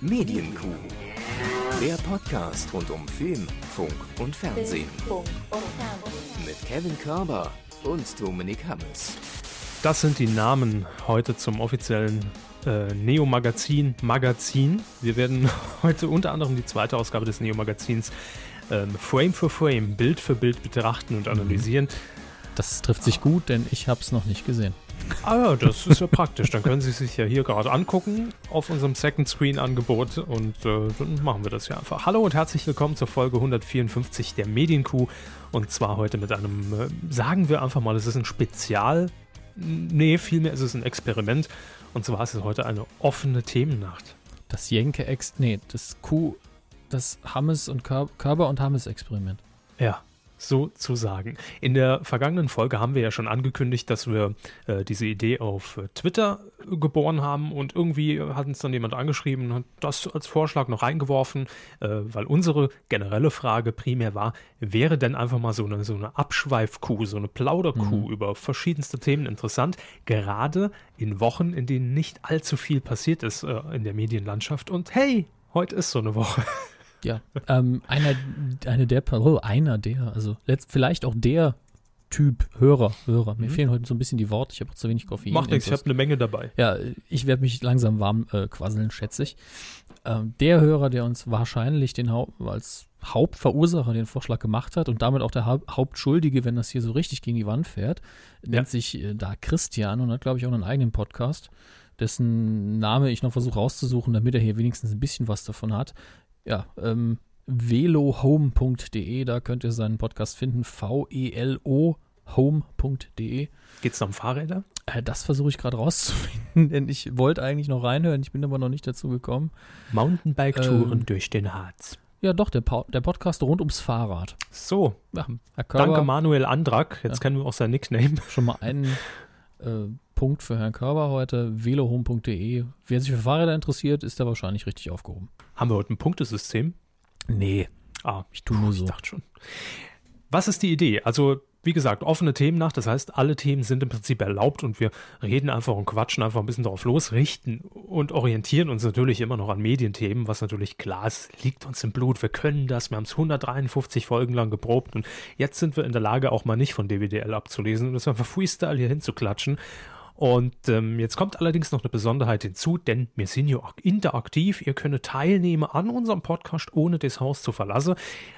Medienkuh. Der Podcast rund um Film, Funk und Fernsehen. Mit Kevin Körber und Dominik Hammes. Das sind die Namen heute zum offiziellen äh, Neo-Magazin Magazin. Wir werden heute unter anderem die zweite Ausgabe des Neo-Magazins ähm, Frame für Frame, Bild für Bild betrachten und analysieren. Das trifft sich gut, denn ich habe es noch nicht gesehen. Ah ja, das ist ja praktisch. Dann können Sie sich ja hier gerade angucken auf unserem Second Screen Angebot und äh, dann machen wir das ja einfach. Hallo und herzlich willkommen zur Folge 154 der Medienkuh und zwar heute mit einem, äh, sagen wir einfach mal, es ist ein Spezial. Nee, vielmehr ist es ein Experiment und zwar ist es heute eine offene Themennacht. Das Jenke-Ex, nee, das Kuh, das Hammes und Kör Körber und Hammes-Experiment. Ja, sozusagen. In der vergangenen Folge haben wir ja schon angekündigt, dass wir äh, diese Idee auf Twitter geboren haben und irgendwie hat uns dann jemand angeschrieben und hat das als Vorschlag noch reingeworfen, äh, weil unsere generelle Frage primär war, wäre denn einfach mal so eine, so eine Abschweifkuh, so eine Plauderkuh Mhm. über verschiedenste Themen interessant, gerade in Wochen, in denen nicht allzu viel passiert ist äh, in der Medienlandschaft und hey, heute ist so eine Woche. Ja, ähm, einer, eine der, oh, einer der, also letzt, vielleicht auch der Typ Hörer, Hörer. Mir Mhm. fehlen heute so ein bisschen die Worte, ich habe auch zu wenig Koffein. Macht nichts, ich habe eine Menge dabei. Ja, ich werde mich langsam warm äh, quasseln, schätze ich. Ähm, der Hörer, der uns wahrscheinlich den Hau als Hauptverursacher den Vorschlag gemacht hat und damit auch der Haupt Hauptschuldige, wenn das hier so richtig gegen die Wand fährt, Ja. nennt sich äh, da Christian und hat, glaube ich, auch einen eigenen Podcast, dessen Name ich noch versuche rauszusuchen, damit er hier wenigstens ein bisschen was davon hat. Ja, ähm, velohome.de, da könnt ihr seinen Podcast finden, V-E-L-O home.de. Geht's da um Fahrräder? Äh, Das versuche ich gerade rauszufinden, denn ich wollte eigentlich noch reinhören, ich bin aber noch nicht dazu gekommen. Mountainbike-Touren Ähm, durch den Harz. Ja, doch, der, der Podcast rund ums Fahrrad. So, Ja, danke Manuel Andrak. Jetzt Ja. kennen wir auch sein Nickname. schon mal einen äh, Punkt für Herrn Körber heute. velohome.de. Wer sich für Fahrräder interessiert, ist da wahrscheinlich richtig aufgehoben. Haben wir heute ein Punktesystem? Nee, Ah, ich tue nur ich so. dachte schon. Was ist die Idee? Also, wie gesagt, offene Themennacht. Das heißt, alle Themen sind im Prinzip erlaubt und wir reden einfach und quatschen einfach ein bisschen drauf los, richten und orientieren uns natürlich immer noch an Medienthemen, was natürlich klar ist, liegt uns im Blut. Wir können das. Wir haben es 153 Folgen lang geprobt und jetzt sind wir in der Lage, auch mal nicht von DWDL abzulesen und das einfach Freestyle hier hinzuklatschen. Und ähm, jetzt kommt allerdings noch eine Besonderheit hinzu, denn wir sind ja interaktiv. Ihr könnt teilnehmen an unserem Podcast, ohne das Haus zu verlassen.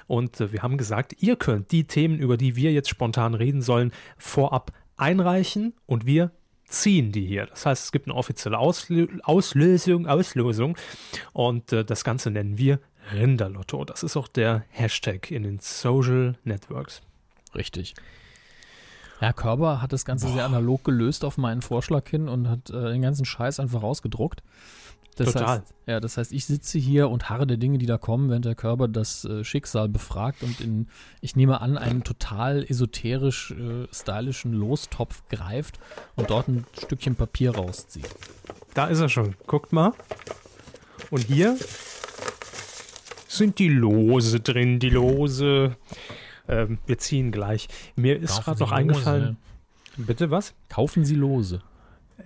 Und äh, wir haben gesagt, ihr könnt die Themen, über die wir jetzt spontan reden sollen, vorab einreichen und wir ziehen die hier. Das heißt, es gibt eine offizielle Auslö Auslösung, Auslosung und äh, das Ganze nennen wir Rinderlotto. Das ist auch der Hashtag in den Social Networks. Richtig. Herr Körber hat das Ganze sehr analog gelöst auf meinen Vorschlag hin und hat äh, den ganzen Scheiß einfach rausgedruckt. Das Total. Heißt, ja, das heißt, ich sitze hier und harre der Dinge, die da kommen, während der Körper das äh, Schicksal befragt und in, ich nehme an, einen total esoterisch äh, stylischen Lostopf greift und dort ein Stückchen Papier rauszieht. Da ist er schon. Guckt mal. Und hier sind die Lose drin, die Lose. Ähm, wir ziehen gleich. Mir ist gerade noch Lose. eingefallen. Bitte was? Kaufen Sie Lose.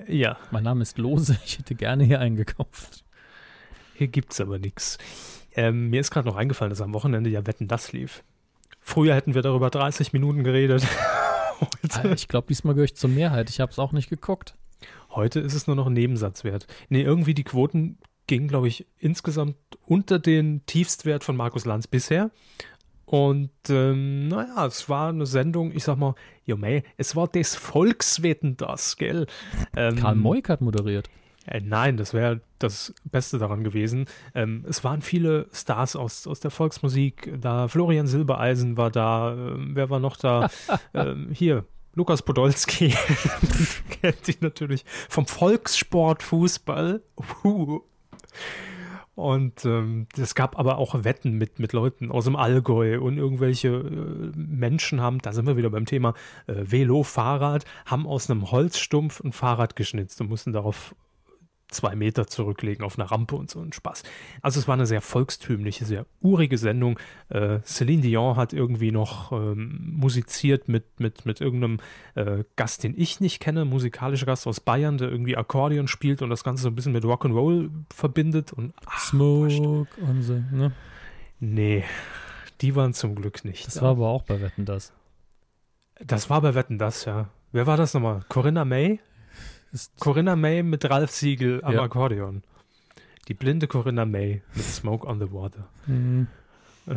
Ja, Mein Name ist Lose, ich hätte gerne hier eingekauft. hier gibt's aber nichts. Ähm, mir ist gerade noch eingefallen, dass am Wochenende ja Wetten das lief. Früher hätten wir darüber 30 Minuten geredet. Ah, Ich glaube, diesmal gehöre ich zur Mehrheit. Ich habe es auch nicht geguckt. heute ist es nur noch ein Nebensatzwert. Nee, irgendwie die Quoten gingen, glaube ich, insgesamt unter den Tiefstwert von Markus Lanz bisher. Und ähm, naja, es war eine Sendung, ich sag mal, jo mei, es war des Volkswetten das, gell? Ähm, Karl Moik hat moderiert. Äh, nein, das wäre das Beste daran gewesen. Ähm, es waren viele Stars aus, aus der Volksmusik da. Florian Silbereisen war da. Ähm, wer war noch da? ähm, hier, Lukas Podolski. kennt ihn natürlich vom Volkssport Fußball. Uh. Und ähm, es gab aber auch Wetten mit, mit Leuten aus dem Allgäu und irgendwelche äh, Menschen haben, da sind wir wieder beim Thema äh, Velo, Fahrrad, haben aus einem Holzstumpf ein Fahrrad geschnitzt und mussten darauf zwei Meter zurücklegen auf einer Rampe und so ein Spaß. Also es war eine sehr volkstümliche, sehr urige Sendung. Äh, Celine Dion hat irgendwie noch ähm, musiziert mit, mit, mit irgendeinem äh, Gast, den ich nicht kenne, musikalischer Gast aus Bayern, der irgendwie Akkordeon spielt und das Ganze so ein bisschen mit Rock'n'Roll verbindet. Und, ach, Smoke und so, ne? Nee, die waren zum Glück nicht. Das da. war aber auch bei Wetten das. Das war bei Wetten das, ja. Wer war das nochmal? Corinna May? Corinna May mit Ralf Siegel am ja. Akkordeon. Die blinde Corinna May mit Smoke on the Water. Mhm. Äh,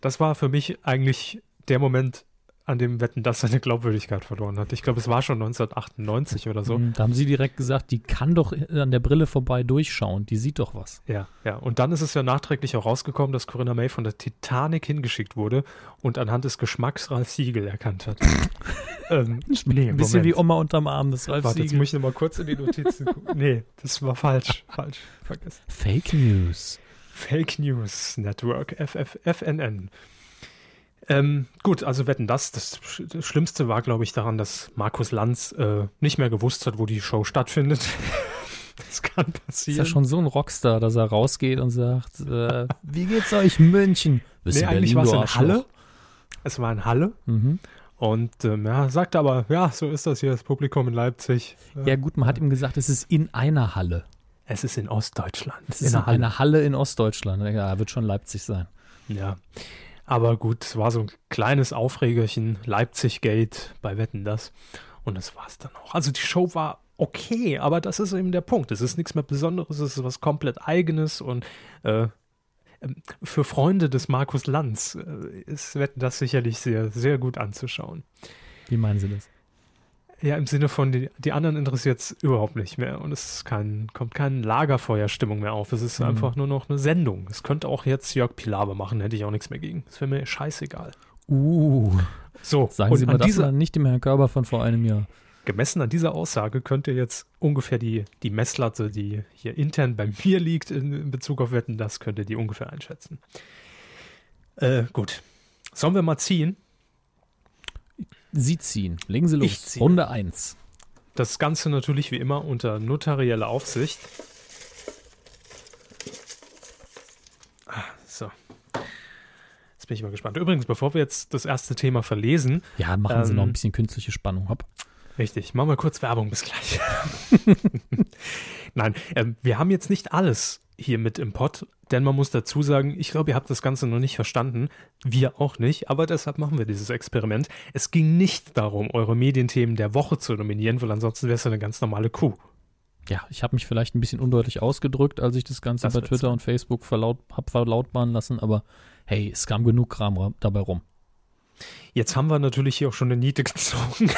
das war für mich eigentlich der Moment, an dem Wetten das seine Glaubwürdigkeit verloren hat. Ich glaube, es war schon 1998 oder so. Mhm, da haben sie direkt gesagt, die kann doch an der Brille vorbei durchschauen, die sieht doch was. Ja, ja. Und dann ist es ja nachträglich auch rausgekommen, dass Corinna May von der Titanic hingeschickt wurde und anhand des Geschmacks Ralf Siegel erkannt hat. ähm, nee, Ein bisschen Moment. wie Oma unterm Arm des Ralf Warte, Siegel. jetzt muss ich nochmal kurz in die Notizen gucken. Nee, das war falsch. falsch. Vergessen. Fake News. Fake News Network, FF, FNN. Ähm, gut, also wetten das. Das Schlimmste war, glaube ich, daran, dass Markus Lanz äh, nicht mehr gewusst hat, wo die Show stattfindet. das kann passieren. Ist ja schon so ein Rockstar, dass er rausgeht und sagt, äh, wie geht's euch München? Bist nee, eigentlich war es in Halle. Es war in Halle. Mhm. Und ähm, ja, sagte aber, ja, so ist das hier, das Publikum in Leipzig. Ja, gut, man hat ihm gesagt, es ist in einer Halle. Es ist in Ostdeutschland. Es ist in einer Halle. Halle in Ostdeutschland. Ja, wird schon Leipzig sein. Ja. Aber gut, es war so ein kleines Aufregerchen, Leipzig-Gate bei Wetten das. Und das war es dann auch. Also die Show war okay, aber das ist eben der Punkt. Es ist nichts mehr Besonderes, es ist was komplett Eigenes und äh, ähm, für Freunde des Markus Lanz äh, ist Wetten das sicherlich sehr, sehr gut anzuschauen. Wie meinen Sie das? Ja, im Sinne von, die, die anderen interessiert es überhaupt nicht mehr und es kein, kommt keine Lagerfeuerstimmung mehr auf. Es ist mhm. einfach nur noch eine Sendung. Es könnte auch jetzt Jörg Pilawa machen, hätte ich auch nichts mehr gegen. Es wäre mir scheißegal. Uh. So, sagen Sie mal das dieser, nicht dem Herrn Körber von vor einem Jahr. Gemessen an dieser Aussage könnt ihr jetzt ungefähr die, die Messlatte, die hier intern bei mir liegt in, in Bezug auf Wetten, das könnt ihr die ungefähr einschätzen. Äh, gut. Sollen wir mal ziehen? Sie ziehen. Legen Sie los. Runde 1. Das Ganze natürlich wie immer unter notarieller Aufsicht. Ah, so. Jetzt bin ich mal gespannt. Übrigens, bevor wir jetzt das erste Thema verlesen. Ja, machen ähm, Sie noch ein bisschen künstliche Spannung. Hopp. Richtig, machen wir kurz Werbung, bis gleich. Nein, äh, wir haben jetzt nicht alles hier mit im Pod, denn man muss dazu sagen, ich glaube, ihr habt das Ganze noch nicht verstanden, wir auch nicht, aber deshalb machen wir dieses Experiment. Es ging nicht darum, eure Medienthemen der Woche zu nominieren, weil ansonsten wäre es eine ganz normale Kuh. Ja, ich habe mich vielleicht ein bisschen undeutlich ausgedrückt, als ich das Ganze das bei Twitter und Facebook verlaut, habe verlautbaren lassen, aber hey, es kam genug Kram dabei rum. Jetzt haben wir natürlich hier auch schon eine Niete gezogen.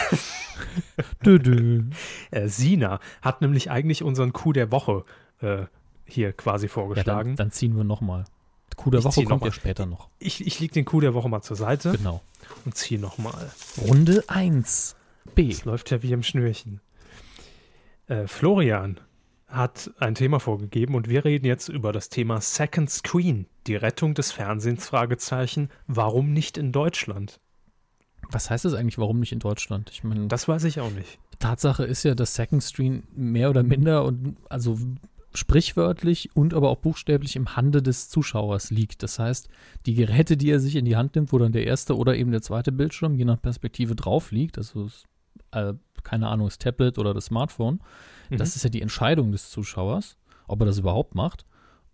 dö, dö. Äh, Sina hat nämlich eigentlich unseren Coup der Woche äh, hier quasi vorgeschlagen. Ja, dann, dann, ziehen wir nochmal. Coup der ich Woche kommt ja später noch. Ich, ich lege den Coup der Woche mal zur Seite. Genau. Und ziehe nochmal. Runde 1. B. Das läuft ja wie im Schnürchen. Äh, Florian hat ein Thema vorgegeben und wir reden jetzt über das Thema Second Screen, die Rettung des Fernsehens, Fragezeichen, warum nicht in Deutschland? Was heißt das eigentlich, warum nicht in Deutschland? Ich meine, das weiß ich auch nicht. Tatsache ist ja, dass Second Screen mehr oder minder und also sprichwörtlich und aber auch buchstäblich im Hande des Zuschauers liegt. Das heißt, die Geräte, die er sich in die Hand nimmt, wo dann der erste oder eben der zweite Bildschirm je nach Perspektive drauf liegt, also äh, keine Ahnung, das Tablet oder das Smartphone, mhm. das ist ja die Entscheidung des Zuschauers, ob er das überhaupt macht.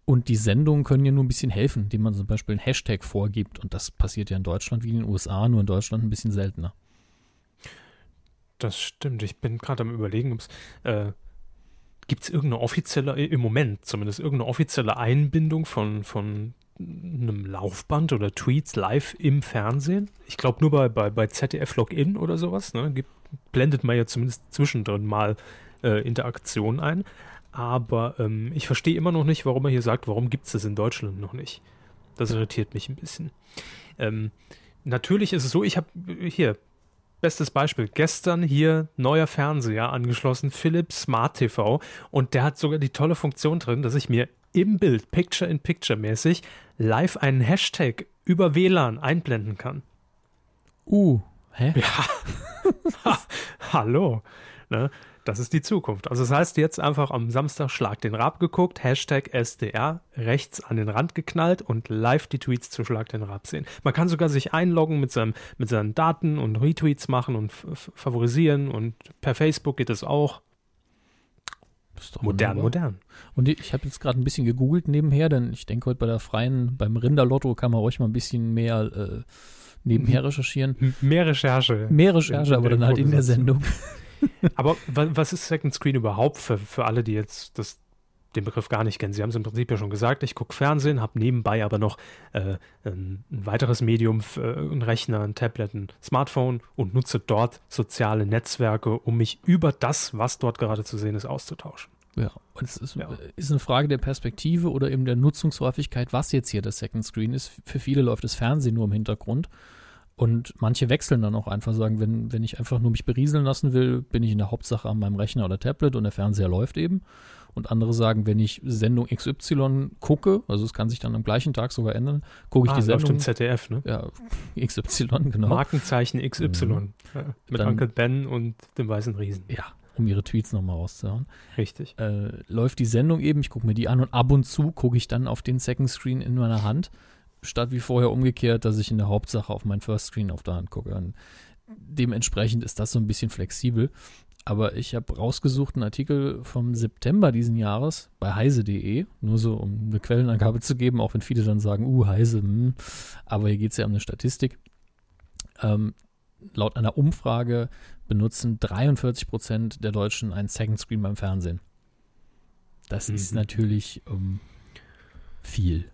Und die Sendungen können ja nur ein bisschen helfen, indem man zum Beispiel einen Hashtag vorgibt. Und das passiert ja in Deutschland wie in den USA, nur in Deutschland ein bisschen seltener. Das stimmt. Ich bin gerade am Überlegen, ob es äh, Gibt es irgendeine offizielle, im Moment zumindest, irgendeine offizielle Einbindung von, von einem Laufband oder Tweets live im Fernsehen? Ich glaube nur bei, bei, bei ZDF Login oder sowas. Ne? Gibt, blendet man ja zumindest zwischendrin mal äh, Interaktion ein. Aber ähm, ich verstehe immer noch nicht, warum er hier sagt, warum gibt es das in Deutschland noch nicht. Das irritiert mich ein bisschen. Ähm, natürlich ist es so, ich habe hier Bestes Beispiel, gestern hier neuer Fernseher angeschlossen, Philips Smart TV und der hat sogar die tolle Funktion drin, dass ich mir im Bild, Picture-in-Picture mäßig, live einen Hashtag über WLAN einblenden kann. Uh, hä? Ja. Hallo. Ne? Das ist die Zukunft. Also das heißt jetzt einfach am Samstag Schlag den Rab geguckt, Hashtag SDR, rechts an den Rand geknallt und live die Tweets zu Schlag den Rab sehen. Man kann sogar sich einloggen mit, seinem, mit seinen Daten und Retweets machen und favorisieren und per Facebook geht es auch. modern, modern. Und ich habe jetzt gerade ein bisschen gegoogelt nebenher, denn ich denke heute bei der freien, beim Rinderlotto kann man ruhig mal ein bisschen mehr äh, nebenher recherchieren. Mehr Recherche. Mehr Recherche, aber dann halt in der Sendung. aber was ist Second Screen überhaupt für, für alle, die jetzt das, den Begriff gar nicht kennen? Sie haben es im Prinzip ja schon gesagt, ich gucke Fernsehen, habe nebenbei aber noch äh, ein, ein, weiteres Medium, für, ein Rechner, ein Tablet, ein Smartphone und nutze dort soziale Netzwerke, um mich über das, was dort gerade zu sehen ist, auszutauschen. Ja, und es ist, ja. ist, eine Frage der Perspektive oder eben der Nutzungshäufigkeit, was jetzt hier das Second Screen ist. Für viele läuft das Fernsehen nur im Hintergrund. Und manche wechseln dann auch einfach, sagen, wenn, wenn ich einfach nur mich berieseln lassen will, bin ich in der Hauptsache an meinem Rechner oder Tablet und der Fernseher läuft eben. Und andere sagen, wenn ich Sendung XY gucke, also es kann sich dann am gleichen Tag sogar ändern, gucke ich ah, die Sendung. Läuft im ZDF, ne? Ja, XY, genau. Markenzeichen XY. Mhm. Ja, mit dann, Uncle Ben und dem weißen Riesen. Ja, um ihre Tweets nochmal rauszuhauen. Richtig. Äh, läuft die Sendung eben, ich gucke mir die an und ab und zu gucke ich dann auf den Second Screen in meiner Hand statt wie vorher umgekehrt, dass ich in der Hauptsache auf mein First Screen auf der Hand gucke. Und dementsprechend ist das so ein bisschen flexibel. Aber ich habe rausgesucht einen Artikel vom September diesen Jahres bei heise.de, nur so um eine Quellenangabe zu geben, auch wenn viele dann sagen, uh, heise, hm. aber hier geht es ja um eine Statistik. Ähm, laut einer Umfrage benutzen 43 Prozent der Deutschen einen Second Screen beim Fernsehen. Das mhm. ist natürlich um, viel.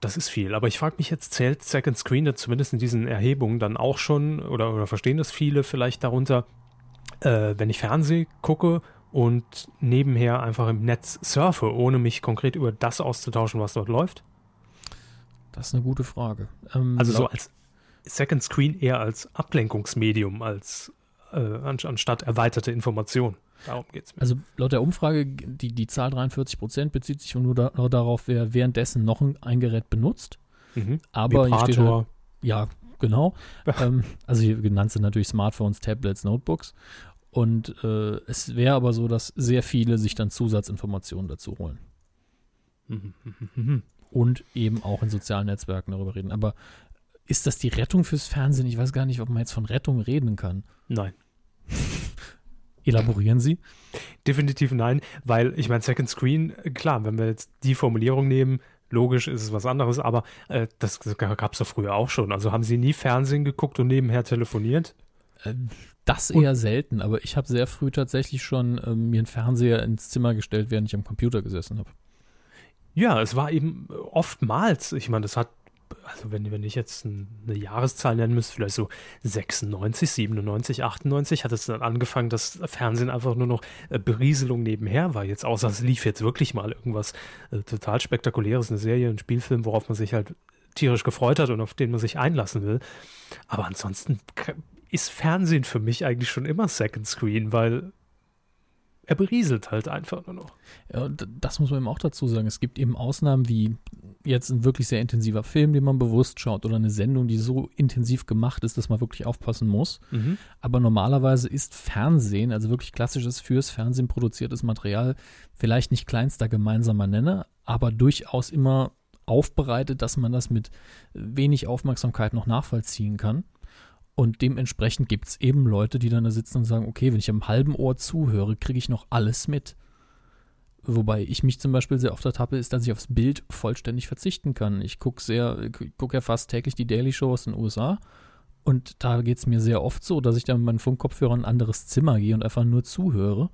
Das ist viel, aber ich frage mich jetzt, zählt Second Screen zumindest in diesen Erhebungen dann auch schon oder, oder verstehen das viele vielleicht darunter, äh, wenn ich Fernsehen gucke und nebenher einfach im Netz surfe, ohne mich konkret über das auszutauschen, was dort läuft? Das ist eine gute Frage. Ähm, also so als Second Screen eher als Ablenkungsmedium, als äh, anstatt erweiterte Information. Darum geht es mir. Also laut der Umfrage, die, die Zahl 43 Prozent bezieht sich nur, da, nur darauf, wer währenddessen noch ein, ein Gerät benutzt. Mhm. Aber hier steht halt, ja, genau. ähm, also hier genannt sind natürlich Smartphones, Tablets, Notebooks. Und äh, es wäre aber so, dass sehr viele sich dann Zusatzinformationen dazu holen. Mhm. Mhm. Und eben auch in sozialen Netzwerken darüber reden. Aber ist das die Rettung fürs Fernsehen? Ich weiß gar nicht, ob man jetzt von Rettung reden kann. Nein. Elaborieren Sie? Definitiv nein, weil ich meine, Second Screen, klar, wenn wir jetzt die Formulierung nehmen, logisch ist es was anderes, aber äh, das, gab es doch früher auch schon. Also haben Sie nie Fernsehen geguckt und nebenher telefoniert? Äh, das eher und, selten, aber ich habe sehr früh tatsächlich schon äh, mir einen Fernseher ins Zimmer gestellt, während ich am Computer gesessen habe. Ja, es war eben oftmals, ich meine, das hat also wenn, wenn ich jetzt eine Jahreszahl nennen müsste, vielleicht so 96, 97, 98, hat es dann angefangen, dass Fernsehen einfach nur noch äh, Berieselung nebenher war. Jetzt außer es lief jetzt wirklich mal irgendwas äh, total Spektakuläres, eine Serie, ein Spielfilm, worauf man sich halt tierisch gefreut hat und auf den man sich einlassen will. Aber ansonsten ist Fernsehen für mich eigentlich schon immer Second Screen, weil er berieselt halt einfach nur noch. Ja, das muss man eben auch dazu sagen. Es gibt eben Ausnahmen wie jetzt ein wirklich sehr intensiver Film, den man bewusst schaut oder eine Sendung, die so intensiv gemacht ist, dass man wirklich aufpassen muss. Mhm. Aber normalerweise ist Fernsehen, also wirklich klassisches fürs Fernsehen produziertes Material, vielleicht nicht kleinster gemeinsamer Nenner, aber durchaus immer aufbereitet, dass man das mit wenig Aufmerksamkeit noch nachvollziehen kann. Und dementsprechend gibt es eben Leute, die dann da sitzen und sagen, okay, wenn ich am halben Ohr zuhöre, kriege ich noch alles mit. Wobei ich mich zum Beispiel sehr oft ertappe, ist, dass ich aufs Bild vollständig verzichten kann. Ich gucke sehr, gucke ja fast täglich die Daily Show aus den USA. Und da geht es mir sehr oft so, dass ich dann mit meinen Funkkopfhörern in ein anderes Zimmer gehe und einfach nur zuhöre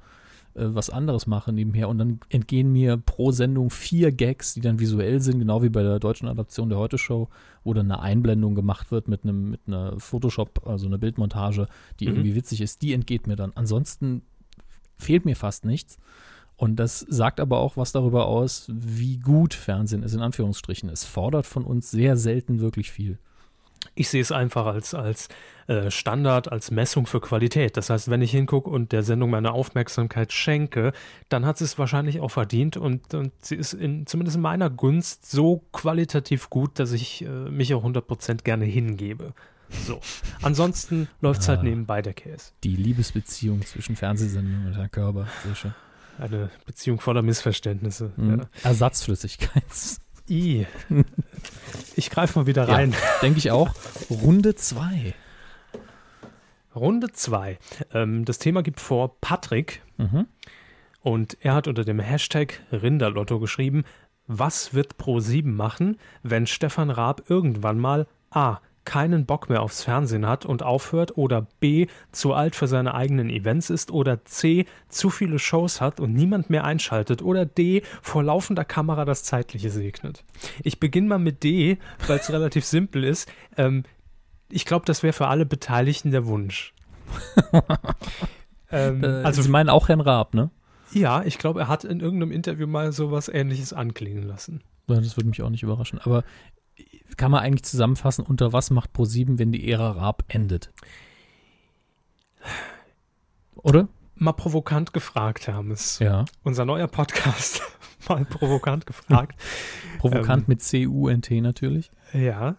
äh, was anderes mache nebenher und dann entgehen mir pro Sendung vier Gags, die dann visuell sind, genau wie bei der deutschen Adaption der Heute-Show, wo dann eine Einblendung gemacht wird mit einem mit einer Photoshop, also einer Bildmontage, die mhm. irgendwie witzig ist, die entgeht mir dann. Ansonsten fehlt mir fast nichts. Und das sagt aber auch was darüber aus, wie gut Fernsehen ist, in Anführungsstrichen. Es fordert von uns sehr selten wirklich viel. Ich sehe es einfach als, als äh, Standard, als Messung für Qualität. Das heißt, wenn ich hingucke und der Sendung meine Aufmerksamkeit schenke, dann hat sie es wahrscheinlich auch verdient und, und sie ist in, zumindest in meiner Gunst so qualitativ gut, dass ich äh, mich auch 100% gerne hingebe. So. Ansonsten läuft es halt Ah. nebenbei der Käse. Die Liebesbeziehung zwischen Fernsehsendung und Herrn Körber. Sehr schön. Eine Beziehung voller Missverständnisse. Mhm. Ja. Ersatzflüssigkeit. I. Ich greife mal wieder Ja. rein. Denke ich auch. Runde 2. Runde 2. Ähm, das Thema gibt vor Patrick Mhm. und er hat unter dem Hashtag Rinderlotto geschrieben, was wird Pro7 machen, wenn Stefan Raab irgendwann mal A. keinen Bock mehr aufs Fernsehen hat und aufhört oder B. zu alt für seine eigenen Events ist oder C. zu viele Shows hat und niemand mehr einschaltet oder D. vor laufender Kamera das Zeitliche segnet. Ich beginne mal mit D, weil es relativ simpel ist. Ähm, ich glaube, das wäre für alle Beteiligten der Wunsch. ähm, Äh, also Sie meinen auch Herrn Raab, ne? ja, ich glaube, er hat in irgendeinem Interview mal sowas ähnliches anklingen lassen. Das würde mich auch nicht überraschen. Aber kann man eigentlich zusammenfassen, unter was macht Pro7, wenn die Ära Raab endet? Oder? Mal provokant gefragt, Hermes. Ja. Unser neuer Podcast. mal provokant gefragt. Provokant Ähm. mit C-U-N-T natürlich. ja.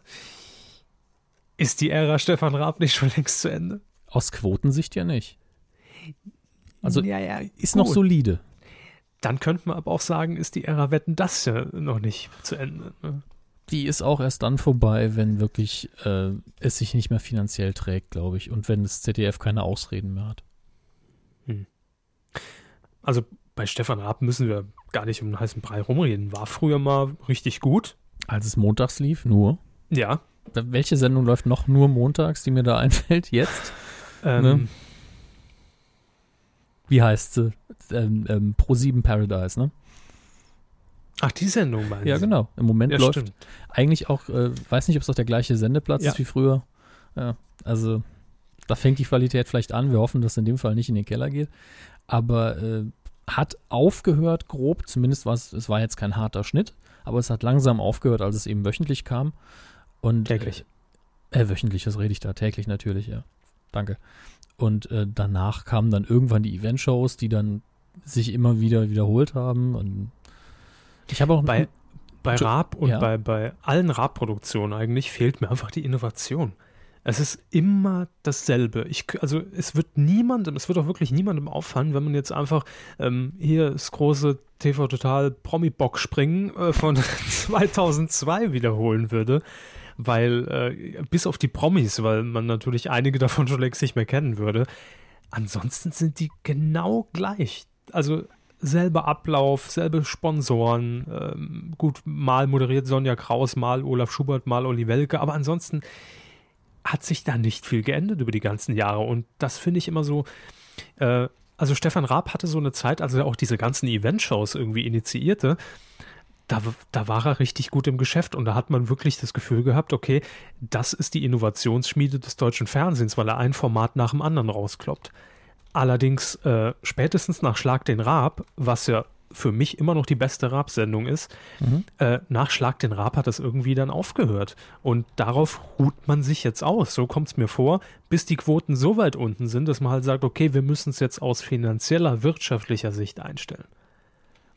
Ist die Ära Stefan Raab nicht schon längst zu Ende? Aus Quotensicht ja nicht. Also ja, ja, ist noch gut. solide. Dann könnte man aber auch sagen, ist die Ära Wetten das ja noch nicht zu Ende. Ne? Die ist auch erst dann vorbei, wenn wirklich äh, es sich nicht mehr finanziell trägt, glaube ich. Und wenn das ZDF keine Ausreden mehr hat. Also bei Stefan Raab müssen wir gar nicht um einen heißen Brei rumreden. War früher mal richtig gut. Als es montags lief, nur. Ja. Welche Sendung läuft noch nur montags, die mir da einfällt jetzt? Ähm, Ne? Wie heißt sie? Ähm, ähm, Pro7 Paradise, ne? Ach, die Sendung meinst Ja, du? genau. Im Moment Ja, läuft stimmt. eigentlich auch, äh, weiß nicht, ob es auch der gleiche Sendeplatz Ja. ist wie früher. Ja, also da fängt die Qualität vielleicht an. Wir hoffen, dass es in dem Fall nicht in den Keller geht. Aber äh, hat aufgehört, grob, zumindest war es, es war jetzt kein harter Schnitt, aber es hat langsam aufgehört, als es eben wöchentlich kam. Und, Täglich. Äh, äh, wöchentlich, das rede ich da, täglich natürlich, ja. Danke. Und äh, danach kamen dann irgendwann die Eventshows, die dann sich immer wieder wiederholt haben. Und ich habe auch Bei, bei Raab und ja. bei, bei allen Raab-Produktionen eigentlich fehlt mir einfach die Innovation. Es ist immer dasselbe. Ich, also es wird niemandem, es wird auch wirklich niemandem auffallen, wenn man jetzt einfach ähm, hier das große TV Total Promi-Box springen äh, von 2002 wiederholen würde. Weil, äh, bis auf die Promis, weil man natürlich einige davon schon längst nicht mehr kennen würde. Ansonsten sind die genau gleich. Also selber Ablauf, selbe Sponsoren. Ähm, gut, mal moderiert Sonja Kraus, mal Olaf Schubert, mal Olli Welke, aber ansonsten hat sich da nicht viel geändert über die ganzen Jahre. Und das finde ich immer so. Äh, also Stefan Raab hatte so eine Zeit, als er auch diese ganzen Eventshows irgendwie initiierte. Da, da war er richtig gut im Geschäft und da hat man wirklich das Gefühl gehabt, okay, das ist die Innovationsschmiede des deutschen Fernsehens, weil er ein Format nach dem anderen rauskloppt. Allerdings äh, spätestens nach Schlag den Raab, was ja für mich immer noch die beste Raab-Sendung ist, Mhm. äh, nach Schlag den Raab hat das irgendwie dann aufgehört. Und darauf ruht man sich jetzt aus. So kommt es mir vor, bis die Quoten so weit unten sind, dass man halt sagt, okay, wir müssen es jetzt aus finanzieller, wirtschaftlicher Sicht einstellen.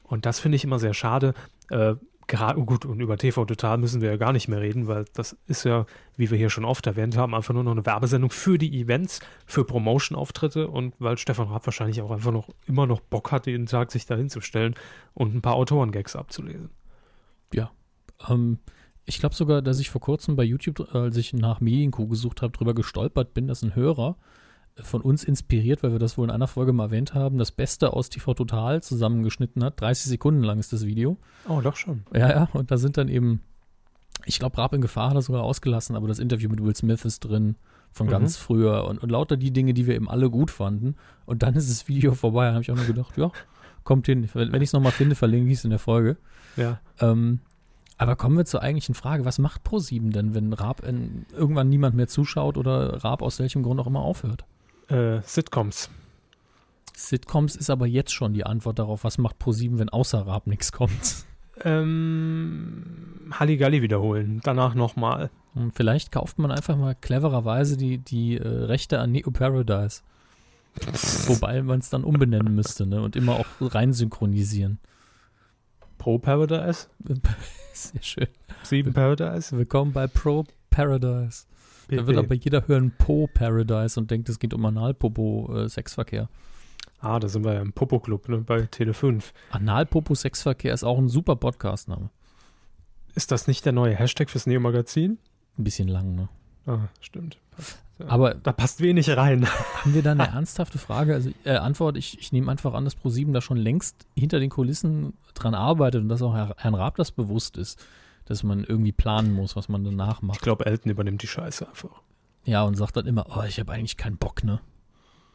Und das finde ich immer sehr schade. Äh, gerade, gut, und über TV Total müssen wir ja gar nicht mehr reden, weil das ist ja, wie wir hier schon oft erwähnt haben, einfach nur noch eine Werbesendung für die Events, für Promotion-Auftritte und weil Stefan Raab wahrscheinlich auch einfach noch immer noch Bock hat, jeden Tag sich da hinzustellen und ein paar Autoren-Gags abzulesen. Ähm, ich glaube sogar, dass ich vor kurzem bei YouTube, als ich nach Medienkuh gesucht habe, drüber gestolpert bin, dass ein Hörer von uns inspiriert, weil wir das wohl in einer Folge mal erwähnt haben, das Beste aus TV Total zusammengeschnitten hat. 30 Sekunden lang ist das Video. Oh, doch schon. Ja, ja, und da sind dann eben, ich glaube, Raab in Gefahr hat er sogar ausgelassen, aber das Interview mit Will Smith ist drin von Mhm. ganz früher und, und lauter die Dinge, die wir eben alle gut fanden. Und dann ist das Video vorbei. Da habe ich auch nur gedacht, ja, kommt hin. Wenn, wenn ich es nochmal finde, verlinke ich es in der Folge. Ja. Ähm, aber kommen wir zur eigentlichen Frage, was macht Pro7 denn, wenn Raab in, irgendwann niemand mehr zuschaut oder Raab aus welchem Grund auch immer aufhört? Äh, Sitcoms. Sitcoms ist aber jetzt schon die Antwort darauf, was macht Pro7, wenn außer Raab nichts kommt. Ähm, Halligalli wiederholen. Danach nochmal. Und vielleicht kauft man einfach mal clevererweise die, die äh, Rechte an Neo Paradise. Wobei man es dann umbenennen müsste ne? und immer auch rein synchronisieren. Pro Paradise. Sehr schön. Sieben Paradise. Willkommen bei Pro Paradise. Da wird aber jeder hören Po Paradise und denkt, es geht um Analpopo-Sexverkehr. Äh, ah, da sind wir ja im Popo-Club, ne, bei Tele5. Analpopo-Sexverkehr ist auch ein super Podcast-Name. Ist das nicht der neue Hashtag fürs Neo-Magazin? Ein bisschen lang, ne? Ah, stimmt. Ja. Aber da passt wenig rein. Haben wir da eine ernsthafte Frage? Also äh, Antwort, ich, ich nehme einfach an, dass ProSieben da schon längst hinter den Kulissen dran arbeitet und dass auch Herr, Herrn Raab das bewusst ist, dass man irgendwie planen muss, was man danach macht. Ich glaube, Elton übernimmt die Scheiße einfach. Ja, und sagt dann immer, oh, ich habe eigentlich keinen Bock, ne?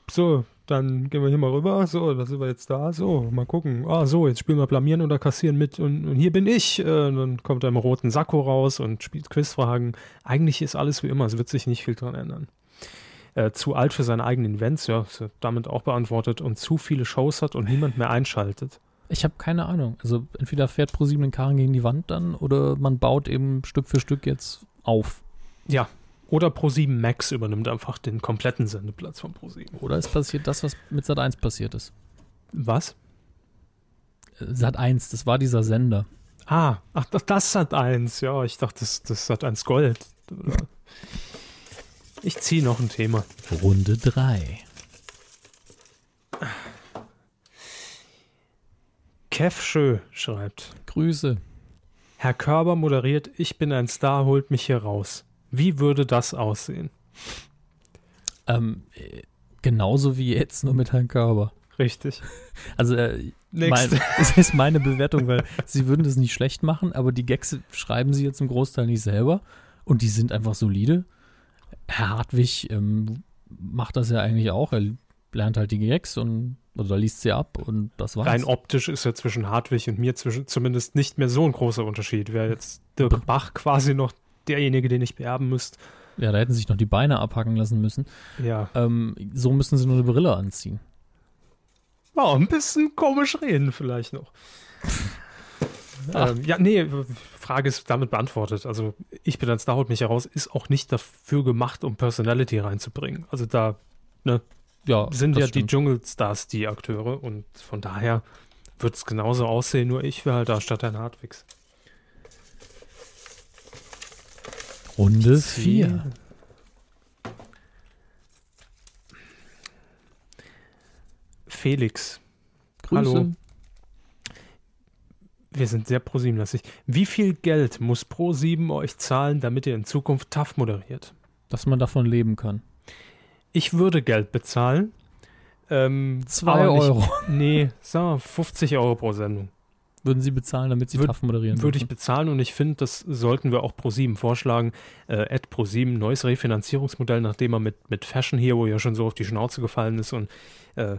So, dann gehen wir hier mal rüber. So, da sind wir jetzt da. So, mal gucken. Ah, so, jetzt spielen wir Blamieren oder Kassieren mit. Und, und hier bin ich. Äh, dann kommt er im roten Sakko raus und spielt Quizfragen. Eigentlich ist alles wie immer. Es wird sich nicht viel dran ändern. Äh, zu alt für seine eigenen Events, ja, damit auch beantwortet. Und zu viele Shows hat und niemand mehr einschaltet. Ich habe keine Ahnung. Also entweder fährt ProSieben den Karren gegen die Wand dann oder man baut eben Stück für Stück jetzt auf. Ja, oder Pro7 Max übernimmt einfach den kompletten Sendeplatz von Pro7. Oder es passiert das, was mit Sat 1 passiert ist. Was? Sat 1, das war dieser Sender. Ah, ach, das Sat 1. Ja, ich dachte, das, das Sat 1 Gold. Ich ziehe noch ein Thema. Runde 3. Kev Schö schreibt. Grüße. Herr Körber moderiert, ich bin ein Star, holt mich hier raus. Wie würde das aussehen? Ähm, genauso wie jetzt, nur mit Herrn Körber. Richtig. Also, äh, mein, das ist meine Bewertung, weil sie würden das nicht schlecht machen, aber die Gags schreiben sie jetzt im Großteil nicht selber und die sind einfach solide. Herr Hartwig ähm, macht das ja eigentlich auch. Er lernt halt die Gags und oder liest sie ab und das war's. Rein optisch ist ja zwischen Hartwig und mir zwischen, zumindest nicht mehr so ein großer Unterschied. Wäre jetzt Dirk Bach quasi noch derjenige, den ich beerben müsste. Ja, da hätten sie sich noch die Beine abhacken lassen müssen. Ja. Ähm, so müssen sie nur eine Brille anziehen. Ja, ein bisschen komisch reden vielleicht noch. ähm, ja, nee, Frage ist damit beantwortet. Also ich bin als da holt mich heraus, ist auch nicht dafür gemacht, um Personality reinzubringen. Also da ne, ja, sind ja stimmt. die Dschungelstars die Akteure und von daher wird es genauso aussehen, nur ich wäre halt da statt ein Hartwigs. Runde 4. Felix. Grüße. Hallo. Wir sind sehr ProSieben-lastig. Wie viel Geld muss Pro7 euch zahlen, damit ihr in Zukunft TAF moderiert? Dass man davon leben kann. Ich würde Geld bezahlen. Ähm, Zwei Euro. Nicht, nee, sagen wir 50 Euro pro Sendung. Würden Sie bezahlen, damit Sie Wür TAF moderieren? Würde ich bezahlen und ich finde, das sollten wir auch ProSieben vorschlagen. Äh, Ad ProSieben, neues Refinanzierungsmodell, nachdem er mit, mit Fashion Hero ja schon so auf die Schnauze gefallen ist und äh,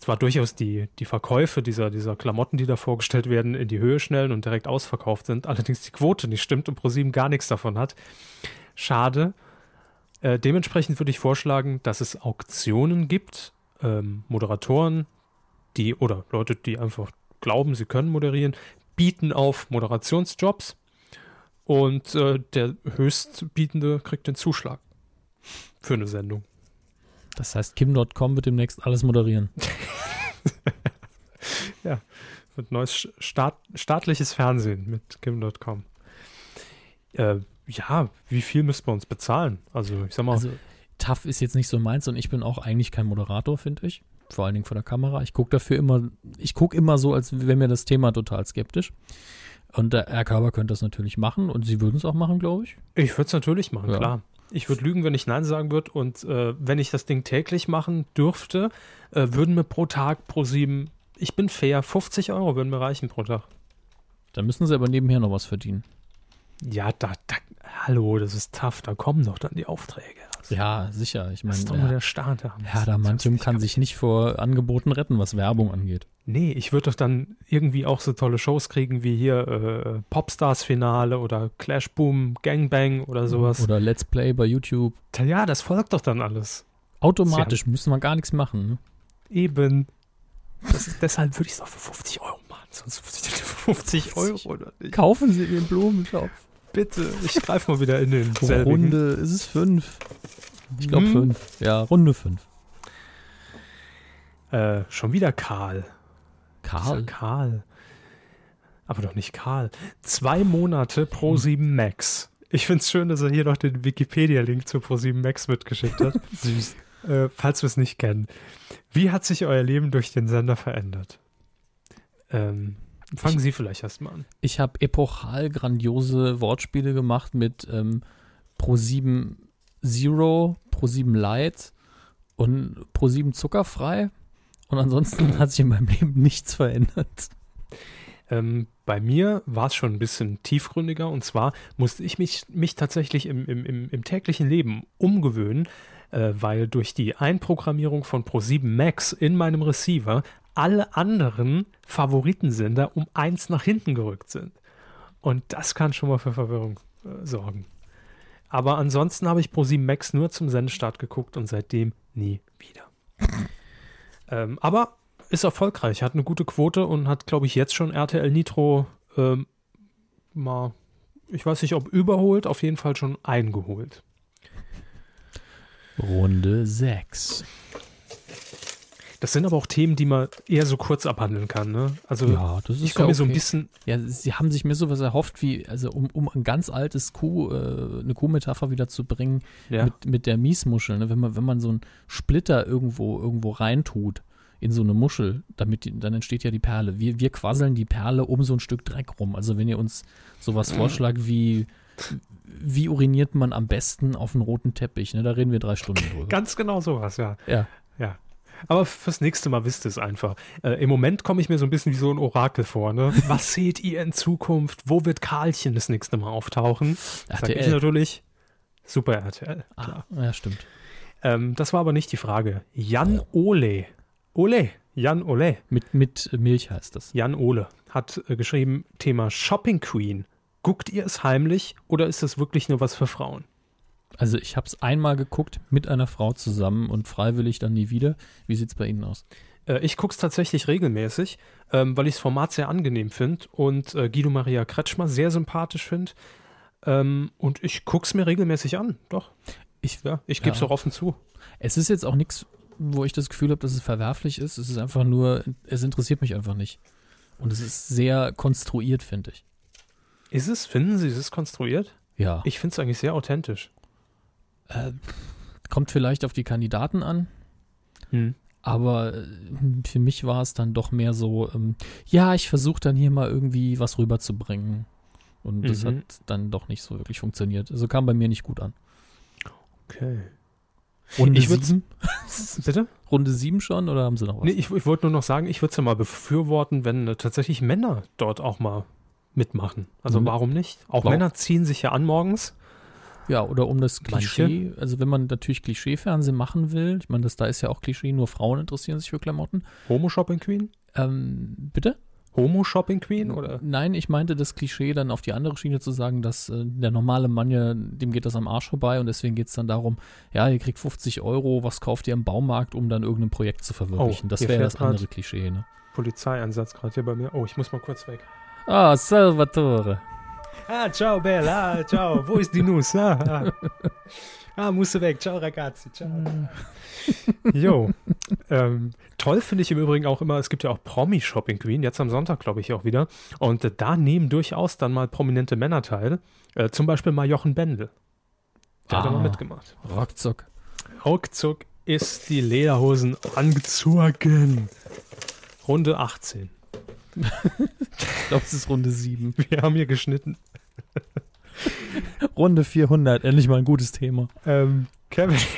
zwar durchaus die, die Verkäufe dieser, dieser Klamotten, die da vorgestellt werden, in die Höhe schnellen und direkt ausverkauft sind, allerdings die Quote nicht stimmt und ProSieben gar nichts davon hat. Schade. Äh, dementsprechend würde ich vorschlagen, dass es Auktionen gibt, ähm, Moderatoren, die oder Leute, die einfach glauben, sie können moderieren, bieten auf Moderationsjobs und äh, der Höchstbietende kriegt den Zuschlag für eine Sendung. Das heißt, Kim.com wird demnächst alles moderieren. ja, wird neues Staat, staatliches Fernsehen mit Kim.com. Äh, ja, wie viel müssten wir uns bezahlen? Also, ich sag mal. Also, tough ist jetzt nicht so meins und ich bin auch eigentlich kein Moderator, finde ich vor allen Dingen vor der Kamera. Ich gucke dafür immer, ich gucke immer so, als wäre mir das Thema total skeptisch. Und der Herr Körber könnte das natürlich machen und Sie würden es auch machen, glaube ich. Ich würde es natürlich machen, ja. klar. Ich würde lügen, wenn ich Nein sagen würde. Und äh, wenn ich das Ding täglich machen dürfte, äh, würden mir pro Tag, pro sieben, ich bin fair, 50 Euro würden mir reichen pro Tag. Dann müssen Sie aber nebenher noch was verdienen. Ja, da, da, hallo, das ist tough, da kommen doch dann die Aufträge. Also, ja, sicher. Ich meine, das ist doch nur der Start. Ja, da Mantium kann sich nicht vor Angeboten retten, was Werbung angeht. Nee, ich würde doch dann irgendwie auch so tolle Shows kriegen wie hier äh, Popstars-Finale oder Clash Boom, Gangbang oder sowas. Oder Let's Play bei YouTube. Ja, das folgt doch dann alles. Automatisch, ja. müssen wir gar nichts machen. Ne? Eben. Ist, deshalb würde ich es doch für 50 Euro machen. Sonst 50 Euro oder nicht. Kaufen Sie den Blumentopf. Bitte, ich greife mal wieder in den selbigen. Runde, ist es fünf? Ich glaube hm. fünf. Ja, Runde fünf. Äh, schon wieder Karl. Karl? Karl. Aber doch nicht Karl. Zwei Monate pro 7 Max. Ich finde es schön, dass er hier noch den Wikipedia-Link zu Pro7 Max mitgeschickt hat. Süß. Äh, falls wir es nicht kennen. Wie hat sich euer Leben durch den Sender verändert? Ähm, fangen Ich- Sie vielleicht erstmal an. Ich habe epochal grandiose Wortspiele gemacht mit ähm, Pro7 Zero, Pro7 Light und Pro7 zuckerfrei. Und ansonsten hat sich in meinem Leben nichts verändert. Ähm, bei mir war es schon ein bisschen tiefgründiger und zwar musste ich mich, mich tatsächlich im, im, im, täglichen Leben umgewöhnen, äh, weil durch die Einprogrammierung von Pro7 Max in meinem Receiver alle anderen Favoritensender um eins nach hinten gerückt sind. Und das kann schon mal für Verwirrung äh, sorgen. Aber ansonsten habe ich Pro7 Max nur zum Sendestart geguckt und seitdem nie wieder. ähm, aber ist erfolgreich, hat eine gute Quote und hat, glaube ich, jetzt schon RTL Nitro ähm, mal, ich weiß nicht, ob überholt, auf jeden Fall schon eingeholt. Runde 6. Das sind aber auch Themen, die man eher so kurz abhandeln kann. Ne? Also Ja, das ist ich komme ja mir so ein okay. bisschen, Ja, sie haben sich mir sowas erhofft, wie, also um, um ein ganz altes Kuh, äh, eine Kuhmetapher wieder zu bringen, ja, mit, mit der Miesmuschel, ne? wenn, man, wenn man so einen Splitter irgendwo, irgendwo reintut in so eine Muschel, damit die, dann entsteht ja die Perle. Wir, wir quasseln die Perle um so ein Stück Dreck rum. Also wenn ihr uns sowas vorschlagt wie wie uriniert man am besten auf einen roten Teppich, ne? Da reden wir drei Stunden drüber. ganz genau sowas, ja. Ja. Ja. Aber fürs nächste Mal wisst ihr es einfach. Äh, Im Moment komme ich mir so ein bisschen wie so ein Orakel vor. Ne? Was seht ihr in Zukunft? Wo wird Karlchen das nächste Mal auftauchen? Sag ich RTL. natürlich. Super RTL. Ah, ja, stimmt. Ähm, das war aber nicht die Frage. Jan Ole. Ole. Jan Ole. Mit, mit Milch heißt das. Jan Ole hat äh, geschrieben: Thema Shopping Queen. Guckt ihr es heimlich oder ist es wirklich nur was für Frauen? Also ich habe es einmal geguckt mit einer Frau zusammen und freiwillig dann nie wieder. Wie sieht's bei Ihnen aus? Äh, ich gucke es tatsächlich regelmäßig, ähm, weil ich das Format sehr angenehm finde und äh, Guido Maria Kretschmer sehr sympathisch finde. Ähm, und ich gucke es mir regelmäßig an, doch. Ich, Ja, ich gebe es Ja. auch offen zu. Es ist jetzt auch nichts, wo ich das Gefühl habe, dass es verwerflich ist. Es ist einfach nur, es interessiert mich einfach nicht. Und es ist sehr konstruiert, finde ich. Ist es? Finden Sie, es ist konstruiert? Ja. Ich finde es eigentlich sehr authentisch. Äh, kommt vielleicht auf die Kandidaten an, Hm. aber äh, für mich war es dann doch mehr so, ähm, ja, ich versuche dann hier mal irgendwie was rüberzubringen. Und das Mhm. hat dann doch nicht so wirklich funktioniert. Also kam bei mir nicht gut an. Okay. Runde Ich sieben? Bitte? Runde sieben schon oder haben sie noch was? Nee, ich, ich wollte nur noch sagen, ich würde es ja mal befürworten, wenn äh, tatsächlich Männer dort auch mal mitmachen. Also Mhm. warum nicht? Auch Warum? Männer ziehen sich ja an morgens. Ja, oder um das Manche? Klischee, also wenn man natürlich Klischee-Fernsehen machen will, ich meine, das da ist ja auch Klischee, nur Frauen interessieren sich für Klamotten. Homo-Shopping Queen? Ähm, bitte? Homo-Shopping Queen? Oder? Nein, ich meinte das Klischee dann auf die andere Schiene zu sagen, dass äh, der normale Mann ja, dem geht das am Arsch vorbei und deswegen geht es dann darum, ja, ihr kriegt 50 Euro, was kauft ihr im Baumarkt, um dann irgendein Projekt zu verwirklichen. Oh, das wäre das andere Klischee, ne? Polizeieinsatz gerade hier bei mir. Oh, ich muss mal kurz weg. Ah, Salvatore. Ah, ciao Bella, ah, ciao. Wo ist die Nuss? Ah, ah. ah musst du weg. Ciao ragazzi, ciao. Jo. Ähm, toll finde ich im Übrigen auch immer, es gibt ja auch Promi-Shopping Queen, jetzt am Sonntag glaube ich auch wieder. Und äh, da nehmen durchaus dann mal prominente Männer teil. Äh, zum Beispiel mal Jochen Bendel. Der hat da Ah. mal mitgemacht. Ruckzuck. Ruckzuck ist die Lederhosen angezogen. Runde 18. Ich glaube, es ist Runde 7. Wir haben hier geschnitten. Runde 400, endlich mal ein gutes Thema. Ähm, Kevin.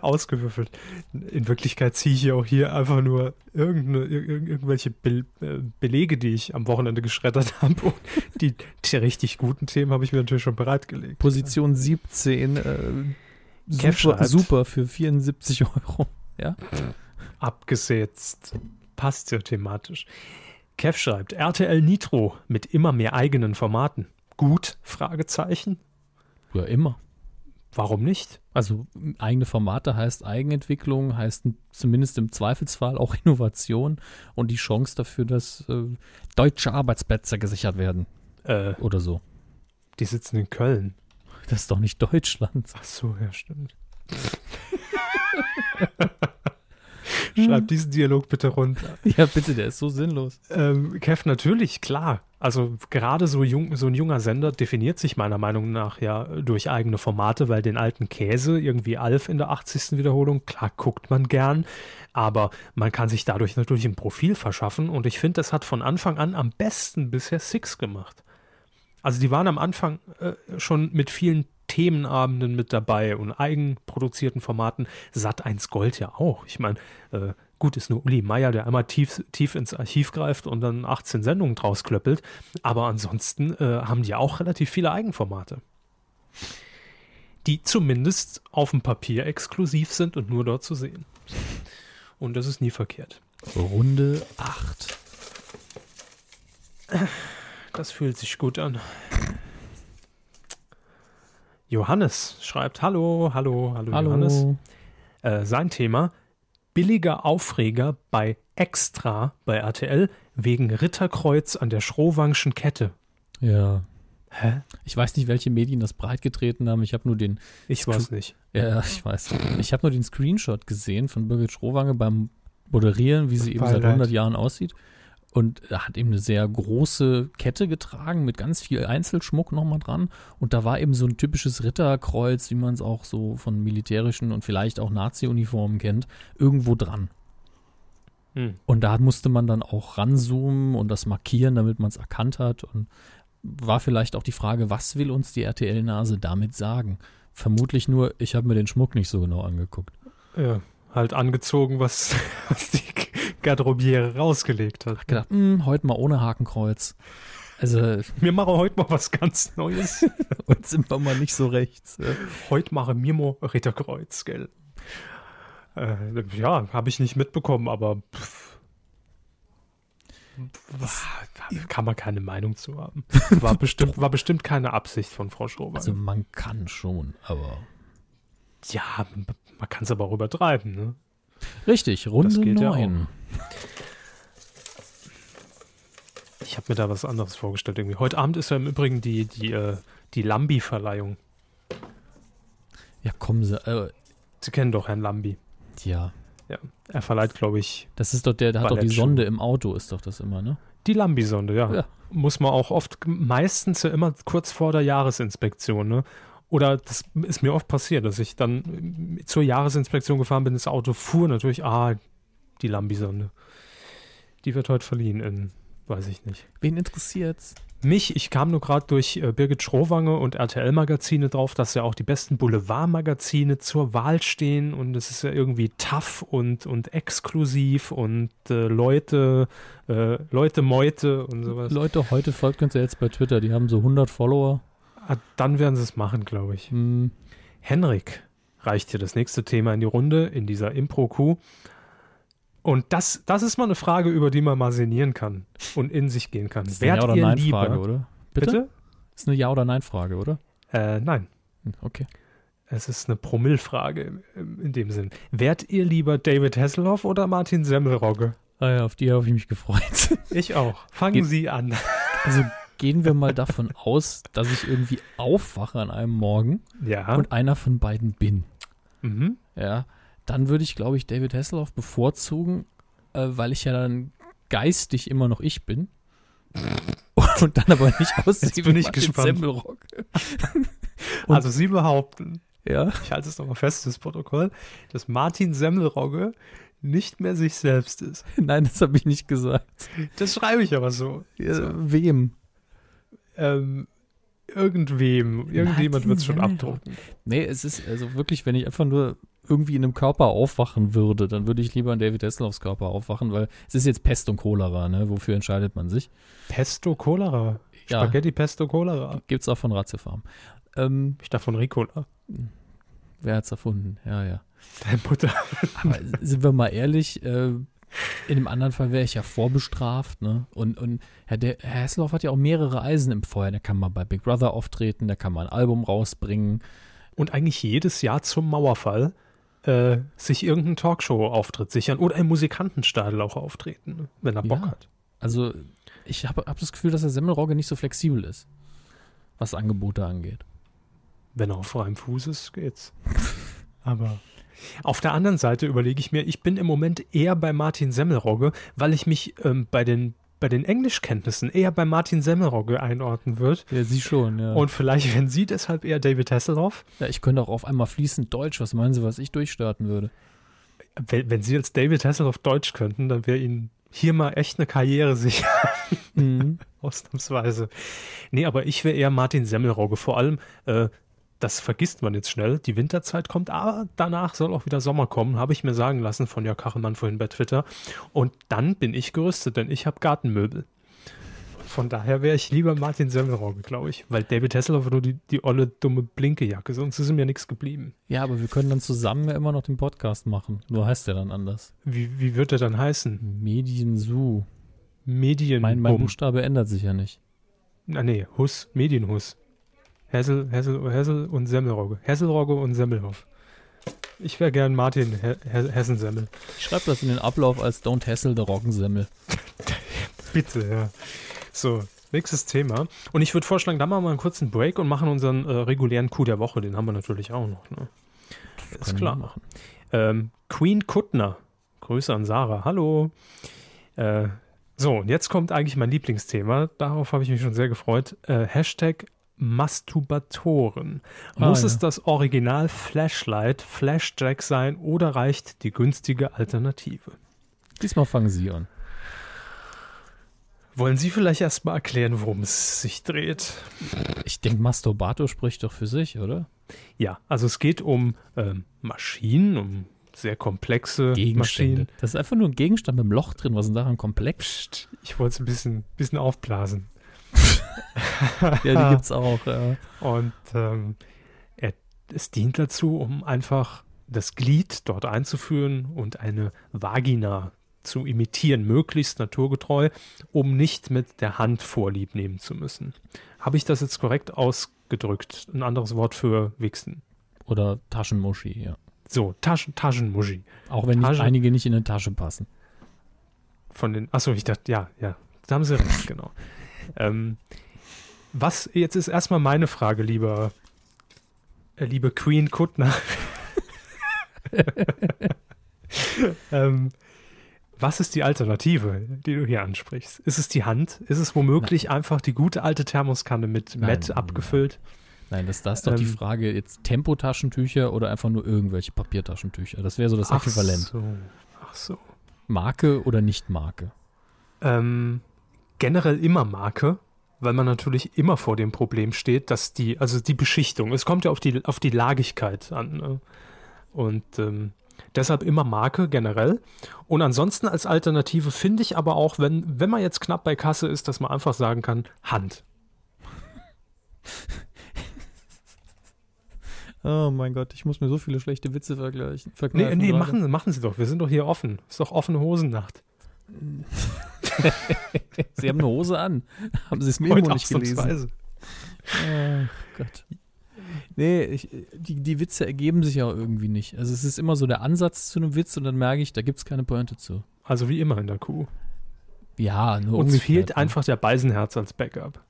Ausgewürfelt. In Wirklichkeit ziehe ich hier auch hier einfach nur irgendwelche Be äh, Belege, die ich am Wochenende geschreddert habe. Und die, die richtig guten Themen habe ich mir natürlich schon bereitgelegt. Position 17, äh, super, super für 74 Euro. Abgesetzt. Passt ja thematisch. Kev schreibt, RTL Nitro mit immer mehr eigenen Formaten. Gut? Fragezeichen. Ja, immer. Warum nicht? Also eigene Formate heißt Eigenentwicklung, heißt zumindest im Zweifelsfall auch Innovation und die Chance dafür, dass äh, deutsche Arbeitsplätze gesichert werden Äh, oder so. die sitzen in Köln. Das ist doch nicht Deutschland. Ach so, ja, stimmt. Schreib diesen Dialog bitte runter. Ja, bitte, der ist so sinnlos. Ähm, Kev, natürlich, klar. Also gerade so, jung, so ein junger Sender definiert sich meiner Meinung nach ja durch eigene Formate, weil den alten Käse, irgendwie Alf in der 80. Wiederholung, klar guckt man gern, aber man kann sich dadurch natürlich ein Profil verschaffen und ich finde, das hat von Anfang an am besten bisher Six gemacht. Also die waren am Anfang äh, schon mit vielen Themenabenden mit dabei und eigenproduzierten Formaten. Sat 1 Gold ja auch. Ich meine, äh, gut ist nur Uli Meier, der einmal tief, tief ins Archiv greift und dann 18 Sendungen draus klöppelt. Aber ansonsten äh, haben die auch relativ viele Eigenformate. Die zumindest auf dem Papier exklusiv sind und nur dort zu sehen. Und das ist nie verkehrt. Runde 8. Das fühlt sich gut an. Johannes schreibt: Hallo, hallo, hallo, Hallo. Johannes. Äh, sein Thema: billiger Aufreger bei Extra bei RTL wegen Ritterkreuz an der Schrohwangschen Kette. Ja. Hä? Ich weiß nicht, welche Medien das breitgetreten haben. Ich habe nur den, Ich weiß nicht. ja, ich weiß. Ich habe nur den Screenshot gesehen von Birgit Schrowange beim Moderieren, wie sie eben seit Beileid. 100 Jahren aussieht. Und er hat eben eine sehr große Kette getragen mit ganz viel Einzelschmuck nochmal dran. Und da war eben so ein typisches Ritterkreuz, wie man es auch so von militärischen und vielleicht auch Nazi-Uniformen kennt, irgendwo dran. Hm. Und da musste man dann auch ranzoomen und das markieren, damit man es erkannt hat. Und war vielleicht auch die Frage, was will uns die RTL-Nase damit sagen? Vermutlich nur, ich habe mir den Schmuck nicht so genau angeguckt. Ja, halt angezogen, was, was die Garderobiere rausgelegt hat. Gedacht, hm, heute mal ohne Hakenkreuz. Also, Wir machen heute mal was ganz Neues. und sind wir mal nicht so rechts. heute mache mir mal Ritterkreuz, gell? Äh, ja, habe ich nicht mitbekommen, aber pff, was, kann man keine Meinung zu haben. War bestimmt, war bestimmt keine Absicht von Frau Schrober. Also, man kann schon, aber. ja, man kann es aber auch übertreiben. Ne? Richtig, Runde geht ja 9. Ich habe mir da was anderes vorgestellt irgendwie. Heute Abend ist ja im Übrigen die, die, äh, die Lambi-Verleihung. Ja, kommen Sie. Äh, Sie kennen doch Herrn Lambi. ja, Ja, er verleiht, glaube ich, das ist doch der, der hat doch die. Sonde im Auto, ist doch das immer, ne? die Lambi-Sonde, ja. Ja. Muss man auch oft, meistens ja immer kurz vor der Jahresinspektion, ne? Oder das ist mir oft passiert, dass ich dann äh, zur Jahresinspektion gefahren bin, das Auto fuhr natürlich, ah, die Lambi-Sonde. Die wird heute verliehen in, weiß ich nicht. Wen interessiert's? Mich, ich kam nur gerade durch äh, Birgit Schrowange und RTL-Magazine drauf, dass ja auch die besten Boulevard-Magazine zur Wahl stehen und es ist ja irgendwie tough und, und exklusiv und äh, Leute, äh, Leute Meute und sowas. Leute, heute folgt uns ja jetzt bei Twitter, die haben so 100 Follower. Ah, dann werden sie es machen, glaube ich. Hm, Henrik reicht hier das nächste Thema in die Runde, in dieser Impro-Coup. Und das, das ist mal eine Frage, über die man mal sinnieren kann und in sich gehen kann. ist eine Ja- oder ihr Nein-Frage, lieber? oder? Bitte? Bitte? Ist eine Ja- oder Nein-Frage, oder? Äh, nein. Hm, Okay. Es ist eine Promillfrage im- in dem Sinn. Wärt ihr lieber David Hasselhoff oder Martin Semmelrogge? Ah ja, auf die habe ich mich gefreut. Ich auch. Fangen Geht- Sie an. Also gehen wir mal davon aus, dass ich irgendwie aufwache an einem Morgen Ja. und einer von beiden bin. mhm. Ja, dann würde ich, glaube ich, David Hasselhoff bevorzugen, äh, weil ich ja dann geistig immer noch ich bin. Und dann aber nicht aussehe Jetzt bin ich Martin gespannt. Semmelrock. Also Sie behaupten, Ja, ich halte es nochmal fest, das Protokoll, dass Martin Semmelrogge nicht mehr sich selbst ist. nein, das habe ich nicht gesagt. Das schreibe ich aber so. Ja, Wem? Ähm, irgendwem, irgendjemand wird es schon abdrucken. Nee, es ist also wirklich, wenn ich einfach nur irgendwie in einem Körper aufwachen würde, dann würde ich lieber in David Hasselhoffs Körper aufwachen, weil es ist jetzt Pest und Cholera, ne? Wofür entscheidet man sich? Pesto Cholera. Ja. Spaghetti Pesto Cholera. Gibt's auch von Ratiofarm. Ähm, Ich davon Ricola. wer hat's erfunden? Ja, ja. Deine Mutter. Aber sind wir mal ehrlich, äh, in dem anderen Fall wäre ich ja vorbestraft, ne? Und, und Herr, De Herr Hasselhoff hat ja auch mehrere Eisen im Feuer. Der kann mal bei Big Brother auftreten, der kann mal ein Album rausbringen. Und eigentlich jedes Jahr zum Mauerfall äh, sich irgendeinen Talkshow-Auftritt sichern oder im Musikantenstadel auch auftreten, wenn er Bock Ja. hat. Also, ich habe hab das Gefühl, dass der Semmelrogge nicht so flexibel ist, was Angebote angeht. Wenn er auf freiem Fuß ist, geht's. Aber Auf der anderen Seite überlege ich mir, ich bin im Moment eher bei Martin Semmelrogge, weil ich mich ähm, bei den bei den Englischkenntnissen eher bei Martin Semmelrogge einordnen würde. Ja, sie schon, ja. Und vielleicht, wenn sie deshalb eher David Hasselhoff. Ja, ich könnte auch auf einmal fließend Deutsch. Was meinen Sie, was ich durchstarten würde? Wenn, wenn Sie jetzt David Hasselhoff Deutsch könnten, dann wäre Ihnen hier mal echt eine Karriere sicher. Mhm. Ausnahmsweise. Nee, aber ich wäre eher Martin Semmelrogge. Vor allem, äh, das vergisst man jetzt schnell. Die Winterzeit kommt, aber danach soll auch wieder Sommer kommen, habe ich mir sagen lassen von Jörg Kachelmann vorhin bei Twitter. Und dann bin ich gerüstet, denn ich habe Gartenmöbel. Von daher wäre ich lieber Martin Semmelrogge, glaube ich. Weil David Hasselhoff nur die, die olle, dumme Blinkejacke, sonst ist mir nichts geblieben. Ja, aber wir können dann zusammen ja immer noch den Podcast machen. Nur heißt der dann anders. Wie, wie wird der dann heißen? Mediensu. Medien. Mein, mein Buchstabe ändert sich ja nicht. Ah, nee, Hus, Medienhus. Hessel, Hessel, Hessel und Semmelrogge. Hesselrogge und Semmelhoff. Ich wäre gern Martin He Hessensemmel. Ich schreibe das in den Ablauf als Don't Hessel der Roggensemmel. Bitte, ja. So, nächstes Thema. Und ich würde vorschlagen, da machen wir einen kurzen Break und machen unseren äh, regulären Coup der Woche. Den haben wir natürlich auch noch. Ne? Ist klar. Ähm, Queen Kuttner. Grüße an Sarah. Hallo. Äh, so, und jetzt kommt eigentlich mein Lieblingsthema. Darauf habe ich mich schon sehr gefreut. Äh, Hashtag Masturbatoren. Ah, Muss ja. es das Original Flashlight Flashjack sein oder reicht die günstige Alternative? Diesmal fangen Sie an. Wollen Sie vielleicht erstmal erklären, worum es sich dreht? Ich denke, Masturbator spricht doch für sich, oder? Ja, also es geht um ähm, Maschinen, um sehr komplexe Maschinen. Das ist einfach nur ein Gegenstand mit einem Loch drin. Was ist denn daran komplex? Psst, ich wollte es ein bisschen, bisschen aufblasen. ja, die gibt es auch. Ja. Und ähm, er, es dient dazu, um einfach das Glied dort einzuführen und eine Vagina zu imitieren, möglichst naturgetreu, um nicht mit der Hand Vorlieb nehmen zu müssen. Habe ich das jetzt korrekt ausgedrückt? Ein anderes Wort für Wichsen. Oder Taschenmuschi, ja. So, Taschen, Taschenmuschi. Auch wenn Taschen, einige nicht in eine Tasche passen. Von den, achso, ich dachte, ja, ja, da haben sie recht, genau. Ähm, was, jetzt ist erstmal meine Frage, lieber, äh, liebe Queen Kuttner. ähm, was ist die Alternative, die du hier ansprichst? Ist es die Hand? Ist es womöglich nein. einfach die gute alte Thermoskanne mit nein, Met abgefüllt? Nein, das, das ist doch ähm, die Frage, jetzt Tempotaschentücher oder einfach nur irgendwelche Papiertaschentücher. Das wäre so das ach Äquivalent. So. Ach so. Marke oder nicht Marke? Ähm, generell immer Marke, weil man natürlich immer vor dem Problem steht, dass die, also die Beschichtung, es kommt ja auf die, auf die Lagigkeit an. Ne? Und ähm, deshalb immer Marke generell. Und ansonsten als Alternative finde ich aber auch, wenn, wenn man jetzt knapp bei Kasse ist, dass man einfach sagen kann, Hand. Oh mein Gott, ich muss mir so viele schlechte Witze vergleichen. Nee, nee machen, machen Sie doch. Wir sind doch hier offen. Ist doch offene Hosennacht. Sie haben eine Hose an. Haben Sie es mir Heute nicht gelesen? Oh Gott. Nee, ich, die, die Witze ergeben sich ja irgendwie nicht. Also es ist immer so der Ansatz zu einem Witz und dann merke ich, da gibt es keine Pointe zu. Also wie immer in der Kuh. Ja, nur Uns fehlt ne? einfach der Beisenherz als Backup.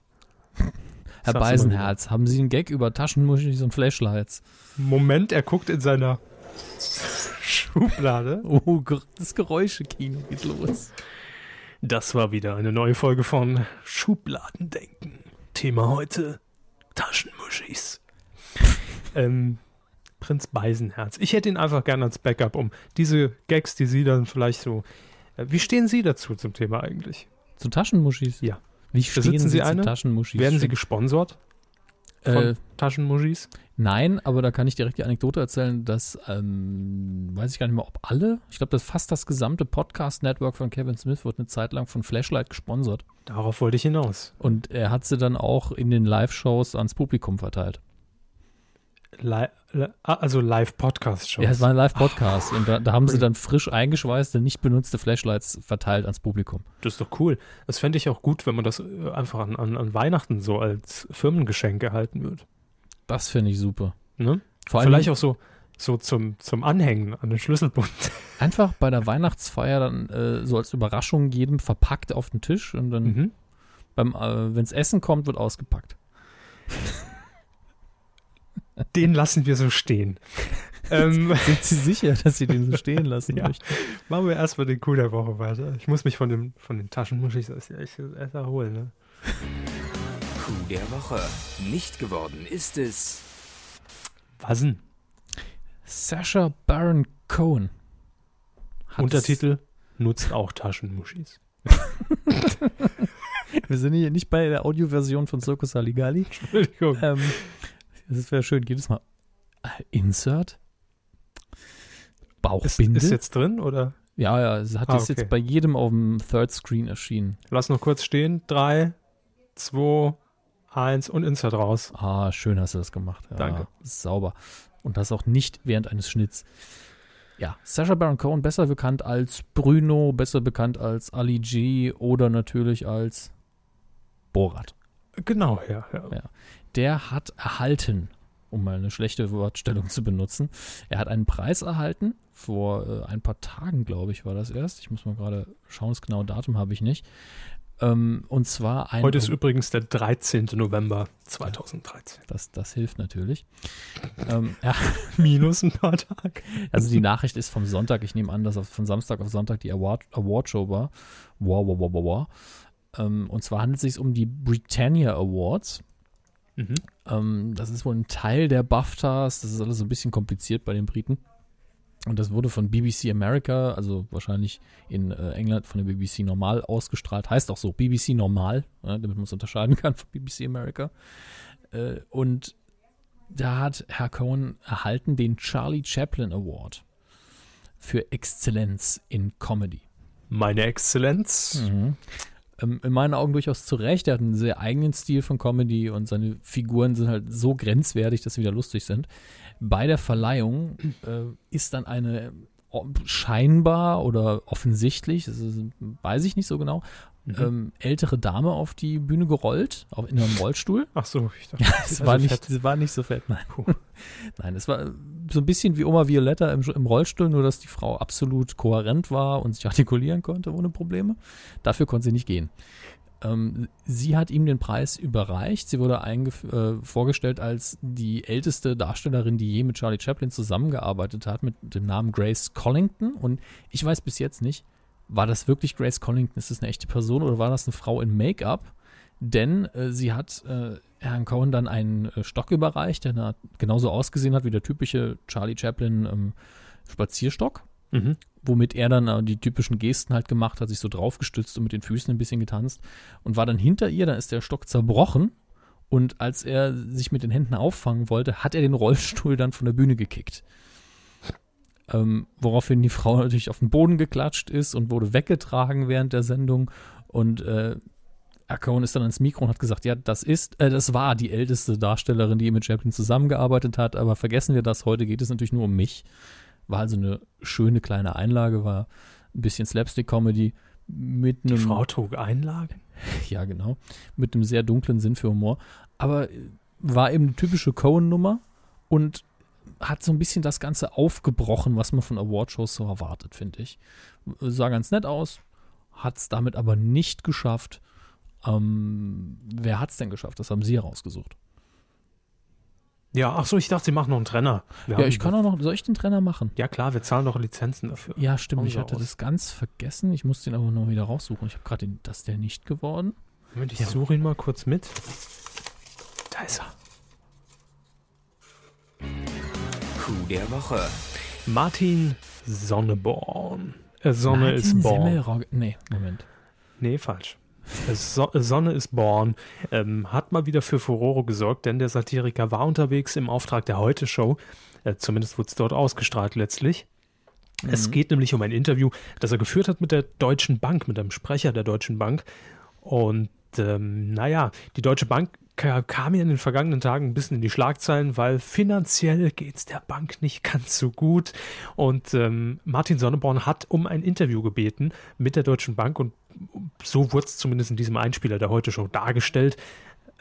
Herr Beisenherz, haben Sie einen Gag über Taschenmuschis und Flashlights? Moment, er guckt in seiner Schublade. Oh Gott, das Geräuschekino geht los. Das war wieder eine neue Folge von Schubladendenken. Thema heute Taschenmuschis. ähm, Prinz Beisenherz. Ich hätte ihn einfach gerne als Backup, um diese Gags, die Sie dann vielleicht so. Äh, wie stehen Sie dazu zum Thema eigentlich? Zu Taschenmuschis? Ja. Wie stehen Besitzen Sie, Sie eine? Taschenmuschis? Werden Sie gesponsert? Von äh, Taschenmuschis? Nein, aber da kann ich direkt die Anekdote erzählen, dass, ähm, weiß ich gar nicht mehr, ob alle, ich glaube, das fast das gesamte Podcast-Network von Kevin Smith wird eine Zeit lang von Flashlight gesponsert. Darauf wollte ich hinaus. Und er hat sie dann auch in den Live-Shows ans Publikum verteilt. Li ah, also Live-Podcast-Shows. Ja, es war ein Live-Podcast. Und da, da, haben sie dann frisch eingeschweißte, nicht benutzte Flashlights verteilt ans Publikum. Das ist doch cool. Das fände ich auch gut, wenn man das äh, einfach an, an, an Weihnachten so als Firmengeschenk erhalten würde. Das finde ich super. Ne? Vielleicht auch so, so zum, zum Anhängen an den Schlüsselbund. Einfach bei der Weihnachtsfeier dann äh, so als Überraschung jedem verpackt auf den Tisch und dann, mhm. äh, wenn es Essen kommt, wird ausgepackt. Den lassen wir so stehen. ähm, Sind Sie sicher, dass Sie den so stehen lassen ja. möchten? Machen wir erstmal den Coup der Woche weiter. Ich muss mich von, dem, von den Taschenmuschis echt erholen. Ne? Coup der Woche. Nicht geworden ist es. Was denn? Sasha Baron Cohen. Untertitel nutzt auch Taschenmuschis. Wir sind hier nicht bei der Audioversion von Circus Saligali. Entschuldigung. Ähm, das wäre schön. Jedes Mal. Äh, Insert? Bauchbinde? Ist, ist jetzt drin oder? Ja, ja, es hat ah, okay. jetzt bei jedem auf dem Third Screen erschienen. Lass noch kurz stehen. Drei, zwei, eins und Insert raus. Ah, schön hast du das gemacht. Ja, Danke. Sauber. Und das auch nicht während eines Schnitts. Ja, Sasha Baron Cohen, besser bekannt als Bruno, besser bekannt als Ali G oder natürlich als Borat. Genau, ja, ja. ja. Der hat erhalten, um mal eine schlechte Wortstellung zu benutzen, er hat einen Preis erhalten, vor äh, ein paar Tagen, glaube ich, war das erst. Ich muss mal gerade schauen, das genaue Datum habe ich nicht. Ähm, und zwar ein. Heute ist übrigens der 13. November 2013. Das, das hilft natürlich. ähm, ja. Minus ein paar Tage. Also die Nachricht ist vom Sonntag. Ich nehme an, dass von Samstag auf Sonntag die Award, Award Show war. Wow, wow, wow, wow, wow. Ähm, und zwar handelt es sich um die Britannia Awards. Mhm. Ähm, das ist wohl ein Teil der BAFTAs. Das ist alles so ein bisschen kompliziert bei den Briten. Und das wurde von BBC America, also wahrscheinlich in äh, England von der BBC Normal ausgestrahlt. Heißt auch so, BBC Normal, ja, damit man es unterscheiden kann von BBC America. Äh, und da hat Herr Cohen erhalten den Charlie Chaplin Award für Exzellenz in Comedy. Meine Exzellenz. Mhm. Ähm, in meinen Augen durchaus zu Recht. Er hat einen sehr eigenen Stil von Comedy und seine Figuren sind halt so grenzwertig, dass sie wieder lustig sind bei der Verleihung äh, ist dann eine scheinbar oder offensichtlich, das ist, weiß ich nicht so genau, mhm. ähm, ältere Dame auf die Bühne gerollt, auch in einem Rollstuhl. Ach so, ich dachte, ja, es war, nicht, es war nicht so fett, nein. nein, es war so ein bisschen wie Oma Violetta im, im, Rollstuhl, nur dass die Frau absolut kohärent war und sich artikulieren konnte ohne Probleme. Dafür konnte sie nicht gehen. Ähm, sie hat ihm den Preis überreicht. Sie wurde äh, vorgestellt als die älteste Darstellerin, die je mit Charlie Chaplin zusammengearbeitet hat, mit dem Namen Grace Collington. Und ich weiß bis jetzt nicht, war das wirklich Grace Collington? Ist das eine echte Person oder war das eine Frau in Make-up? Denn äh, sie hat äh, Herrn Cohen dann einen äh, Stock überreicht, der genauso ausgesehen hat wie der typische Charlie Chaplin ähm, Spazierstock. Mhm. Womit er dann äh, die typischen Gesten halt gemacht hat, sich so draufgestützt und mit den Füßen ein bisschen getanzt und war dann hinter ihr, dann ist der Stock zerbrochen und als er sich mit den Händen auffangen wollte, hat er den Rollstuhl dann von der Bühne gekickt. Ähm, woraufhin die Frau natürlich auf den Boden geklatscht ist und wurde weggetragen während der Sendung und äh, Cohen ist dann ans Mikro und hat gesagt, ja, das ist, äh, das war die älteste Darstellerin, die mit Chaplin zusammengearbeitet hat, aber vergessen wir das, heute geht es natürlich nur um mich. War also eine schöne kleine Einlage, war ein bisschen Slapstick-Comedy mit einem. Die Frau trug Einlagen? Ja, genau. Mit einem sehr dunklen Sinn für Humor. Aber war eben eine typische Cohen-Nummer und hat so ein bisschen das Ganze aufgebrochen, was man von Awardshows so erwartet, finde ich. Sah ganz nett aus, hat es damit aber nicht geschafft. Ähm, wer hat es denn geschafft? Das haben Sie herausgesucht. Ja, ach so, ich dachte, Sie machen noch einen Trenner. Wir ja, ich kann auch noch, soll ich den Trenner machen? Ja, klar, wir zahlen doch Lizenzen dafür. Ja, stimmt, ich hatte aus. das ganz vergessen. Ich muss den aber noch wieder raussuchen. Ich habe gerade den, das ist der nicht geworden. Moment, ich ja. suche ihn mal kurz mit. Da ist er. Coup der Woche. Martin Sonneborn. Äh, Sonne Martin ist born. Semmelrogge. Nee, Moment. Nee, falsch. So Sonne ist born ähm, hat mal wieder für Furore gesorgt, denn der Satiriker war unterwegs im Auftrag der Heute-Show. Äh, zumindest wurde es dort ausgestrahlt letztlich. Mhm. Es geht nämlich um ein Interview, das er geführt hat mit der Deutschen Bank, mit einem Sprecher der Deutschen Bank. Und ähm, naja, die Deutsche Bank kam ja in den vergangenen Tagen ein bisschen in die Schlagzeilen, weil finanziell geht es der Bank nicht ganz so gut. Und ähm, Martin Sonneborn hat um ein Interview gebeten mit der Deutschen Bank und so wurde es zumindest in diesem Einspieler der Heute-Show dargestellt,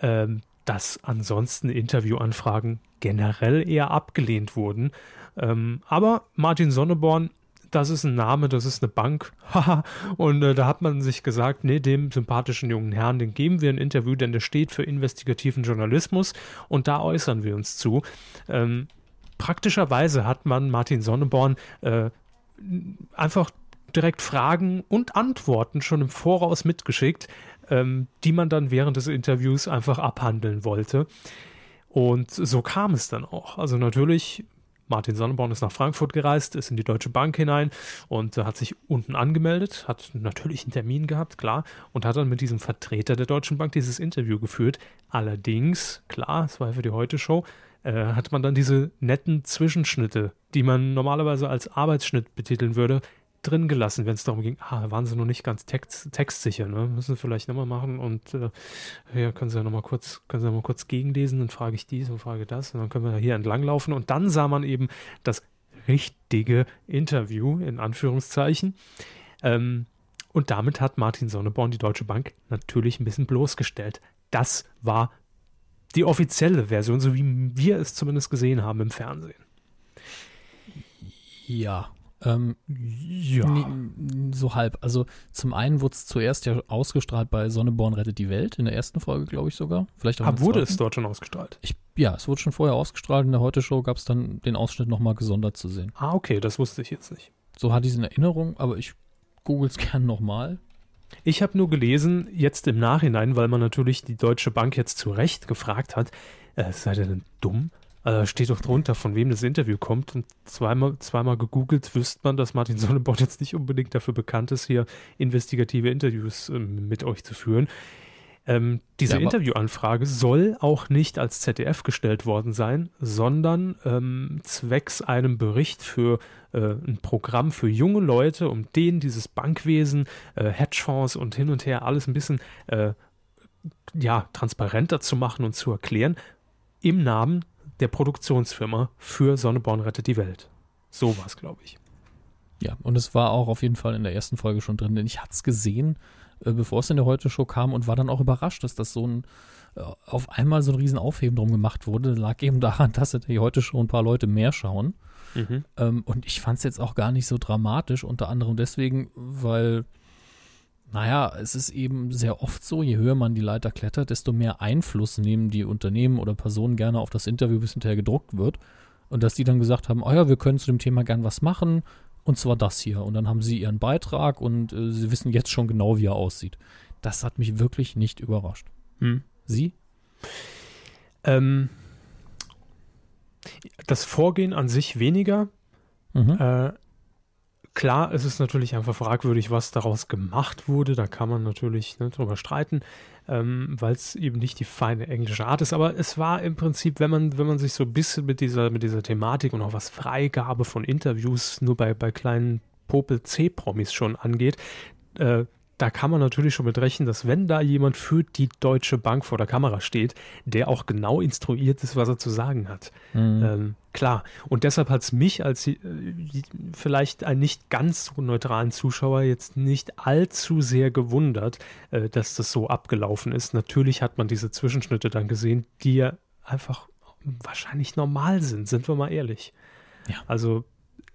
ähm, dass ansonsten Interviewanfragen generell eher abgelehnt wurden. Ähm, aber Martin Sonneborn das ist ein Name, das ist eine Bank. und äh, da hat man sich gesagt, nee, dem sympathischen jungen Herrn, den geben wir ein Interview, denn der steht für investigativen Journalismus und da äußern wir uns zu. Ähm, praktischerweise hat man Martin Sonneborn äh, einfach direkt Fragen und Antworten schon im Voraus mitgeschickt, ähm, die man dann während des Interviews einfach abhandeln wollte. Und so kam es dann auch. Also natürlich, Martin Sonneborn ist nach Frankfurt gereist, ist in die Deutsche Bank hinein und äh, hat sich unten angemeldet, hat natürlich einen Termin gehabt, klar, und hat dann mit diesem Vertreter der Deutschen Bank dieses Interview geführt. Allerdings, klar, es war für die Heute-Show, äh, hat man dann diese netten Zwischenschnitte, die man normalerweise als Arbeitsschnitt betiteln würde, drin gelassen, wenn es darum ging, ah, waren sie noch nicht ganz text, textsicher, ne? Müssen vielleicht nochmal machen und äh, ja, können sie ja nochmal kurz, können sie nochmal kurz gegenlesen, dann frage ich dies und frage das und dann können wir hier entlang laufen und dann sah man eben das richtige Interview, in Anführungszeichen. Ähm, und damit hat Martin Sonneborn die Deutsche Bank natürlich ein bisschen bloßgestellt. Das war die offizielle Version, so wie wir es zumindest gesehen haben im Fernsehen. Ja, ähm, ja. So halb. Also zum einen wurde es zuerst ja ausgestrahlt bei Sonneborn rettet die Welt, in der ersten Folge, glaube ich sogar. Vielleicht auch Aber wurde es dort schon ausgestrahlt? Ich, ja, es wurde schon vorher ausgestrahlt. In der Heute-Show gab es dann den Ausschnitt nochmal gesondert zu sehen. Ah, okay, das wusste ich jetzt nicht. So hatte ich es in Erinnerung, aber ich google es gern nochmal. Ich habe nur gelesen, jetzt im Nachhinein, weil man natürlich die Deutsche Bank jetzt zu Recht gefragt hat, äh, seid ihr denn dumm? Also steht doch drunter, von wem das Interview kommt. Und zweimal, zweimal gegoogelt wüsste man, dass Martin Sonneborn jetzt nicht unbedingt dafür bekannt ist, hier investigative Interviews ähm, mit euch zu führen. Ähm, diese ja, Interviewanfrage soll auch nicht als ZDF gestellt worden sein, sondern ähm, zwecks einem Bericht für äh, ein Programm für junge Leute, um denen dieses Bankwesen, äh, Hedgefonds und hin und her alles ein bisschen äh, ja, transparenter zu machen und zu erklären, im Namen der Produktionsfirma für Sonneborn rettet die Welt. So war es, glaube ich. Ja, und es war auch auf jeden Fall in der ersten Folge schon drin, denn ich hatte es gesehen, äh, bevor es in der Heute-Show kam und war dann auch überrascht, dass das so ein äh, auf einmal so ein riesen Aufheben drum gemacht wurde. Das lag eben daran, dass die Heute-Show ein paar Leute mehr schauen. Mhm. Ähm, und ich fand es jetzt auch gar nicht so dramatisch, unter anderem deswegen, weil naja, es ist eben sehr oft so, je höher man die Leiter klettert, desto mehr Einfluss nehmen die Unternehmen oder Personen gerne auf das Interview, bis hinterher gedruckt wird. Und dass die dann gesagt haben, oh ja, wir können zu dem Thema gern was machen, und zwar das hier. Und dann haben sie ihren Beitrag und äh, sie wissen jetzt schon genau, wie er aussieht. Das hat mich wirklich nicht überrascht. Hm. Sie? Ähm, das Vorgehen an sich weniger. Mhm. Äh, Klar, es ist natürlich einfach fragwürdig, was daraus gemacht wurde. Da kann man natürlich ne, drüber streiten, ähm, weil es eben nicht die feine englische Art ist. Aber es war im Prinzip, wenn man, wenn man sich so ein bisschen mit dieser, mit dieser Thematik und auch was Freigabe von Interviews nur bei, bei kleinen Popel-C-Promis schon angeht, äh, da kann man natürlich schon mit rechnen, dass wenn da jemand für die Deutsche Bank vor der Kamera steht, der auch genau instruiert ist, was er zu sagen hat. Mhm. Ähm, klar. Und deshalb hat es mich als äh, vielleicht einen nicht ganz so neutralen Zuschauer jetzt nicht allzu sehr gewundert, äh, dass das so abgelaufen ist. Natürlich hat man diese Zwischenschnitte dann gesehen, die ja einfach wahrscheinlich normal sind, sind wir mal ehrlich. Ja. Also